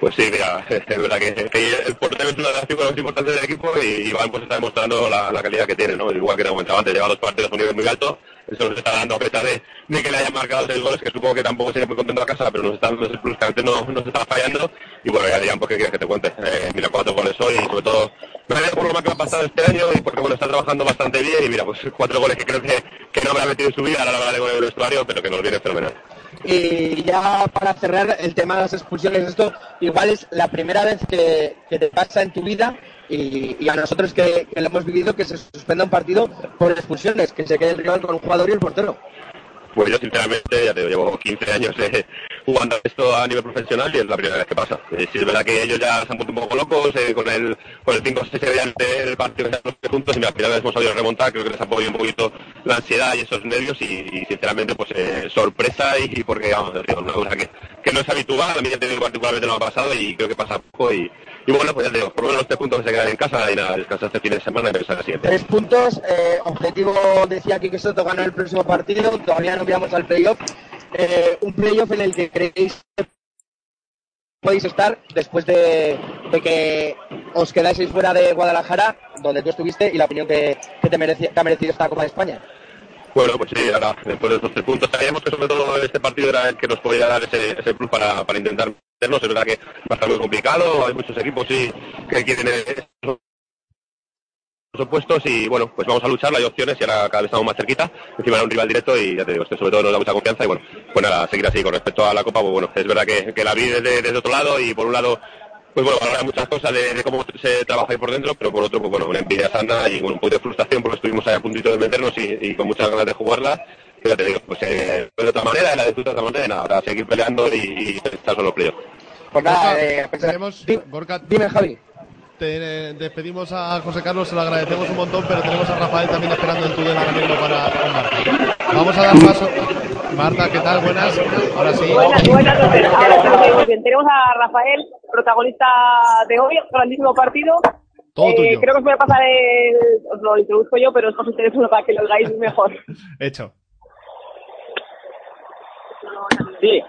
Pues sí, mira, es verdad que, el portero es una de las figuras más importantes del equipo y Iván pues está demostrando la, la calidad que tiene, ¿no? Igual que te comentaba antes, lleva dos partidos a un nivel muy alto, eso nos está dando a pesar de, que le hayan marcado seis goles, que supongo que tampoco sería muy contento a casa, pero nos está dando ese plus que antes no nos estaba fallando y bueno, ya Adrián, pues qué quieres que te cuente, eh, mira cuatro goles hoy y sobre todo me alegro por lo más que ha pasado este año y porque bueno, está trabajando bastante bien y mira, pues cuatro goles que creo que, que no me ha metido en su vida a la hora de con el vestuario, pero que nos viene fenomenal. Y ya para cerrar el tema de las expulsiones, esto igual es la primera vez que, que te pasa en tu vida y, y a nosotros que, que lo hemos vivido que se suspenda un partido por expulsiones, que se quede el rival con un jugador y el portero. Pues yo sinceramente ya te llevo 15 años eh, jugando esto a nivel profesional y es la primera vez que pasa. Eh, sí es verdad que ellos ya se han puesto un poco locos eh, con el con el 5-6 se veían el partido que puntos y al final hemos sabido remontar, creo que les ha podido un poquito la ansiedad y esos nervios y, sinceramente pues eh, sorpresa y, porque vamos, es una cosa que, que no es habitual, a mí ya te digo particularmente no ha pasado y creo que pasa poco y, bueno pues ya te digo, por lo menos tres puntos que se quedan en casa y nada, descansar este fin de semana y pensar el siguiente. Tres puntos, eh, objetivo decía aquí que Soto ganar el próximo partido, todavía no veamos al playoff. Eh, un playoff en el que creéis que podéis estar después de, de que os quedáis fuera de Guadalajara, donde tú estuviste, y la opinión que, que te, mereci- te ha merecido esta Copa de España. Bueno, pues sí, ahora, después de estos tres puntos, sabíamos que sobre todo este partido era el que nos podía dar ese, ese plus para, para intentar meternos. Es verdad que va a estar muy complicado, hay muchos equipos sí, que quieren esos opuestos y bueno, pues vamos a luchar, hay opciones y ahora cada vez estamos más cerquita. Encima era un rival directo y ya te digo, este sobre todo nos da mucha confianza y bueno, pues nada, seguir así. Con respecto a la Copa, pues bueno, es verdad que, que la vi desde, desde otro lado y por un lado pues bueno, valorar muchas cosas de, de cómo se trabaja ahí por dentro, pero por otro, pues bueno, una envidia sana y bueno, un poco de frustración porque estuvimos ahí a puntito de meternos y, y con muchas ganas de jugarla. Pero ya te digo, pues eh, de otra manera, la disfruta de otra manera, y nada, ahora seguir peleando y, y estar solo playoff. Pues nada, eh, tenemos, Gorka, dime Javi. Te eh, despedimos a José Carlos, se lo agradecemos un montón, pero tenemos a Rafael también esperando en Tudela ahora mismo para con Marta. Vamos a dar paso. Marta, ¿qué tal? Buenas. Ahora sí. Buenas, buenas noches. Ahora sí lo tenemos bien. Tenemos a Rafael, protagonista de hoy, grandísimo partido. Todo Eh, tuyo. creo que os voy a pasar el. Os lo introduzco yo, pero os paso el teléfono para que lo oigáis mejor. Hecho. Sí.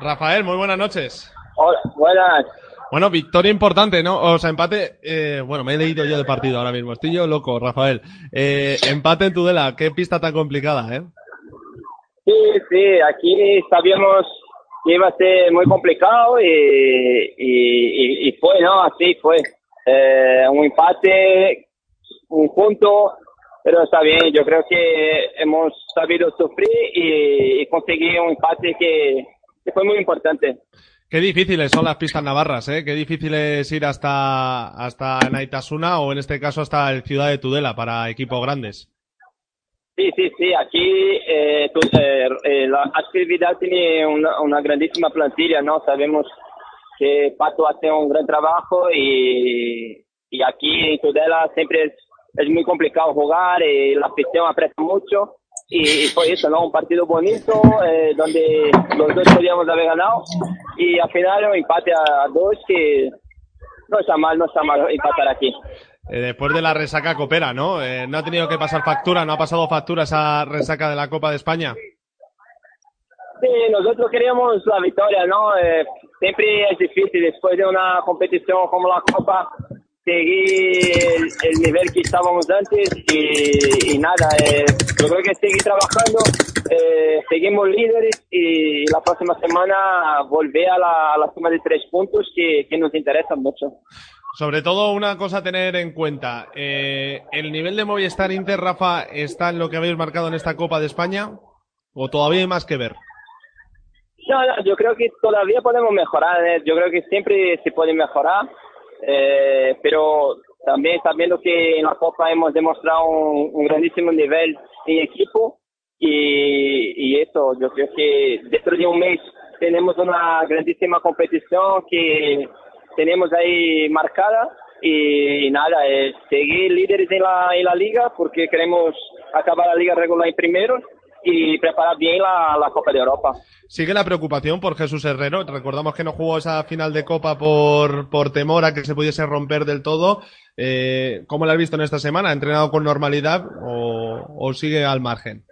Rafael, muy buenas noches. Hola, buenas. Bueno, victoria importante, ¿no? O sea, empate. eh, bueno, me he leído yo de partido ahora mismo. Estoy yo loco, Rafael. Eh, empate en Tudela. Qué pista tan complicada, ¿eh? Sí, sí, aquí sabíamos que iba a ser muy complicado y, y, y- fue, ¿no? Así fue. Eh, un empate, un punto, pero está bien. Yo creo que hemos sabido sufrir y, y conseguir un empate que, que fue muy importante. Qué difíciles son las pistas navarras, ¿eh? Qué difícil es ir hasta, hasta Naitasuna o en este caso hasta el Ciudad de Tudela para equipos grandes. Sí, sí, sí. Aquí eh, tu- eh, eh, la actividad tiene una, una grandísima plantilla, ¿no? Sabemos que Pato hace un gran trabajo y, y aquí en Tudela siempre es, es muy complicado jugar y la afición aprieta mucho. Y, fue eso, ¿no? Un partido bonito eh, donde los dos podíamos haber ganado y al final un empate a dos que no está mal, no está mal empatar aquí. Eh, después de la resaca copera, ¿no? Eh, no ha tenido que pasar factura, no ha pasado factura esa resaca de la Copa de España. Sí, nosotros queríamos la victoria, ¿no? Eh, siempre es difícil después de una competición como la Copa seguir el, el nivel que estábamos antes y, y nada, eh, yo creo que seguir trabajando, eh, seguimos líderes y la próxima semana volver a la, a la suma de tres puntos que, que nos interesan mucho. Sobre todo una cosa a tener en cuenta, eh, ¿el nivel de Movistar Inter, Rafa, está en lo que habéis marcado en esta Copa de España? ¿O todavía hay más que ver? No, no, yo creo que todavía podemos mejorar, eh, yo creo que siempre se puede mejorar, eh, pero también sabiendo que en la Copa hemos demostrado un, grandísimo nivel en equipo y, y eso, yo creo que dentro de un mes tenemos una grandísima competición que tenemos ahí marcada y, nada, eh, seguir líderes en la, en la liga porque queremos acabar la liga regular en primero y preparar bien la, la Copa de Europa. Sigue la preocupación por Jesús Herrero. Recordamos que no jugó esa final de Copa por, por temor a que se pudiese romper del todo. Eh, ¿Cómo lo has visto en esta semana? ¿Ha entrenado con normalidad o, o sigue al margen?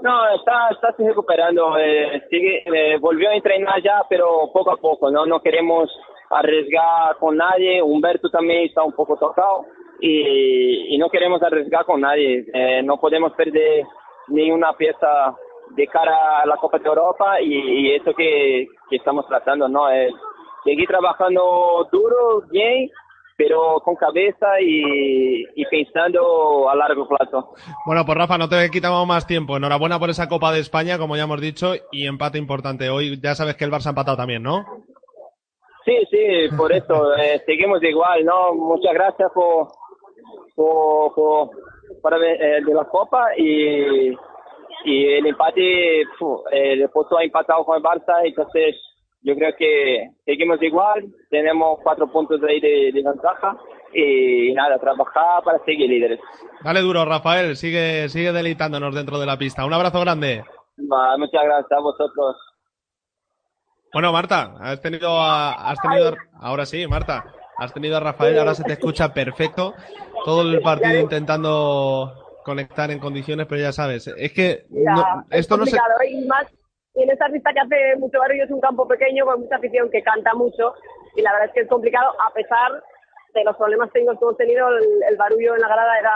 No, está, está se recuperando. Eh, sigue, eh, volvió a entrenar ya, pero poco a poco. No, no queremos arriesgar con nadie. Humberto también está un poco tocado y, y no queremos arriesgar con nadie. Eh, no podemos perder ni una pieza de cara a la Copa de Europa y, y eso que, que estamos tratando, ¿no? Es seguir trabajando duro, bien, pero con cabeza y, y pensando a largo plazo. Bueno, pues Rafa, no te quitamos más tiempo. Enhorabuena por esa Copa de España, como ya hemos dicho, y empate importante. Hoy ya sabes que el Barça ha empatado también, ¿no? Sí, sí, por eso eh, seguimos igual, ¿no? Muchas gracias por, por, por para eh, de la Copa y, y el empate, el Porto ha empatado con el Barça, entonces yo creo que seguimos igual, tenemos cuatro puntos ahí de, de ventaja y nada, trabajar para seguir líderes. Dale duro, Rafael, sigue, sigue deleitándonos dentro de la pista. Un abrazo grande. Va, muchas gracias a vosotros. Bueno, Marta, has tenido has tenido, ahora sí, Marta, has tenido a Rafael, ahora se te escucha perfecto. Todo el partido intentando conectar en condiciones, pero ya sabes, es que Ya, no- es esto no se, y más en esta pista que hace mucho barullo es un campo pequeño con mucha afición que canta mucho y la verdad es que es complicado a pesar de los problemas técnicos que hemos tenido el, el barullo en la grada era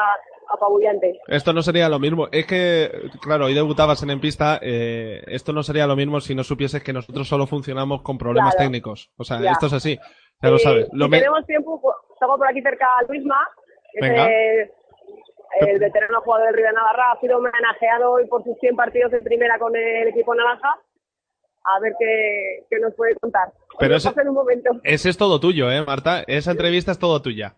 apabullante esto no sería lo mismo. Es que, claro, hoy debutabas en En Pista, eh, esto no sería lo mismo si no supieses que nosotros solo funcionamos con problemas Claro. técnicos. O sea, Ya. esto es así, ya lo sabes. si me- tenemos tiempo pues, estamos por aquí cerca a Luisma que es, el veterano jugador del Río de Navarra ha sido homenajeado hoy por sus 100 partidos en primera con el equipo naranja a ver qué, qué nos puede contar Pero ese- un momento Ese es todo tuyo, ¿eh, Marta? Esa entrevista es todo tuya.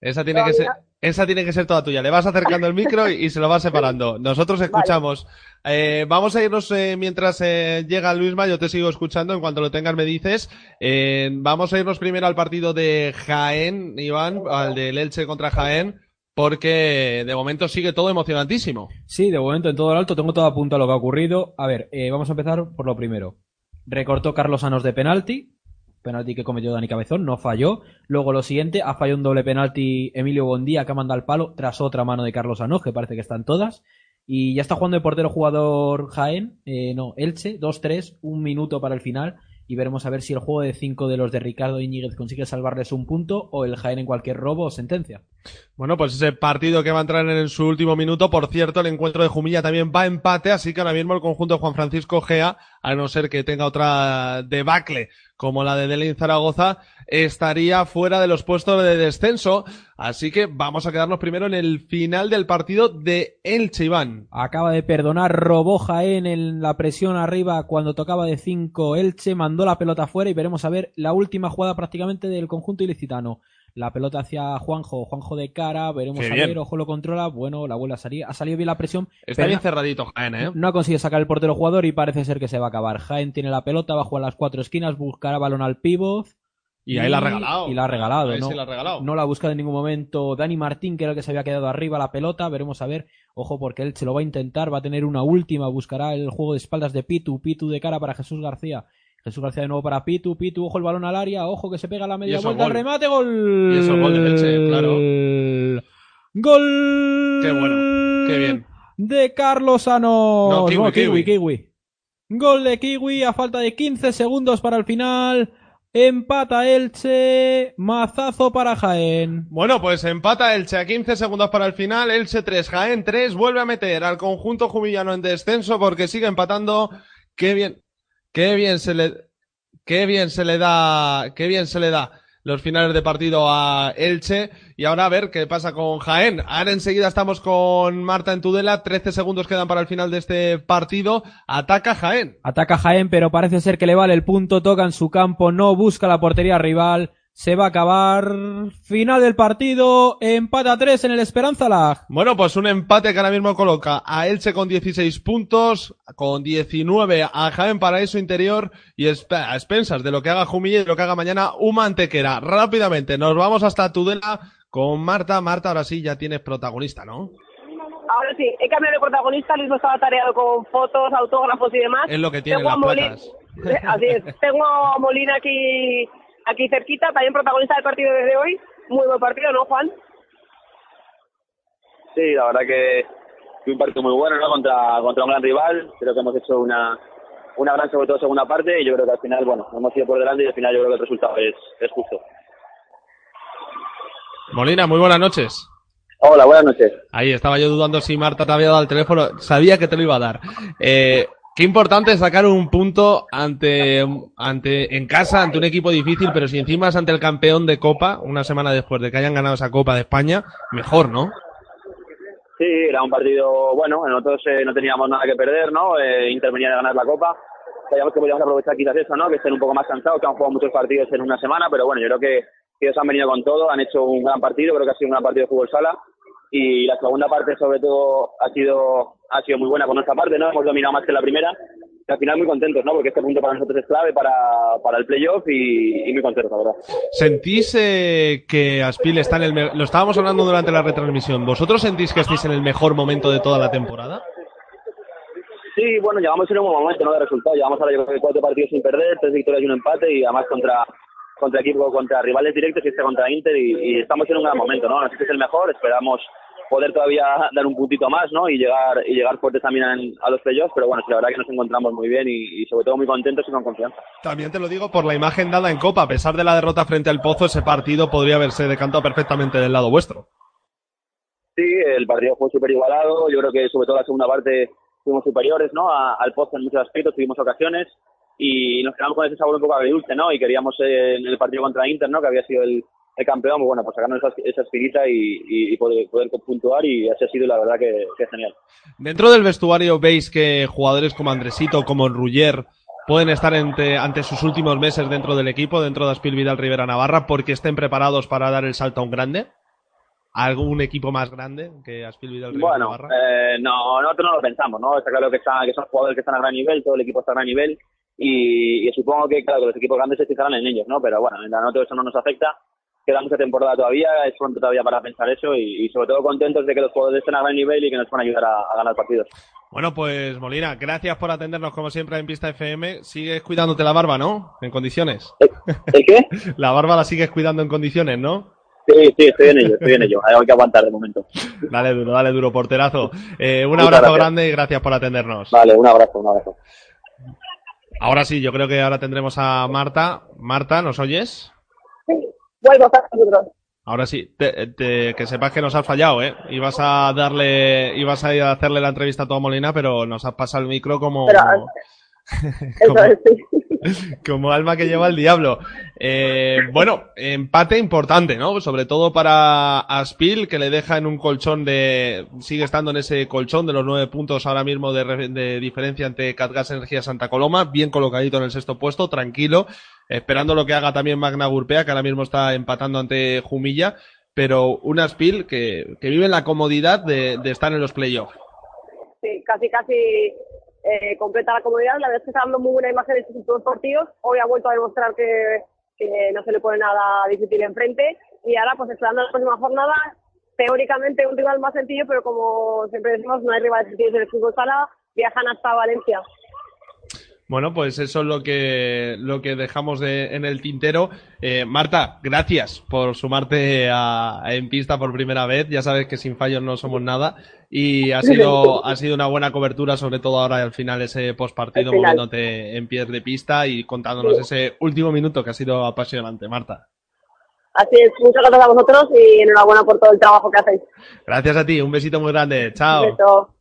Esa tiene que ser. Esa tiene que ser toda tuya. Le vas acercando el micro y, y se lo vas separando. Nosotros escuchamos. Eh, vamos a irnos eh, mientras eh, llega Luisma. Yo te sigo escuchando. En cuanto lo tengas me dices. Eh, vamos a irnos primero al partido de Jaén, Iván, al del Elche contra Jaén, porque de momento sigue todo emocionantísimo. Sí, de momento en todo el alto tengo todo apuntado a lo que ha ocurrido. A ver, eh, vamos a empezar por lo primero. Recortó Carlos Anos de penalti. Penalti que cometió Dani Cabezón, no falló. Luego lo siguiente, ha fallado un doble penalti Emilio Bondía que ha mandado al palo tras otra mano de Carlos Anos, que parece que están todas. Y ya está jugando de portero jugador Jaén, eh, no, Elche, 2-3, un minuto para el final. Y veremos a ver si el juego de 5 de los de Ricardo Íñiguez consigue salvarles un punto o el Jaén en cualquier robo o sentencia. Bueno, pues ese partido que va a entrar en su último minuto. Por cierto, el encuentro de Jumilla también va a empate, así que ahora mismo el conjunto de Juan Francisco Gea, a no ser que tenga otra debacle como la de Delin Zaragoza, estaría fuera de los puestos de descenso. Así que vamos a quedarnos primero en el final del partido de Elche, Iván. Acaba de perdonar, robó Jaén en la presión arriba cuando tocaba de 5 Elche, mandó la pelota afuera y veremos a ver la última jugada prácticamente del conjunto ilicitano. La pelota hacia Juanjo, Juanjo de cara, veremos Qué a bien. ver, ojo lo controla, bueno, la vuelve a salir, ha salido bien la presión. Está pero bien no- cerradito Jaén, ¿eh? no ha conseguido sacar el portero jugador y parece ser que se va a acabar. Jaén tiene la pelota, va a jugar las cuatro esquinas, buscará balón al pívot. Y ahí la ha regalado. Y la ha regalado, Ahí ¿no? sí la ha regalado. No la ha buscado en ningún momento Dani Martín, que era el que se había quedado arriba la pelota. Veremos a ver. Ojo, porque él se lo va a intentar, va a tener una última, buscará el juego de espaldas de Pitu, Pitu de cara para Jesús García. Jesús García de nuevo para Pitu, Pitu, ojo el balón al área, ojo que se pega la media vuelta, gol. remate, gol. Y eso es gol del Elche, claro. Gol. Qué bueno, qué bien. De Carlos Anos. No, Kiwi, Kiwi, Kiwi. Kiwi. Gol de Kiwi a falta de 15 segundos para el final. Empata Elche, mazazo para Jaén. Bueno, pues empata Elche a 15 segundos para el final, Elche 3, Jaén 3, vuelve a meter al conjunto jumillano en descenso porque sigue empatando. Qué bien, qué bien se le, qué bien se le da, qué bien se le da los finales de partido a Elche. Y ahora a ver qué pasa con Jaén. Ahora enseguida estamos con Marta en Tudela. 13 segundos quedan para el final de este partido. Ataca Jaén. Ataca Jaén, pero parece ser que le vale el punto. Toca en su campo, no busca la portería rival. Se va a acabar. Final del partido. Empata 3 en el Esperanza Lag. Bueno, pues un empate que ahora mismo coloca a Elche con 16 puntos, con 19 a Jaén Paraíso Interior y a expensas de lo que haga Jumilla y de lo que haga mañana Uma Antequera. Rápidamente, nos vamos hasta Tudela con Marta. Marta, ahora sí ya tienes protagonista, ¿no? Ahora sí, he cambiado de protagonista, Luis no estaba tareado con fotos, autógrafos y demás. Es lo que tienen Tengo las a Molina- placas. Eh, Así es. Tengo a Molina aquí, aquí cerquita, también protagonista del partido desde hoy. Muy buen partido, ¿no, Juan? Sí, la verdad que fue un partido muy bueno, ¿no? Contra, contra un gran rival. Creo que hemos hecho una, una gran, sobre todo, segunda parte. Y yo creo que al final, bueno, hemos ido por delante y al final yo creo que el resultado es, es justo. Molina, muy buenas noches. Hola, buenas noches. Ahí estaba yo dudando si Marta te había dado el teléfono. Sabía que te lo iba a dar. Eh, qué importante sacar un punto ante, ante, en casa, ante un equipo difícil, pero si encima es ante el campeón de Copa, una semana después de que hayan ganado esa Copa de España, mejor, ¿no? Sí, era un partido bueno. Nosotros eh, no teníamos nada que perder, ¿no? Eh, Inter venía de ganar la Copa. Sabíamos que podíamos aprovechar quizás eso, ¿no? Que estén un poco más cansados, que han jugado muchos partidos en una semana, pero bueno, yo creo que ellos han venido con todo, han hecho un gran partido, creo que ha sido un gran partido de fútbol sala. Y la segunda parte, sobre todo, ha sido ha sido muy buena por nuestra parte, ¿no? Hemos dominado más que la primera. Y al final muy contentos, ¿no? Porque este punto para nosotros es clave para, para el playoff y, y muy contentos, la verdad. ¿Sentís eh, que Aspil está en el... me- Lo estábamos hablando durante la retransmisión. ¿Vosotros sentís que estáis en el mejor momento de toda la temporada? Sí, bueno, llevamos en un buen momento ¿no? de resultados. Llevamos ahora yo creo que cuatro partidos sin perder, tres victorias y un empate y además contra contra equipos, contra rivales directos y este contra Inter y, y estamos en un gran momento, ¿no? Así que es el mejor, esperamos poder todavía dar un puntito más, ¿no? Y llegar y llegar fuertes también en- a los playoffs, pero bueno, sí, la verdad que nos encontramos muy bien y, y sobre todo muy contentos y con confianza. También te lo digo por la imagen dada en Copa. A pesar de la derrota frente al Pozo, ese partido podría haberse decantado perfectamente del lado vuestro. Sí, el partido fue súper igualado. Yo creo que sobre todo la segunda parte fuimos superiores ¿no? A- al pozo en muchos aspectos, tuvimos ocasiones y nos quedamos con ese sabor un poco agridulce, ¿no? Y queríamos eh, en el partido contra Inter, ¿no? Que había sido el, el campeón, pues bueno, pues sacarnos esa, esa espirita y, y- poder, poder puntuar y así ha sido la verdad que, que genial. Dentro del vestuario veis que jugadores como Andresito, como Ruller, pueden estar ante, ante sus últimos meses dentro del equipo, dentro de Aspil Vidal Rivera Navarra, porque estén preparados para dar el salto a un grande. ¿A ¿Algún equipo más grande que Aspil Vidal Rivera Bueno, Navarra? eh, no, nosotros no lo pensamos, ¿no? Está claro que, está, que son jugadores que están a gran nivel, todo el equipo está a gran nivel y, y supongo que, claro, que los equipos grandes se fijarán en ellos, ¿no? Pero bueno, a nosotros eso no nos afecta, queda mucha temporada todavía, es pronto todavía para pensar eso y, y sobre todo contentos de que los jugadores estén a gran nivel y que nos van a ayudar a, a ganar partidos. Bueno, pues Molina, gracias por atendernos como siempre en Pista FM. Sigues cuidándote la barba, ¿no? En condiciones. ¿El qué? La barba la sigues cuidando en condiciones, ¿no? Sí, sí, estoy en ello, estoy en ello. Hay que aguantar de momento. Dale duro, dale duro, porterazo. Eh, un Muchas abrazo gracias. grande y gracias por atendernos. Vale, un abrazo, un abrazo. Ahora sí, yo creo que ahora tendremos a Marta. Marta, ¿nos oyes? Vuelvo a. Ahora sí, te- te- que sepas que nos has fallado, ¿eh? Ibas a darle, ibas a ir a hacerle la entrevista a toda Molina, pero nos has pasado el micro como, Pero, como, Eso es, sí. como alma que lleva el diablo. Eh, bueno, empate importante, ¿no? Sobre todo para Aspil, que le deja en un colchón de, sigue estando en ese colchón de los nueve puntos ahora mismo de, re- de diferencia ante Catgas Energía Santa Coloma, bien colocadito en el sexto puesto, tranquilo, esperando lo que haga también Magna Gurpea, que ahora mismo está empatando ante Jumilla, pero un Aspil que, que vive en la comodidad de, de estar en los playoffs. Sí, casi, casi eh, completa la comodidad. La verdad es que está dando muy buena imagen en estos últimos partidos. Hoy ha vuelto a demostrar que, que no se le pone nada difícil enfrente. Y ahora, pues esperando la próxima jornada, teóricamente un rival más sencillo, pero como siempre decimos, no hay rivales sencillos en el fútbol sala. Viajan hasta Valencia. Bueno, pues eso es lo que, lo que dejamos de, en el tintero. Eh, Marta, gracias por sumarte a, a En Pista por primera vez. Ya sabes que sin fallos no somos nada. Y ha sido, ha sido una buena cobertura, sobre todo ahora al final ese postpartido, moviéndote en pies de pista y contándonos ese último minuto que ha sido apasionante, Marta. Así es, muchas gracias a vosotros y enhorabuena por todo el trabajo que hacéis. Gracias a ti, un besito muy grande. Chao. Un beso.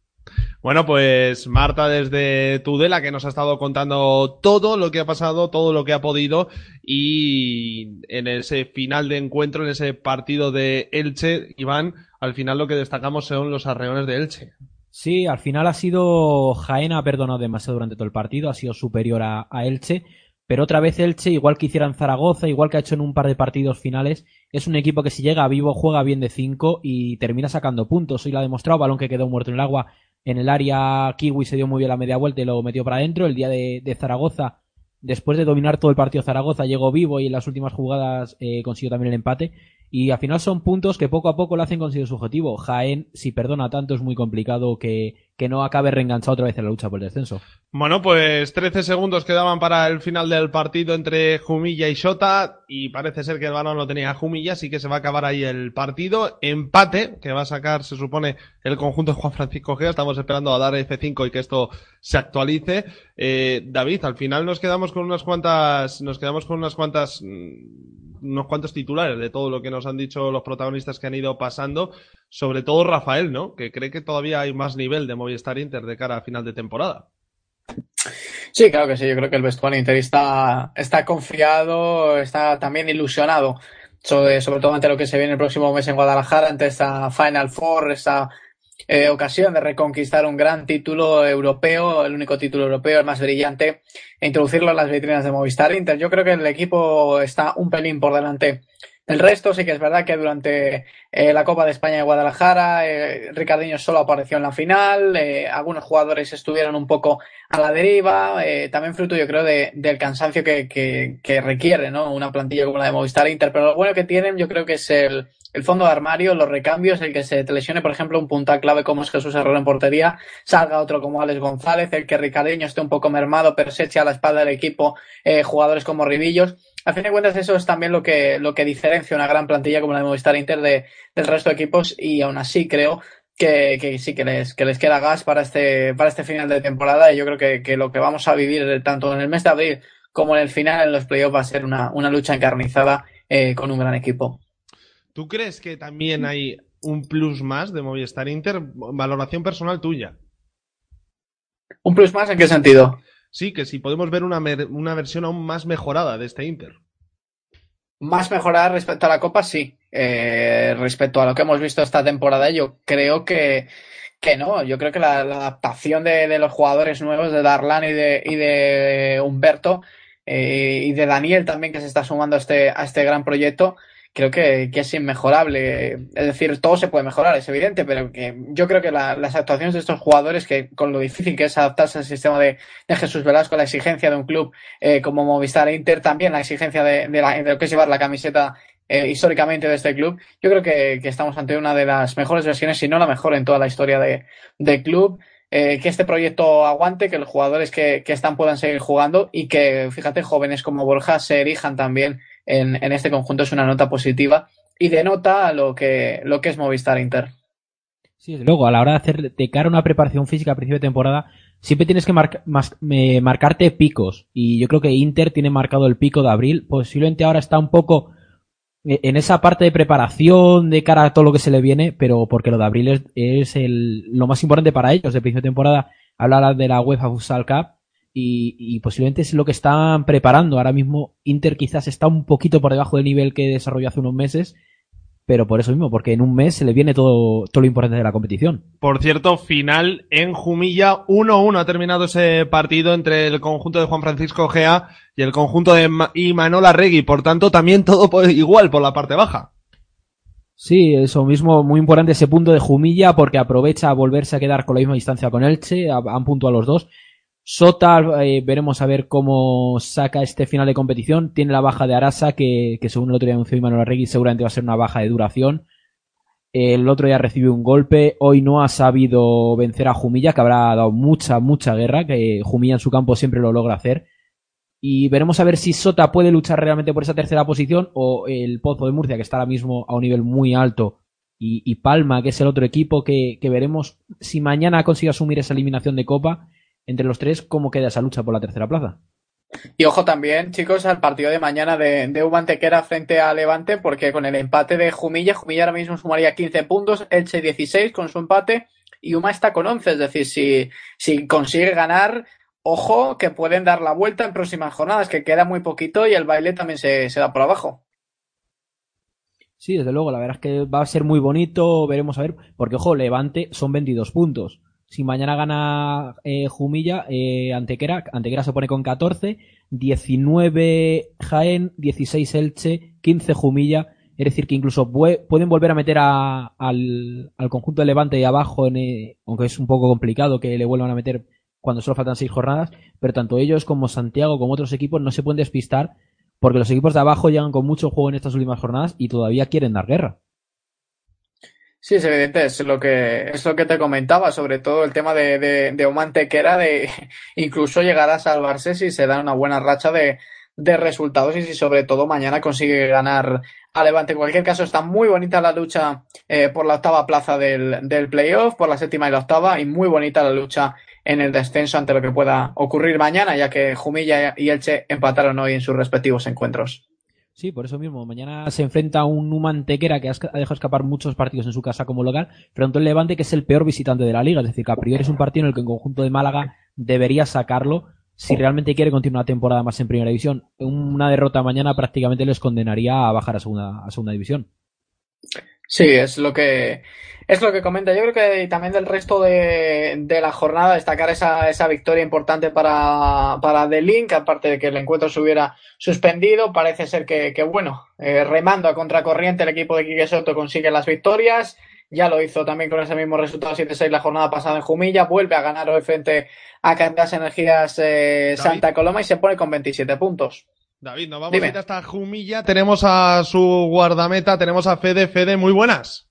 Bueno, pues Marta desde Tudela que nos ha estado contando todo lo que ha pasado, todo lo que ha podido y en ese final de encuentro, en ese partido de Elche, Iván, al final lo que destacamos son los arreones de Elche. Sí, al final ha sido Jaén ha perdonado demasiado durante todo el partido, ha sido superior a, Elche, pero otra vez Elche, igual que hiciera en Zaragoza, igual que ha hecho en un par de partidos finales, es un equipo que si llega vivo juega bien de 5 y termina sacando puntos. Hoy lo ha demostrado, balón que quedó muerto en el agua en el área, Kiwi se dio muy bien la media vuelta y lo metió para adentro. El día de, Zaragoza, después de dominar todo el partido Zaragoza, llegó vivo y en las últimas jugadas eh, consiguió también el empate. Y al final son puntos que poco a poco le hacen conseguir su objetivo. Jaén, si perdona tanto, es muy complicado que, que no acabe reenganchado otra vez en la lucha por el descenso. Bueno, pues 13 segundos quedaban para el final del partido entre Jumilla y Shota y parece ser que el balón lo tenía Jumilla, así que se va a acabar ahí el partido. Empate que va a sacar, se supone, el conjunto de Juan Francisco Gea. Estamos esperando a dar F5 y que esto se actualice. Eh, David, al final nos quedamos con unas cuantas, nos quedamos con unas cuantas, mm, unos cuantos titulares de todo lo que nos han dicho los protagonistas que han ido pasando, sobre todo Rafael, ¿no? Que cree que todavía hay más nivel de Movistar Inter de cara a final de temporada. Sí, claro que sí. Yo creo que el vestuario Inter está, está confiado, está también ilusionado, sobre, sobre todo ante lo que se viene el próximo mes en Guadalajara, ante esta Final Four, esta eh, ocasión de reconquistar un gran título europeo, el único título europeo, el más brillante, e introducirlo en las vitrinas de Movistar Inter. Yo creo que el equipo está un pelín por delante el resto sí que es verdad que durante eh, la Copa de España de Guadalajara, eh, solo apareció en la final, eh, algunos jugadores estuvieron un poco a la deriva, eh, también fruto yo creo de, del cansancio que, que, que, requiere ¿no? una plantilla como la de Movistar Inter, pero lo bueno que tienen yo creo que es el, fondo de armario, los recambios, el que se te lesione por ejemplo un punta clave como es Jesús Herrero en portería, salga otro como Alex González, el que Ricardinho esté un poco mermado, pero se eche a la espalda del equipo jugadores como Ribillos a fin de cuentas eso es también lo que, lo que diferencia una gran plantilla como la de Movistar Inter de, del resto de equipos y aún así creo que, que sí que les, que les queda gas para este, para este final de temporada y yo creo que, que lo que vamos a vivir tanto en el mes de abril como en el final en los playoffs va a ser una, una lucha encarnizada eh, con un gran equipo. ¿Tú crees que también hay un plus más de Movistar Inter? Valoración personal tuya. ¿Un plus más en qué sentido? Sí, que si podemos ver una, una versión aún más mejorada de este Inter. Más mejorada respecto a la Copa, sí. Eh, respecto a lo que hemos visto esta temporada, yo creo que, que no. Yo creo que la, adaptación de, de, los jugadores nuevos, de Darlan y de, y de Humberto, eh, y de Daniel también, que se está sumando a este, a este gran proyecto, creo que, que, es inmejorable. Es decir, todo se puede mejorar, es evidente, pero que yo creo que la, las actuaciones de estos jugadores, que con lo difícil que es adaptarse al sistema de, de Jesús Velasco, la exigencia de un club eh, como Movistar e Inter, también la exigencia de, de, la, de lo que es llevar la camiseta eh, históricamente de este club, yo creo que, que, estamos ante una de las mejores versiones, si no la mejor en toda la historia de, del club. Eh, que este proyecto aguante, que los jugadores que, que están puedan seguir jugando y que, fíjate, jóvenes como Borja se erijan también en, en, este conjunto es una nota positiva y denota lo que, lo que es Movistar Inter. Sí, luego, a la hora de hacer de cara a una preparación física a principio de temporada, siempre tienes que mar, mas, marcarte picos. Y yo creo que Inter tiene marcado el pico de abril. Posiblemente ahora está un poco en esa parte de preparación de cara a todo lo que se le viene, pero porque lo de abril es, es el, lo más importante para ellos. De principio de temporada, hablar de la UEFA Futsal Cup y, y, posiblemente es lo que están preparando. Ahora mismo Inter quizás está un poquito por debajo del nivel que desarrolló hace unos meses, pero por eso mismo, porque en un mes se le viene todo, todo lo importante de la competición. Por cierto, final en Jumilla, 1-1 ha terminado ese partido entre el conjunto de Juan Francisco Gea y el conjunto de Ma Imanol Arregui, por tanto también todo igual por la parte baja. Sí, eso mismo, muy importante ese punto de Jumilla porque aprovecha a volverse a quedar con la misma distancia con Elche, han punto a los dos. Sota, eh, veremos a ver cómo saca este final de competición. Tiene la baja de Arasa, que, que según el otro día anunció Imanol Arregui, seguramente va a ser una baja de duración. El otro día recibió un golpe. Hoy no ha sabido vencer a Jumilla, que habrá dado mucha, mucha guerra, que Jumilla en su campo siempre lo logra hacer. Y veremos a ver si Sota puede luchar realmente por esa tercera posición o el Pozo de Murcia, que está ahora mismo a un nivel muy alto, y, y Palma, que es el otro equipo que, que veremos si mañana consigue asumir esa eliminación de Copa. Entre los tres, ¿cómo queda esa lucha por la tercera plaza? Y ojo también, chicos, al partido de mañana de, de Ubantequera frente a Levante, porque con el empate de Jumilla, Jumilla ahora mismo sumaría 15 puntos, Elche 16 con su empate y Uma está con 11. Es decir, si, si consigue ganar, ojo que pueden dar la vuelta en próximas jornadas, que queda muy poquito y el baile también se, se da por abajo. Sí, desde luego, la verdad es que va a ser muy bonito, veremos a ver, porque ojo, Levante son 22 puntos. Si mañana gana eh, Jumilla, eh, Antequera, Antequera se pone con 14, 19 Jaén, 16 Elche, 15 Jumilla. Es decir, que incluso pueden volver a meter a, al, conjunto de Levante ahí abajo, en, eh, aunque es un poco complicado que le vuelvan a meter cuando solo faltan seis jornadas, pero tanto ellos como Santiago como otros equipos no se pueden despistar porque los equipos de abajo llegan con mucho juego en estas últimas jornadas y todavía quieren dar guerra. Sí, es evidente, es lo que, es lo que te comentaba, sobre todo el tema de, de, de Omante, que era de incluso llegar a salvarse si se da una buena racha de, de resultados y si sobre todo mañana consigue ganar a Levante. En cualquier caso, está muy bonita la lucha eh, por la octava plaza del, del playoff, por la séptima y la octava, y muy bonita la lucha en el descenso ante lo que pueda ocurrir mañana, ya que Jumilla y Elche empataron hoy en sus respectivos encuentros. Sí, por eso mismo. Mañana se enfrenta a un Numantequera que ha dejado escapar muchos partidos en su casa como local, frente a un Levante que es el peor visitante de la liga. Es decir, que a priori es un partido en el que el conjunto de Málaga debería sacarlo si realmente quiere continuar la temporada más en primera división. Una derrota mañana prácticamente les condenaría a bajar a segunda, a segunda división. Sí, es lo que es lo que comenta. Yo creo que también del resto de, de la jornada destacar esa, esa victoria importante para, para The Link, aparte de que el encuentro se hubiera suspendido. Parece ser que, que bueno, eh, remando a contracorriente el equipo de Quique Soto consigue las victorias. Ya lo hizo también con ese mismo resultado 7-6 la jornada pasada en Jumilla. Vuelve a ganar hoy frente a Candas Energías eh, Santa Coloma y se pone con 27 puntos. David, nos vamos Dime. a ir hasta Jumilla. Tenemos a su guardameta, tenemos a Fede. Fede, muy buenas.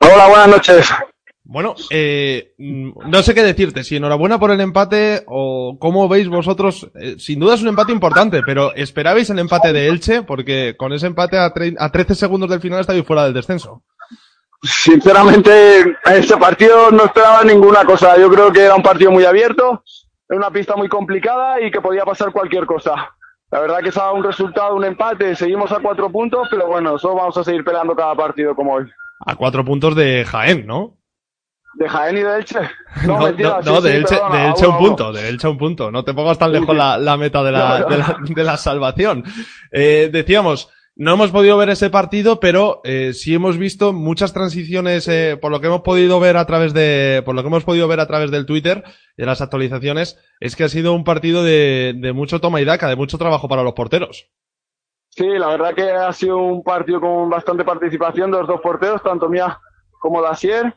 Hola, buenas noches. Bueno, eh, no sé qué decirte, si enhorabuena por el empate o cómo veis vosotros, eh, sin duda es un empate importante, pero ¿esperabais el empate de Elche? Porque con ese empate a, a 13 segundos del final estáis fuera del descenso. Sinceramente, en este partido no esperaba ninguna cosa. Yo creo que era un partido muy abierto, en una pista muy complicada y que podía pasar cualquier cosa. La verdad que estaba un resultado, un empate, seguimos a cuatro puntos, pero bueno, solo vamos a seguir peleando cada partido como hoy. A cuatro puntos de Jaén, ¿no? ¿De Jaén y de Elche? No, no, mentira, no, sí, de, sí, Elche, perdona, de Elche un punto, de Elche un punto. No te pongas tan lejos la, la, meta de la, de la, de la salvación. Eh, decíamos, no hemos podido ver ese partido, pero eh, sí hemos visto muchas transiciones, eh, por lo que hemos podido ver a través de, por lo que hemos podido ver a través del Twitter de las actualizaciones, es que ha sido un partido de, de mucho toma y daca, de mucho trabajo para los porteros. Sí, la verdad que ha sido un partido con bastante participación de los dos porteros, tanto Mía como Dacier.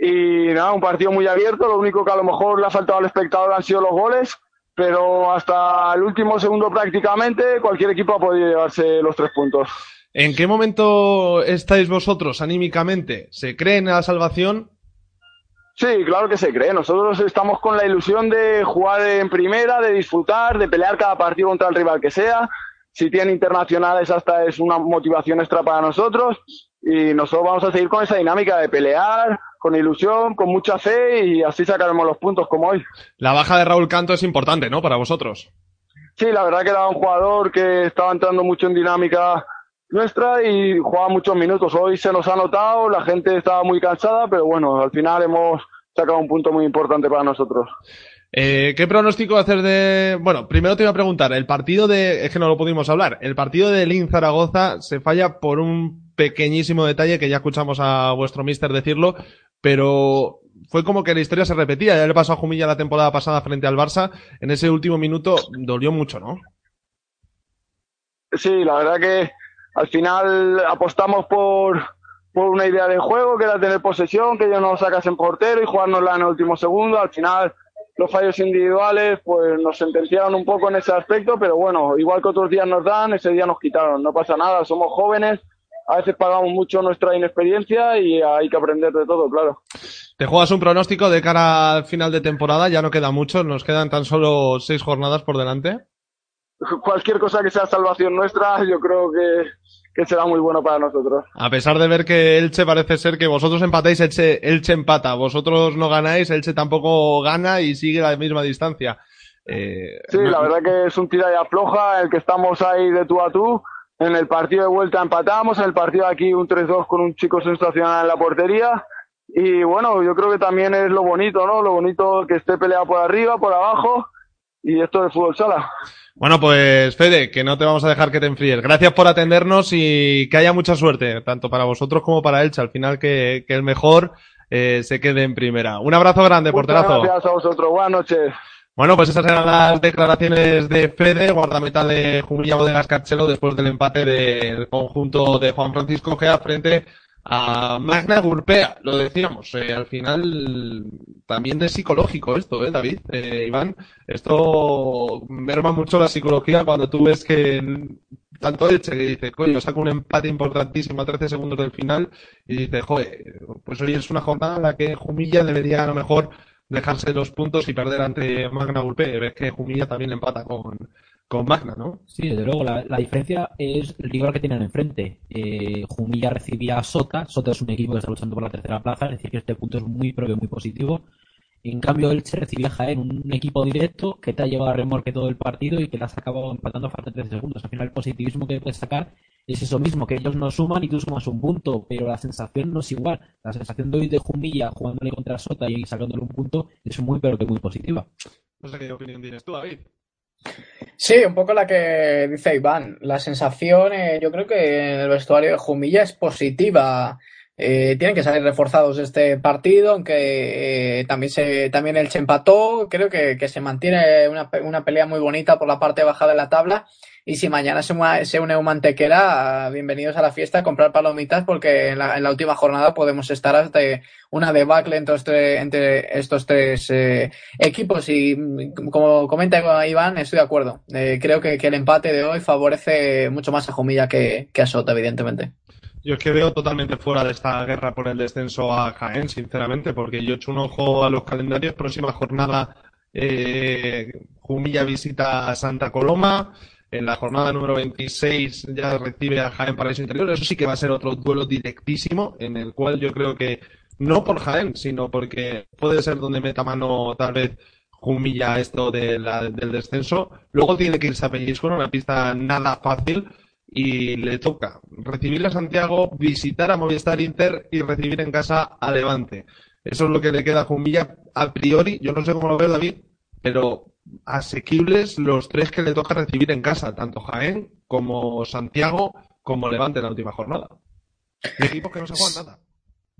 Y nada, un partido muy abierto. Lo único que a lo mejor le ha faltado al espectador han sido los goles, pero hasta el último segundo prácticamente cualquier equipo ha podido llevarse los tres puntos. ¿En qué momento estáis vosotros anímicamente? ¿Se creen en la salvación? Sí, claro que se cree. Nosotros estamos con la ilusión de jugar en primera, de disfrutar, de pelear cada partido contra el rival que sea si tiene internacionales hasta es una motivación extra para nosotros y nosotros vamos a seguir con esa dinámica de pelear, con ilusión, con mucha fe y así sacaremos los puntos como hoy. La baja de Raúl Canto es importante, ¿no? Para vosotros. Sí, la verdad que era un jugador que estaba entrando mucho en dinámica nuestra y jugaba muchos minutos. Hoy se nos ha notado, la gente estaba muy cansada, pero bueno, al final hemos sacado un punto muy importante para nosotros. Eh, ¿Qué pronóstico hacer de...? Bueno, primero te iba a preguntar, el partido de... Es que no lo pudimos hablar. El partido de Lin Zaragoza se falla por un pequeñísimo detalle que ya escuchamos a vuestro mister decirlo, pero fue como que la historia se repetía. Ya le pasó a Jumilla la temporada pasada frente al Barça. En ese último minuto dolió mucho, ¿no? Sí, la verdad que al final apostamos por, por una idea de juego, que era tener posesión, que ellos nos sacasen portero y jugárnosla en el último segundo. Al final los fallos individuales pues nos sentenciaron un poco en ese aspecto, pero bueno, igual que otros días nos dan, ese día nos quitaron, no pasa nada, somos jóvenes a veces pagamos mucho nuestra inexperiencia y hay que aprender de todo, claro. Te juegas un pronóstico de cara al final de temporada, ya no queda mucho, nos quedan tan solo seis jornadas por delante. Cualquier cosa que sea salvación nuestra, yo creo que, que será muy bueno para nosotros. A pesar de ver que Elche parece ser que vosotros empatáis, Elche, Elche empata, vosotros no ganáis, Elche tampoco gana y sigue la misma distancia. Eh, Sí, la verdad que es un tira y afloja, el que estamos ahí de tú a tú. En el partido de vuelta empatamos, en el partido de aquí un 3-2 con un chico sensacional en la portería. Y bueno, yo creo que también es lo bonito, ¿no? Lo bonito que esté peleado por arriba, por abajo. Y esto de fútbol sala. Bueno, pues Fede, que no te vamos a dejar que te enfríes. Gracias por atendernos y que haya mucha suerte, tanto para vosotros como para Elche. Al final que, que el mejor eh, se quede en primera. Un abrazo grande, Muchas porterazo. gracias a vosotros. Buenas noches. Bueno, pues esas eran las declaraciones de Fede, guardameta de Jumilla Bodegas Carchelo, después del empate del conjunto de Juan Francisco Gea frente a Magna Gurpea. Lo decíamos, eh, al final también es psicológico esto, ¿eh, David? Eh, Iván, esto merma mucho la psicología cuando tú ves que tanto Elche que dice, coño, saca un empate importantísimo a 13 segundos del final y dice, joder, pues hoy es una jornada en la que Jumilla debería a lo mejor dejarse los puntos y perder ante Magna Gurpea. Ves que Jumilla también empata con, con Magna, ¿no? Sí, desde luego, la, la diferencia es el rival que tienen enfrente. Eh, Jumilla recibía a Sota, Sota es un equipo que está luchando por la tercera plaza, es decir, que este punto es muy propio, muy positivo. En cambio, Elche recibía a Jaén, un equipo directo que te ha llevado a remorque todo el partido y que te has acabado empatando a falta de 13 segundos. Al final, el positivismo que puedes sacar es eso mismo, que ellos no suman y tú sumas un punto, pero la sensación no es igual. La sensación de hoy de Jumilla jugándole contra Sota y sacándole un punto es muy, pero que muy positiva. No sé qué opinión tienes tú, David. Sí, un poco la que dice Iván. La sensación, eh, yo creo que en el vestuario de Jumilla es positiva. Eh, tienen que salir reforzados este partido, aunque eh, también se también el empató. Creo que, que se mantiene una, una pelea muy bonita por la parte baja de la tabla. Y si mañana se, se une un mantequera, bienvenidos a la fiesta a comprar palomitas, porque en la, en la última jornada podemos estar hasta una debacle entre, entre estos tres eh, equipos. Y mm, como comenta Iván, estoy de acuerdo. Eh, creo que, el empate de hoy favorece mucho más a Jumilla que, que a Sota, evidentemente. Yo es que veo totalmente fuera de esta guerra por el descenso a Jaén, sinceramente, porque yo he hecho un ojo a los calendarios. Próxima jornada, eh, Jumilla visita a Santa Coloma. En la jornada número 26 ya recibe a Jaén Paraíso Interior. Eso sí que va a ser otro duelo directísimo, en el cual yo creo que, no por Jaén, sino porque puede ser donde meta mano tal vez Jumilla esto del descenso. Luego tiene que irse a Peñíscola, una pista nada fácil y le toca recibir a Santiago, visitar a Movistar Inter y recibir en casa a Levante. Eso es lo que le queda a Jumilla a priori. Yo no sé cómo lo ve David, pero asequibles los tres que le toca recibir en casa, tanto Jaén como Santiago como Levante en la última jornada. Y equipos que no se juegan nada.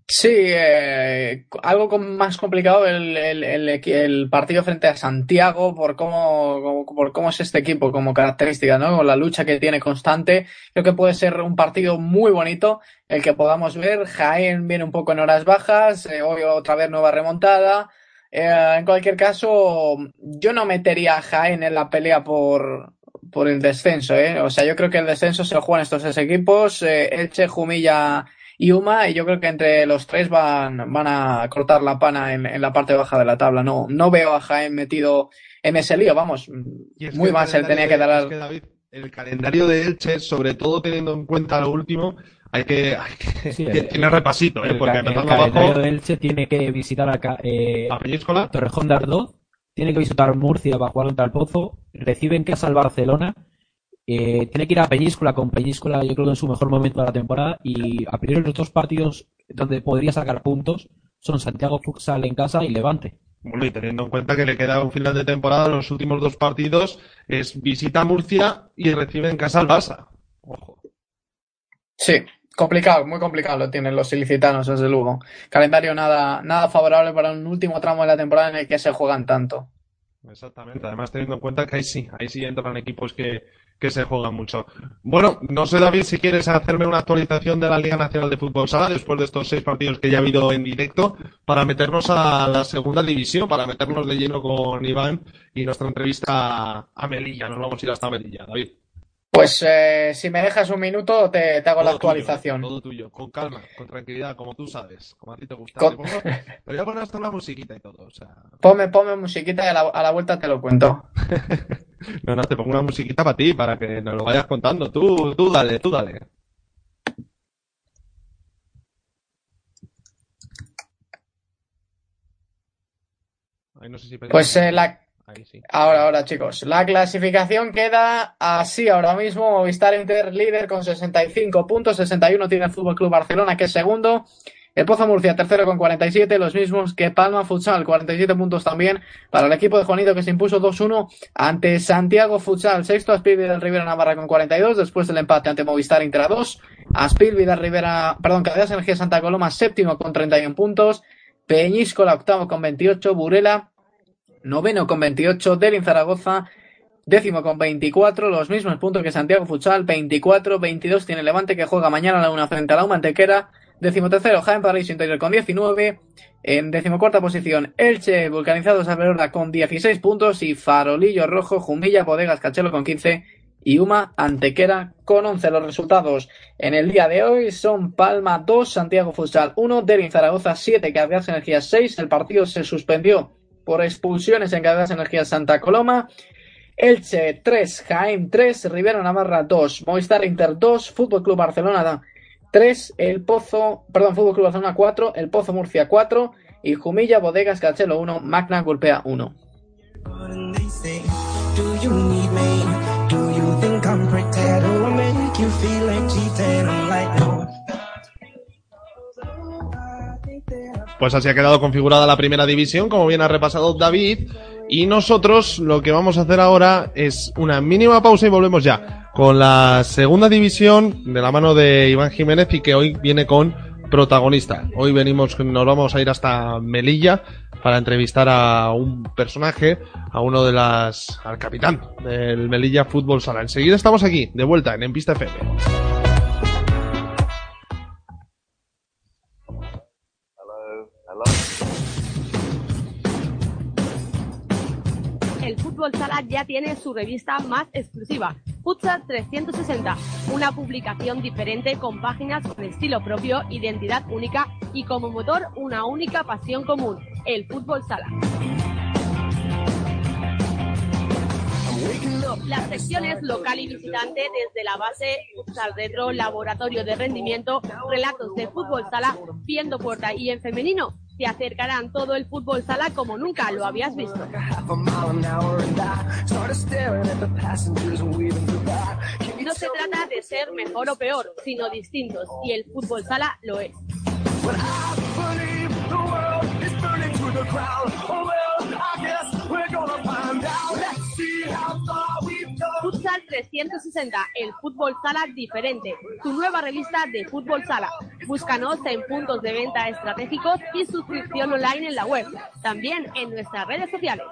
Sí, eh, algo com- más complicado el, el, el, partido frente a Santiago por cómo, cómo- por cómo es este equipo como característica, ¿no? Con la lucha que tiene constante. Creo que puede ser un partido muy bonito el que podamos ver. Jaén viene un poco en horas bajas, eh, hoy otra vez nueva remontada. Eh, en cualquier caso, yo no metería a Jaén en la pelea por, por el descenso, ¿eh? O sea, yo creo que el descenso se lo juegan estos tres equipos, eh, Elche, Jumilla y Uma, y yo creo que entre los tres van, van a cortar la pana en, en la parte baja de la tabla. No, no veo a Jaén metido en ese lío, vamos. Es Muy mal se le tenía que dar es que, David, el calendario de Elche, sobre todo teniendo en cuenta lo último, hay que, hay que Sí, tiene- el- tiene repasito, ¿eh? porque empezando calendario abajo, de Elche tiene que visitar a, eh, a Peñíscola, Torrejón de Ardoz, tiene que visitar Murcia para jugar contra el Pozo, recibe en casa al Barcelona, eh, tiene que ir a Peñíscola con Peñíscola, yo creo que en su mejor momento de la temporada, y a priori los dos partidos donde podría sacar puntos son Santiago Futsal en casa y Levante. Bueno, y teniendo en cuenta que le queda un final de temporada, los últimos dos partidos es visita a Murcia y recibe en casa al Barça. Ojo. Sí, complicado, muy complicado lo tienen los ilicitanos, desde luego. Calendario nada, nada favorable para un último tramo de la temporada en el que se juegan tanto. Exactamente, además teniendo en cuenta que ahí sí, ahí sí entran equipos que, que se juegan mucho. Bueno, no sé David si quieres hacerme una actualización de la Liga Nacional de Fútbol Sala después de estos seis partidos que ya ha habido en directo para meternos a la segunda división, para meternos de lleno con Iván y nuestra entrevista a Melilla. Nos vamos a ir hasta Melilla, David. Pues eh, si me dejas un minuto te, te hago la tuyo, actualización. todo tuyo, con calma, con tranquilidad, como tú sabes, como a ti te gusta. Con- Te pongo- te voy a poner hasta una musiquita y todo, o sea... Ponme, ponme musiquita y a la, a la vuelta te lo cuento. No, no, te pongo una musiquita para ti, para que nos lo vayas contando. Tú, tú dale, tú dale. Ay, no sé si Pues eh, la, Ahora, ahora, chicos. La clasificación queda así ahora mismo. Movistar Inter líder con 65 puntos. 61 tiene el Fútbol Club Barcelona, que es segundo. El Pozo Murcia, tercero con 47, los mismos que Palma Futsal, 47 puntos también para el equipo de Juanito que se impuso 2-1 ante Santiago Futsal, sexto Aspil Vidal Rivera Navarra con 42, después del empate ante Movistar Inter a 2, Aspil Vidal Rivera, perdón, Cadenas Energía Santa Coloma, séptimo con 31 puntos, Peñíscola, octavo con 28, Burela, noveno con 28, Delin Zaragoza, décimo con 24, los mismos puntos que Santiago Futsal, 24, 22 tiene Levante que juega mañana a la una frente a la Mantequera, décimo tercero Jaén Paraíso Interior con 19, en decimocuarta posición Elche Vulcanizados Alberora con 16 puntos y Farolillo Rojo, Jumilla, Bodegas Cachelo con 15 y Uma Antequera con 11. Los resultados en el día de hoy son Palma 2, Santiago Futsal 1, Delin Zaragoza 7, Cadenas Energías 6, el partido se suspendió por expulsiones en Cadenas Energías Santa Coloma, Elche 3, Jaén 3, Rivera Navarra 2, Movistar Inter 2, Fútbol Club Barcelona 3, El Pozo, perdón, Fútbol Club Barcelona 4, El Pozo Murcia 4 y Jumilla Bodegas Cachelo 1, Magna Golpea 1. Pues así ha quedado configurada la primera división, como bien ha repasado David. Y nosotros lo que vamos a hacer ahora es una mínima pausa y volvemos ya con la segunda división de la mano de Iván Jiménez y que hoy viene con protagonista. Hoy venimos, nos vamos a ir hasta Melilla para entrevistar a un personaje, a uno de las, al capitán del Melilla Fútbol Sala. Enseguida estamos aquí, de vuelta en En Pista FM. Fútbol sala ya tiene su revista más exclusiva, Futsal 360, una publicación diferente con páginas con estilo propio, identidad única y como motor una única pasión común, el fútbol sala. Las secciones local y visitante desde la base Futsal Retro, laboratorio de rendimiento, relatos de fútbol sala, viendo puerta y en femenino te acercarán todo el fútbol sala como nunca lo habías visto. No se trata de ser mejor o peor, sino distintos, y el fútbol sala lo es. Futsal 360, el fútbol sala diferente, tu nueva revista de fútbol sala. Búscanos en puntos de venta estratégicos y suscripción online en la web, también en nuestras redes sociales.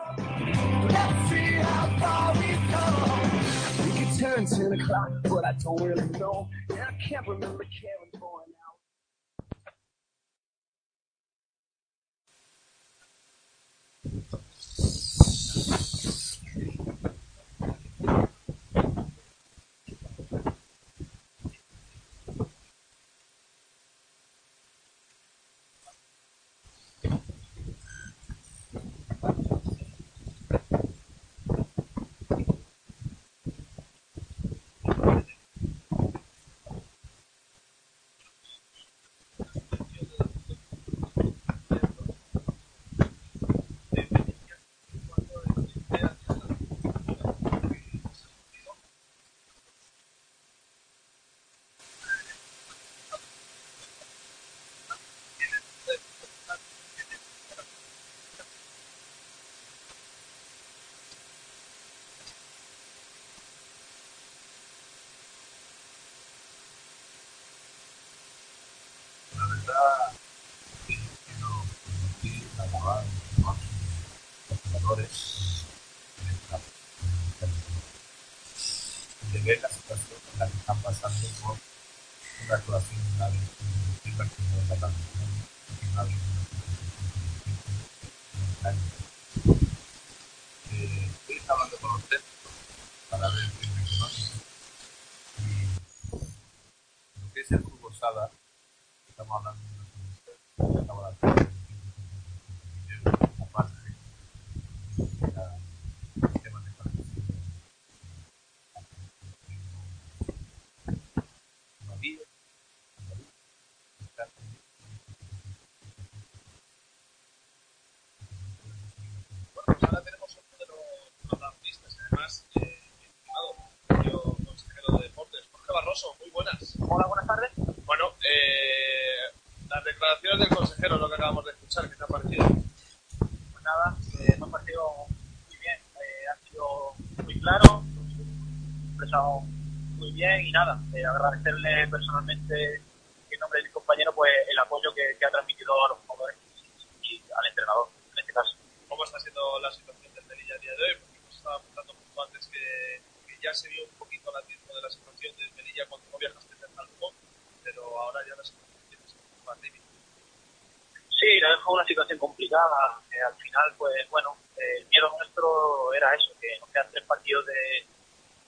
Declaraciones del consejero, lo que acabamos de escuchar, ¿qué te ha parecido? Pues nada, eh, me ha parecido muy bien. Eh, ha sido muy claro, expresado muy bien y nada, eh, agradecerle personalmente en nombre de mi compañero pues el apoyo que, que ha transmitido a los jugadores y, y al entrenador en este caso. ¿Cómo está siendo la situación del Melilla a día de hoy? Porque nos estaba contando justo antes que, que ya se vio un poquito la tiempo de la situación del Melilla cuando no viajaste desde Alcón, pero ahora ya la situación tiene que ser más límite. Sí, la dejó una situación complicada. Eh, al final, pues bueno, eh, el miedo nuestro era eso, que nos quedan tres partidos de,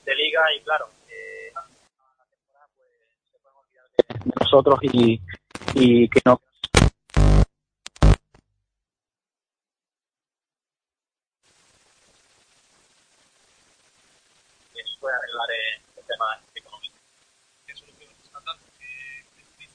de liga y claro, eh, a la temporada pues se pueden olvidar de, de nosotros y, y que no. que se puede arreglar eh, el tema económico. ¿Qué soluciones están dando? ¿Qué- qué-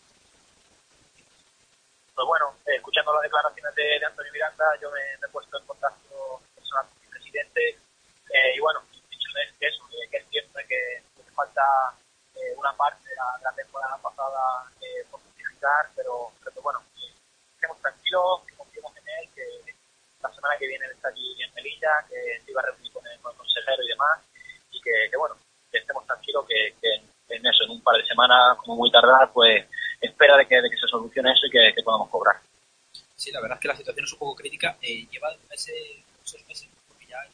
Pues bueno, eh, escuchando las declaraciones de, de Antonio Miranda, yo me, me he puesto en contacto personal con mi presidente eh, y bueno, dicholes que eso, que, que es cierto que, que falta eh, una parte de la, de la temporada pasada eh, por justificar, pero, pero bueno, que estemos tranquilos, que confiemos en él, que la semana que viene él está aquí en Melilla, que se iba a reunir con el, con el consejero y demás, y que, que bueno, que estemos tranquilos, que, que en eso, semanas, como muy tardar, pues espera de que, de que se solucione eso y que, que podamos cobrar. Sí, la verdad es que la situación es un poco crítica. Eh, lleva meses, muchos meses, porque ya hay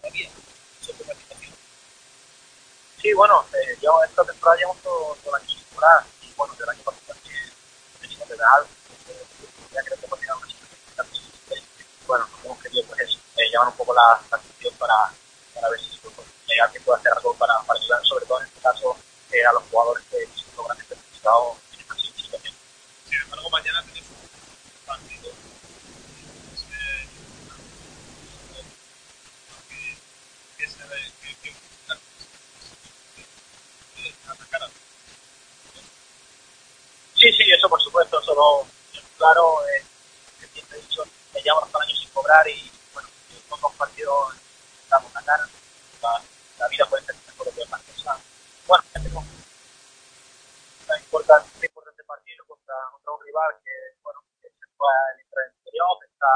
todavía sobre la situación. Sí, bueno, eh, yo esta temporada llevamos todo, todo el año sin cobrar y bueno, del año pasado también venimos de Real, eh, ya creo que hemos llegado a una situación bueno, hemos querido pues eso, eh, llevar un poco la, la para, para ver si pues, alguien puede hacer algo para, para ayudar, sobre todo en este caso eh, a los jugadores que son seguramente necesitados en esta situación. Sin embargo, mañana tenéis un partido. que- que se que- que- que- a- Sí, sí, eso por supuesto, solo claro, eh, que siempre he dicho, me llevamos hasta el año sin cobrar y bueno, son dos partidos damos la cara, vida puede ser mejor de otras cosas. Bueno, ya tenemos una importante, importante partido contra, contra un rival que, bueno, que se fue al interior, que está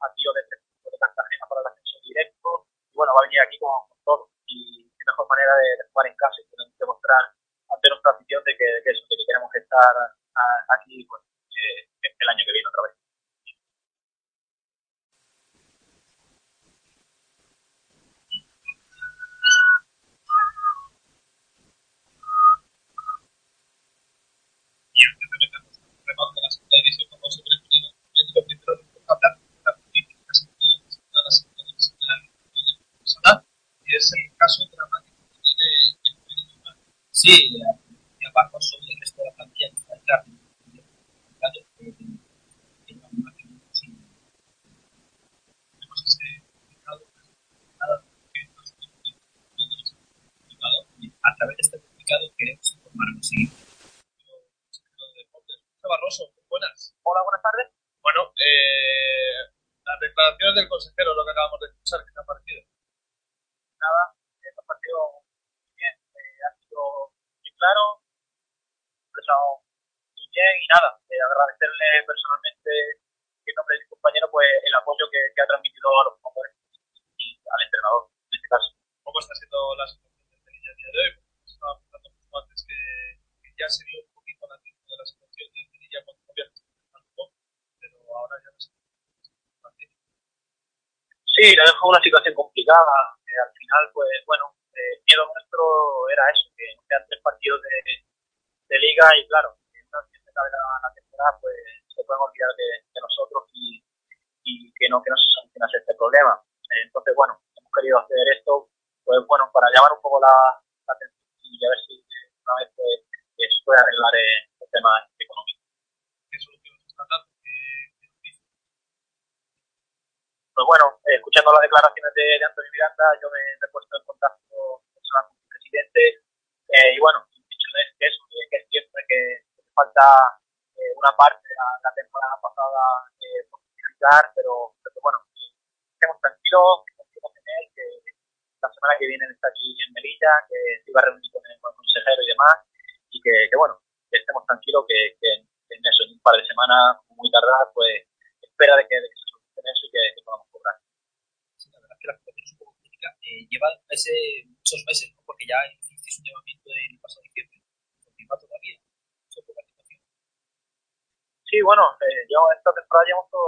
a tiro de, de Cartagena para el ascenso directo, y bueno, va a venir aquí con, ஆகாமல் Una situación complicada. Eh, al final, pues bueno, eh, el miedo nuestro era eso, que quedan tres partidos de, liga y claro, que se la, temporada, pues se pueden olvidar de, nosotros y, y que no que no se solucionase este problema. Entonces, bueno, hemos querido hacer esto, pues bueno, para llamar un poco la, anda, yo me tenemos todo.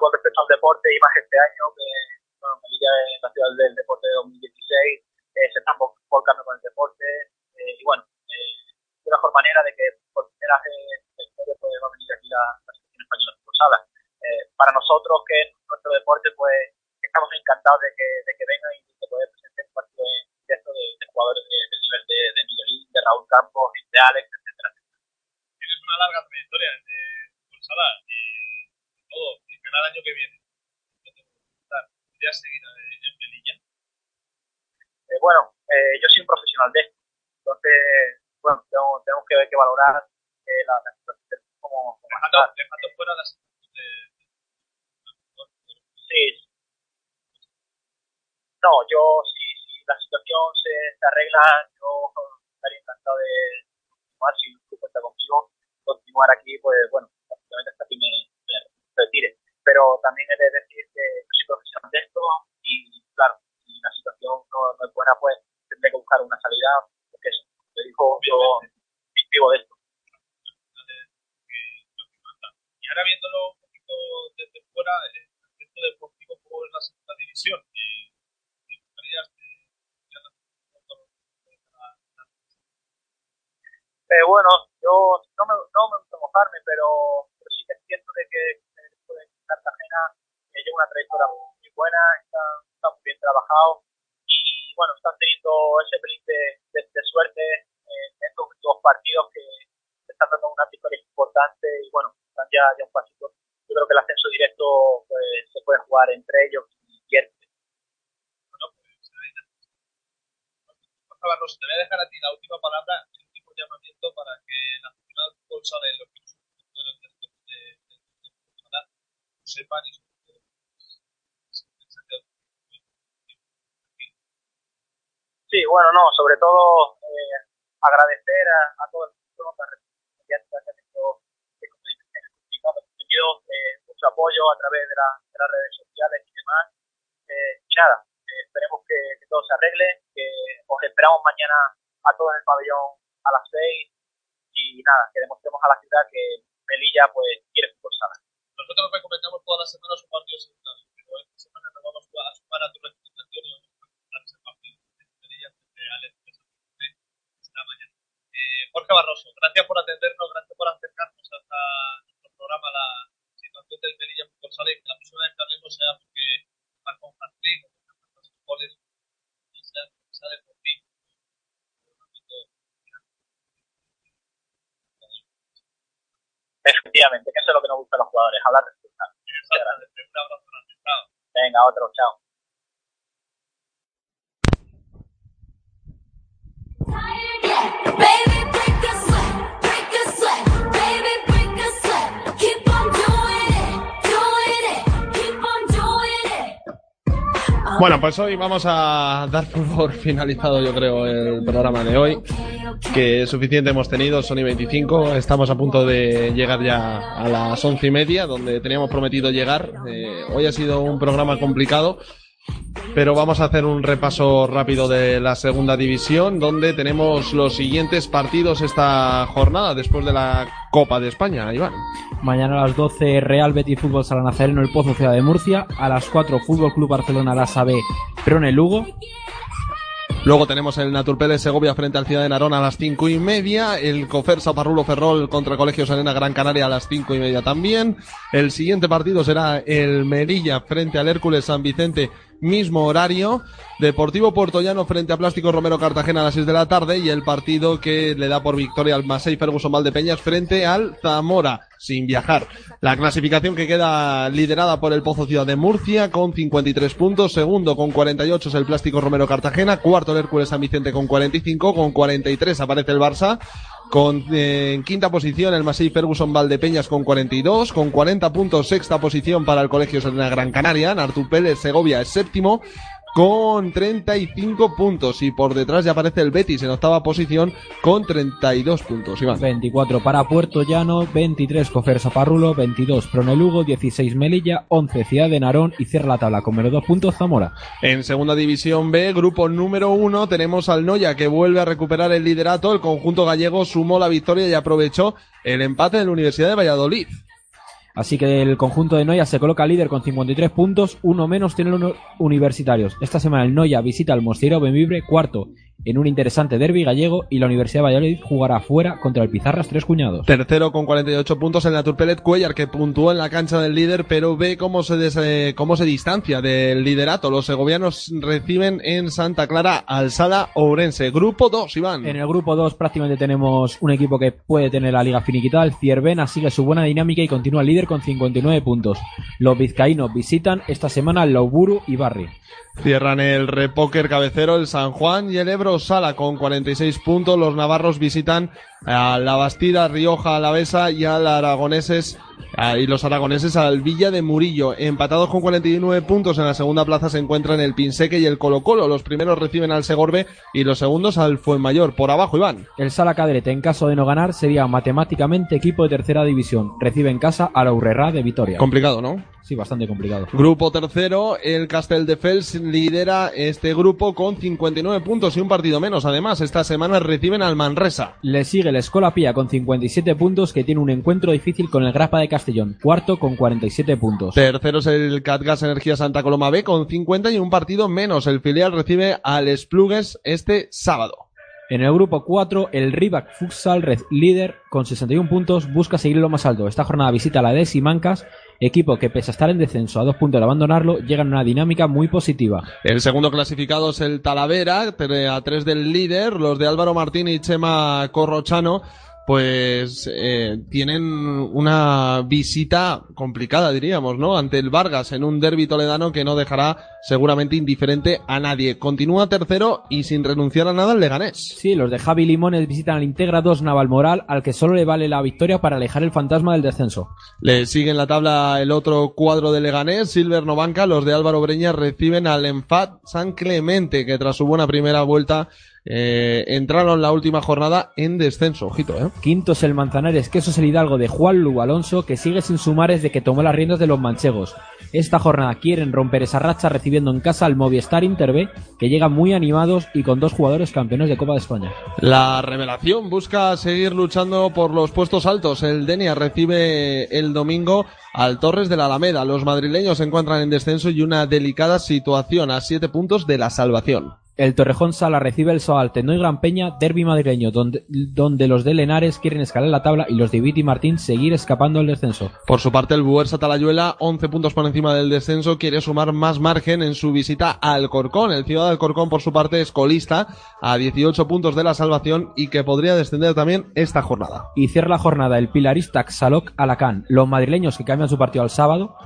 con respecto al deporte y más este año que bueno, me liga en la ciudad del deporte de 2016 eh, se están volcando con el deporte eh, y bueno eh, una mejor manera de que por primera vez pues, va a venir aquí la, la selección española eh, para nosotros que es nuestro deporte pues estamos encantados de que, de que vengan y de poder presentar un partido de, de, de, jugadores de, nivel de, de Miguelín, de Raúl Campos, de Alex, etcétera. Tienes una larga trayectoria ¿eh? que viene. ¿Podrías seguir en Melilla? Eh, bueno, eh, yo soy un profesional de esto, entonces, bueno, tengo, tenemos que ver que valorar pues hoy vamos a dar por finalizado, yo creo, el programa de hoy. Que suficiente hemos tenido, Sony 25. Estamos a punto de llegar ya a las once y media, donde teníamos prometido llegar. Eh, hoy ha sido un programa complicado, pero vamos a hacer un repaso rápido de la segunda división, donde tenemos los siguientes partidos esta jornada, después de la Copa de España, Iván. Mañana a las 12 Real Betis Fútbol Sala Nazareno El Pozo Ciudad de Murcia. A las 4 Fútbol Club Barcelona Lasa B Prone Lugo. Luego tenemos el Naturpele Segovia frente al Ciudad de Narón a las cinco y media. El Cofer Saparrulo Ferrol contra Colegio Serena Gran Canaria a las cinco y media también. El siguiente partido será el Merilla frente al Hércules San Vicente, mismo horario. Deportivo Puertollano frente a Plástico Romero Cartagena a las 6 de la tarde. Y el partido que le da por victoria al Masei Ferguson Valdepeñas frente al Zamora, sin viajar. La clasificación que queda liderada por el Pozo Ciudad de Murcia con 53 puntos. Segundo con 48 es el Plástico Romero Cartagena. Cuarto el Hércules San Vicente con 45. Con 43 aparece el Barça. Con, eh, en quinta posición el Masei Ferguson Valdepeñas con 42, con 40 puntos sexta posición para el Colegio Serena Gran Canaria, Nartupel Segovia es séptimo con 35 puntos y por detrás ya aparece el Betis en octava posición con 32 puntos. Iván. 24 para Puerto Llano, 23 Cofer Saparrulo, 22 Pronelugo, 16 Melilla, 11 Ciudad de Narón y cierra la tabla con menos 2 puntos Zamora. En segunda división B, grupo número uno, tenemos al Noya que vuelve a recuperar el liderato. El conjunto gallego sumó la victoria y aprovechó el empate de la Universidad de Valladolid. Así que el conjunto de Noya se coloca líder con 53 puntos, uno menos tienen los universitarios. Esta semana el Noya visita al Mosteiro Benvibre, cuarto, en un interesante derby gallego y la Universidad de Valladolid jugará fuera contra el Pizarras Tres Cuñados. Tercero con 48 puntos el Naturpelet Cuellar que puntuó en la cancha del líder pero ve cómo se, des- eh, cómo se distancia del liderato. Los segovianos reciben en Santa Clara al Sala Ourense. Grupo 2, Iván. En el grupo 2 prácticamente tenemos un equipo que puede tener la liga finiquitada. El Ciervena sigue su buena dinámica y continúa líder con 59 puntos. Los vizcaínos visitan esta semana el Lauburu y Barri. Cierran el repóquer cabecero el San Juan y el Ebro Sala con 46 puntos. Los navarros visitan a la Bastida, Rioja, Alavesa y al Aragoneses ah, y los aragoneses al Villa de Murillo. Empatados con 49 puntos en la segunda plaza se encuentran el Pinseque y el Colo Colo. Los primeros reciben al Segorbe y los segundos al Fuenmayor. Por abajo, Iván. El Sala Cadrete, en caso de no ganar, sería matemáticamente equipo de tercera división. Recibe en casa a la Urrera de Vitoria. Complicado, ¿no? Sí, bastante complicado. Grupo tercero, el Castel de Fels lidera este grupo con 59 puntos y un partido menos. Además, esta semana reciben al Manresa. Le sigue el Escola Pía con 57 puntos, que tiene un encuentro difícil con el Grapa de Castellón. Cuarto con 47 puntos. Tercero es el Catgas Energía Santa Coloma B con 50 y un partido menos. El filial recibe al Esplugues este sábado. En el grupo 4, el Rivac Futsal Red líder con 61 puntos busca seguir lo más alto. Esta jornada visita la de Simancas, equipo que pese a estar en descenso a dos puntos de abandonarlo, llega en una dinámica muy positiva. El segundo clasificado es el Talavera, a tres del líder. Los de Álvaro Martín y Chema Corrochano, pues eh, tienen una visita complicada, diríamos, ¿no? Ante el Vargas en un derbi toledano que no dejará seguramente indiferente a nadie. Continúa tercero y sin renunciar a nada el Leganés. Sí, los de Javi Limones visitan al Integra 2 Navalmoral, al que solo le vale la victoria para alejar el fantasma del descenso. Le sigue en la tabla el otro cuadro de Leganés, Silver Novanca. Los de Álvaro Breña reciben al Enfat San Clemente, que tras su buena primera vuelta eh, entraron la última jornada en descenso. Ojito, ¿eh? Quinto es el Manzanares, que eso es el Hidalgo de Juan Lu Alonso, que sigue sin sumar desde que tomó las riendas de los manchegos. Esta jornada quieren romper esa racha recibiendo en casa al Movistar Interb, que llegan muy animados y con dos jugadores campeones de Copa de España. La revelación busca seguir luchando por los puestos altos. El Denia recibe el domingo al Torres de la Alameda. Los madrileños se encuentran en descenso y una delicada situación a siete puntos de la salvación. El Torrejón Sala recibe el Soalte, no hay Gran Peña, derby madrileño, donde, donde los de Lenares quieren escalar la tabla y los de Viti Martín seguir escapando del descenso. Por su parte, el Buersa Talayuela, 11 puntos por encima del descenso, quiere sumar más margen en su visita al Corcón. El Ciudad del Corcón, por su parte, es colista a 18 puntos de la salvación y que podría descender también esta jornada. Y cierra la jornada el pilarista Xaloc Alacán. Los madrileños que cambian su partido al sábado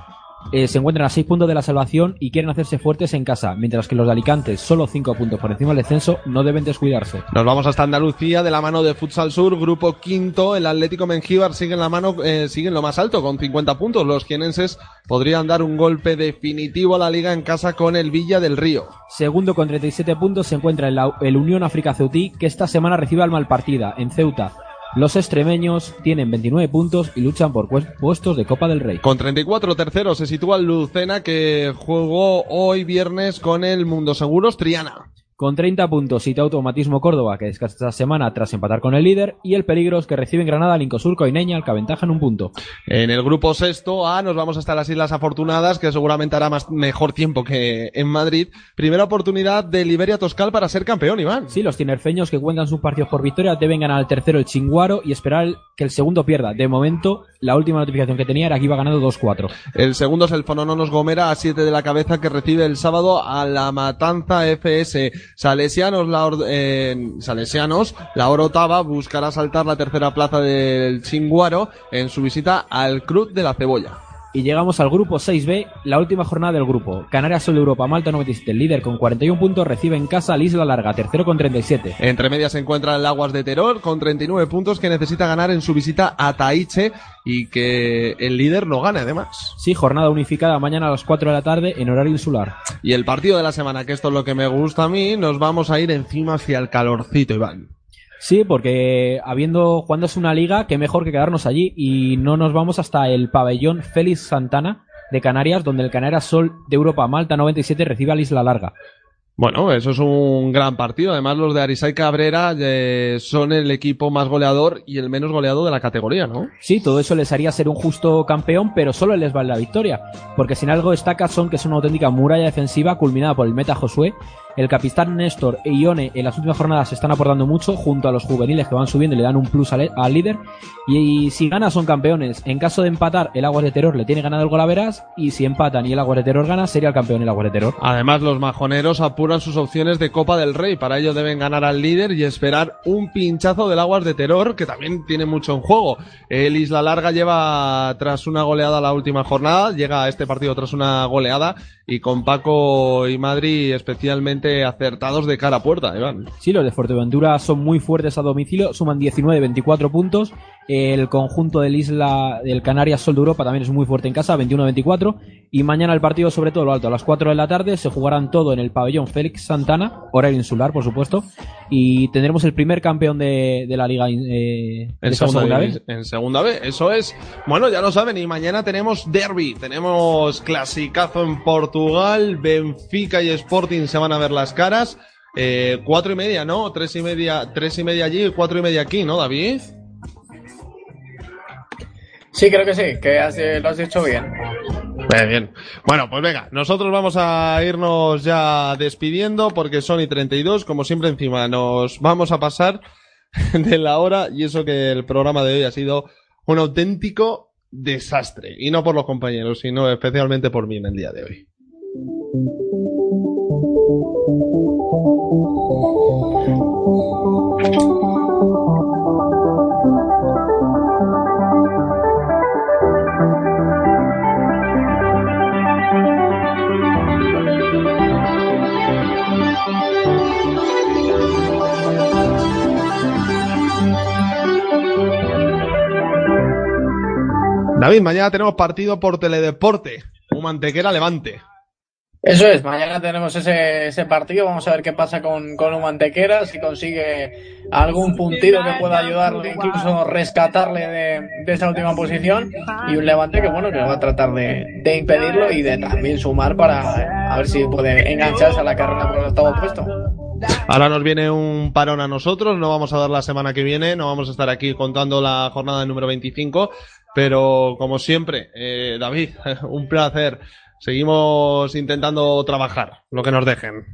eh, se encuentran a 6 puntos de la salvación y quieren hacerse fuertes en casa, mientras que los de Alicante, solo 5 puntos por encima del descenso, no deben descuidarse. Nos vamos hasta Andalucía de la mano de Futsal Sur, grupo quinto. El Atlético Mengíbar sigue en la mano, eh, sigue en lo más alto con 50 puntos. Los jienenses podrían dar un golpe definitivo a la liga en casa con el Villa del Río. Segundo con 37 puntos se encuentra el, el Unión África Ceutí, que esta semana recibe al Malpartida, en Ceuta. Los extremeños tienen 29 puntos y luchan por pues- puestos de Copa del Rey. Con 34 tercero se sitúa Lucena que jugó hoy viernes con el Mundo Seguros Triana. Con 30 puntos, Cita Automatismo Córdoba, que descansa esta semana tras empatar con el líder, y el Peligros, que recibe en Granada al Incosur Coineña, al que aventajan un punto. En el grupo sexto A nos vamos hasta las Islas Afortunadas, que seguramente hará más, mejor tiempo que en Madrid. Primera oportunidad de Liberia Toscal para ser campeón, Iván. Sí, los tinerfeños que cuentan sus partidos por victoria deben ganar al tercero el Chinguaro y esperar que el segundo pierda. De momento, la última notificación que tenía era que iba ganando 2-4. El segundo es el Fonononos Gomera a 7 de la cabeza que recibe el sábado a la Matanza FS. Salesianos, la, or- eh, Salesianos, la Orotava buscará saltar la tercera plaza del Chinguaro en su visita al Cruz de la Cebolla. Y llegamos al grupo 6B, la última jornada del grupo. Canarias Sol de Europa, Malta 97, el líder con 41 puntos, recibe en casa al Isla Larga, tercero con 37. Entre medias se encuentra el Aguas de Terror con 39 puntos que necesita ganar en su visita a Taiche y que el líder no gane además. Sí, jornada unificada mañana a las 4 de la tarde en horario insular. Y el partido de la semana, que esto es lo que me gusta a mí, nos vamos a ir encima hacia el calorcito, Iván. Sí, porque habiendo jugándose una liga, qué mejor que quedarnos allí y no nos vamos hasta el pabellón Félix Santana de Canarias, donde el Canarias Sol de Europa Malta 97 recibe al Isla Larga. Bueno, eso es un gran partido. Además, los de Arisai Cabrera eh, son el equipo más goleador y el menos goleado de la categoría, ¿no? Sí, todo eso les haría ser un justo campeón, pero solo les vale la victoria. Porque sin algo destaca son que es una auténtica muralla defensiva culminada por el meta Josué. El capitán Néstor e Ione en las últimas jornadas se están aportando mucho junto a los juveniles que van subiendo y le dan un plus al, líder. Y, si gana son campeones. En caso de empatar, el Aguas de Terror le tiene ganado el Golaveras. Y si empatan y el Aguas de Terror gana, sería el campeón el Aguas de Terror. Además, los majoneros apuran sus opciones de Copa del Rey. Para ello deben ganar al líder y esperar un pinchazo del Aguas de Terror, que también tiene mucho en juego. El Isla Larga lleva tras una goleada la última jornada, llega a este partido tras una goleada y con Paco y Madrid especialmente acertados de cara a puerta, Iván. Sí, los de Fuerteventura son muy fuertes a domicilio, suman 19-24 puntos. El conjunto del Isla del Canarias Sol de Europa también es muy fuerte en casa, 21-24. Y mañana el partido, sobre todo lo alto, a las 4 de la tarde, se jugarán todo en el pabellón Félix Santana, horario insular, por supuesto. Y tendremos el primer campeón de, de la liga eh, En segunda, segunda vez. en segunda B, eso es. Bueno, ya lo saben, y mañana tenemos derby, tenemos clasicazo en Portugal, Benfica y Sporting se van a ver las caras. Eh, cuatro y media, ¿no? Tres y media, tres y media allí y cuatro y media aquí, ¿no, David? Sí, creo que sí, que lo has dicho bien. Bien, bien. Bueno, pues venga, nosotros vamos a irnos ya despidiendo porque son y 32, como siempre encima nos vamos a pasar de la hora y eso que el programa de hoy ha sido un auténtico desastre. Y no por los compañeros, sino especialmente por mí en el día de hoy. David, mañana tenemos partido por Teledeporte. Un mantequera levante. Eso es, mañana tenemos ese, ese partido, vamos a ver qué pasa con, con un Mantequera, si consigue algún puntito que pueda ayudarle, incluso rescatarle de, de esa última posición, y un Levante que bueno, que va a tratar de, de impedirlo y de también sumar para a ver si puede engancharse a la carrera por el octavo puesto. Ahora nos viene un parón a nosotros, no vamos a dar la semana que viene, no vamos a estar aquí contando la jornada número 25, pero como siempre, eh, David, un placer. Seguimos intentando trabajar lo que nos dejen.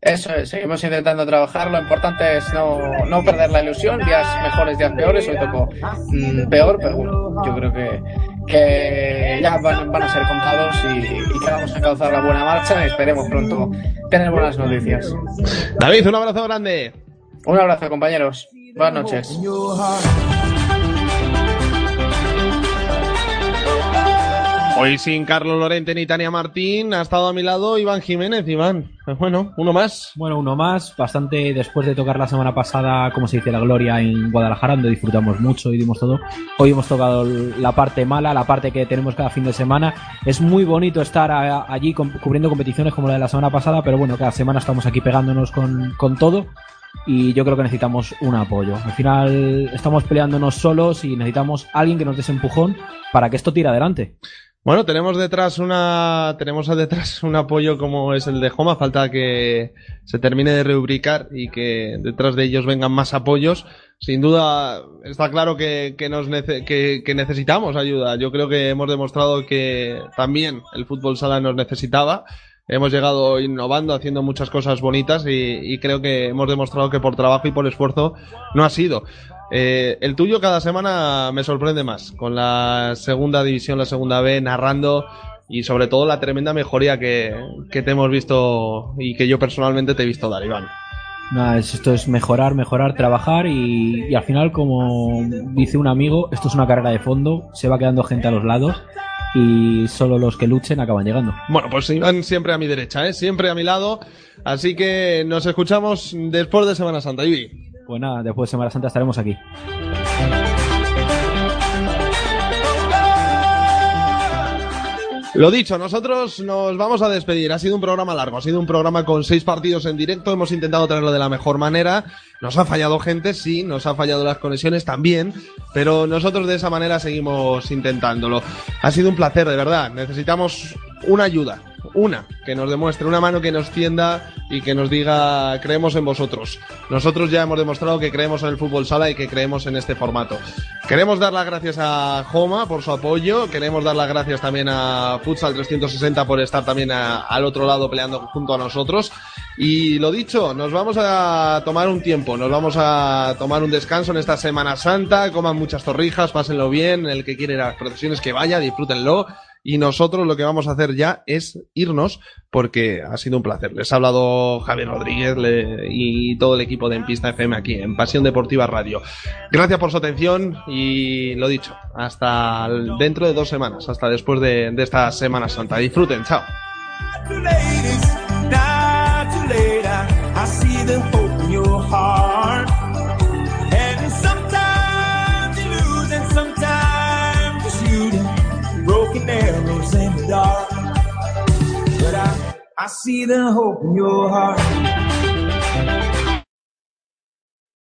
Eso es, seguimos intentando trabajar. Lo importante es no, no perder la ilusión. Días mejores, días peores. Hoy tocó mm, peor, pero bueno, yo creo que, que ya van, van a ser contados y, y que vamos a encauzar la buena marcha. Esperemos pronto tener buenas noticias. David, un abrazo grande. Un abrazo, compañeros. Buenas noches. Hoy sin Carlos Lorente ni Tania Martín, ha estado a mi lado Iván Jiménez. Iván, pues bueno, uno más. Bueno, uno más, bastante después de tocar la semana pasada, como se dice, la gloria en Guadalajara, donde disfrutamos mucho y dimos todo. Hoy hemos tocado la parte mala, la parte que tenemos cada fin de semana. Es muy bonito estar allí cubriendo competiciones como la de la semana pasada, pero bueno, cada semana estamos aquí pegándonos con, con todo y yo creo que necesitamos un apoyo. Al final estamos peleándonos solos y necesitamos alguien que nos dé ese empujón para que esto tire adelante. Bueno, tenemos detrás una, tenemos detrás un apoyo como es el de Joma, falta que se termine de rubricar y que detrás de ellos vengan más apoyos. Sin duda, está claro que, que nos que, que necesitamos ayuda. Yo creo que hemos demostrado que también el fútbol sala nos necesitaba. Hemos llegado innovando, haciendo muchas cosas bonitas y, y creo que hemos demostrado que por trabajo y por esfuerzo no ha sido. Eh, el tuyo cada semana me sorprende más, con la segunda división, la segunda B, narrando y sobre todo la tremenda mejoría que, que te hemos visto y que yo personalmente te he visto dar, Iván. Nada, es- esto es mejorar, mejorar, trabajar y, y al final, como dice un amigo, esto es una carrera de fondo, se va quedando gente a los lados y solo los que luchen acaban llegando. Bueno, pues Iván siempre a mi derecha, ¿eh? siempre a mi lado. Así que nos escuchamos después de Semana Santa, Ivi. Pues nada, después de Semana Santa estaremos aquí. Lo dicho, nosotros nos vamos a despedir. Ha sido un programa largo, ha sido un programa con seis partidos en directo. Hemos intentado traerlo de la mejor manera. Nos ha fallado gente, sí, nos ha fallado las conexiones también, pero nosotros de esa manera seguimos intentándolo. Ha sido un placer, de verdad. Necesitamos una ayuda, una que nos demuestre, una mano que nos tienda y que nos diga creemos en vosotros. Nosotros ya hemos demostrado que creemos en el fútbol sala y que creemos en este formato. Queremos dar las gracias a Joma por su apoyo, queremos dar las gracias también a Futsal 360 por estar también al otro lado peleando junto a nosotros. Y lo dicho, nos vamos a tomar un tiempo, nos vamos a tomar un descanso en esta Semana Santa, coman muchas torrijas, pásenlo bien, el que quiere las procesiones que vaya, disfrútenlo. Y nosotros lo que vamos a hacer ya es irnos porque ha sido un placer. Les ha hablado Javier Rodríguez y todo el equipo de En Pista FM aquí en Pasión Deportiva Radio. Gracias por su atención y lo dicho, hasta dentro de dos semanas, hasta después de, esta Semana Santa. Disfruten, chao. I see the hope in your heart.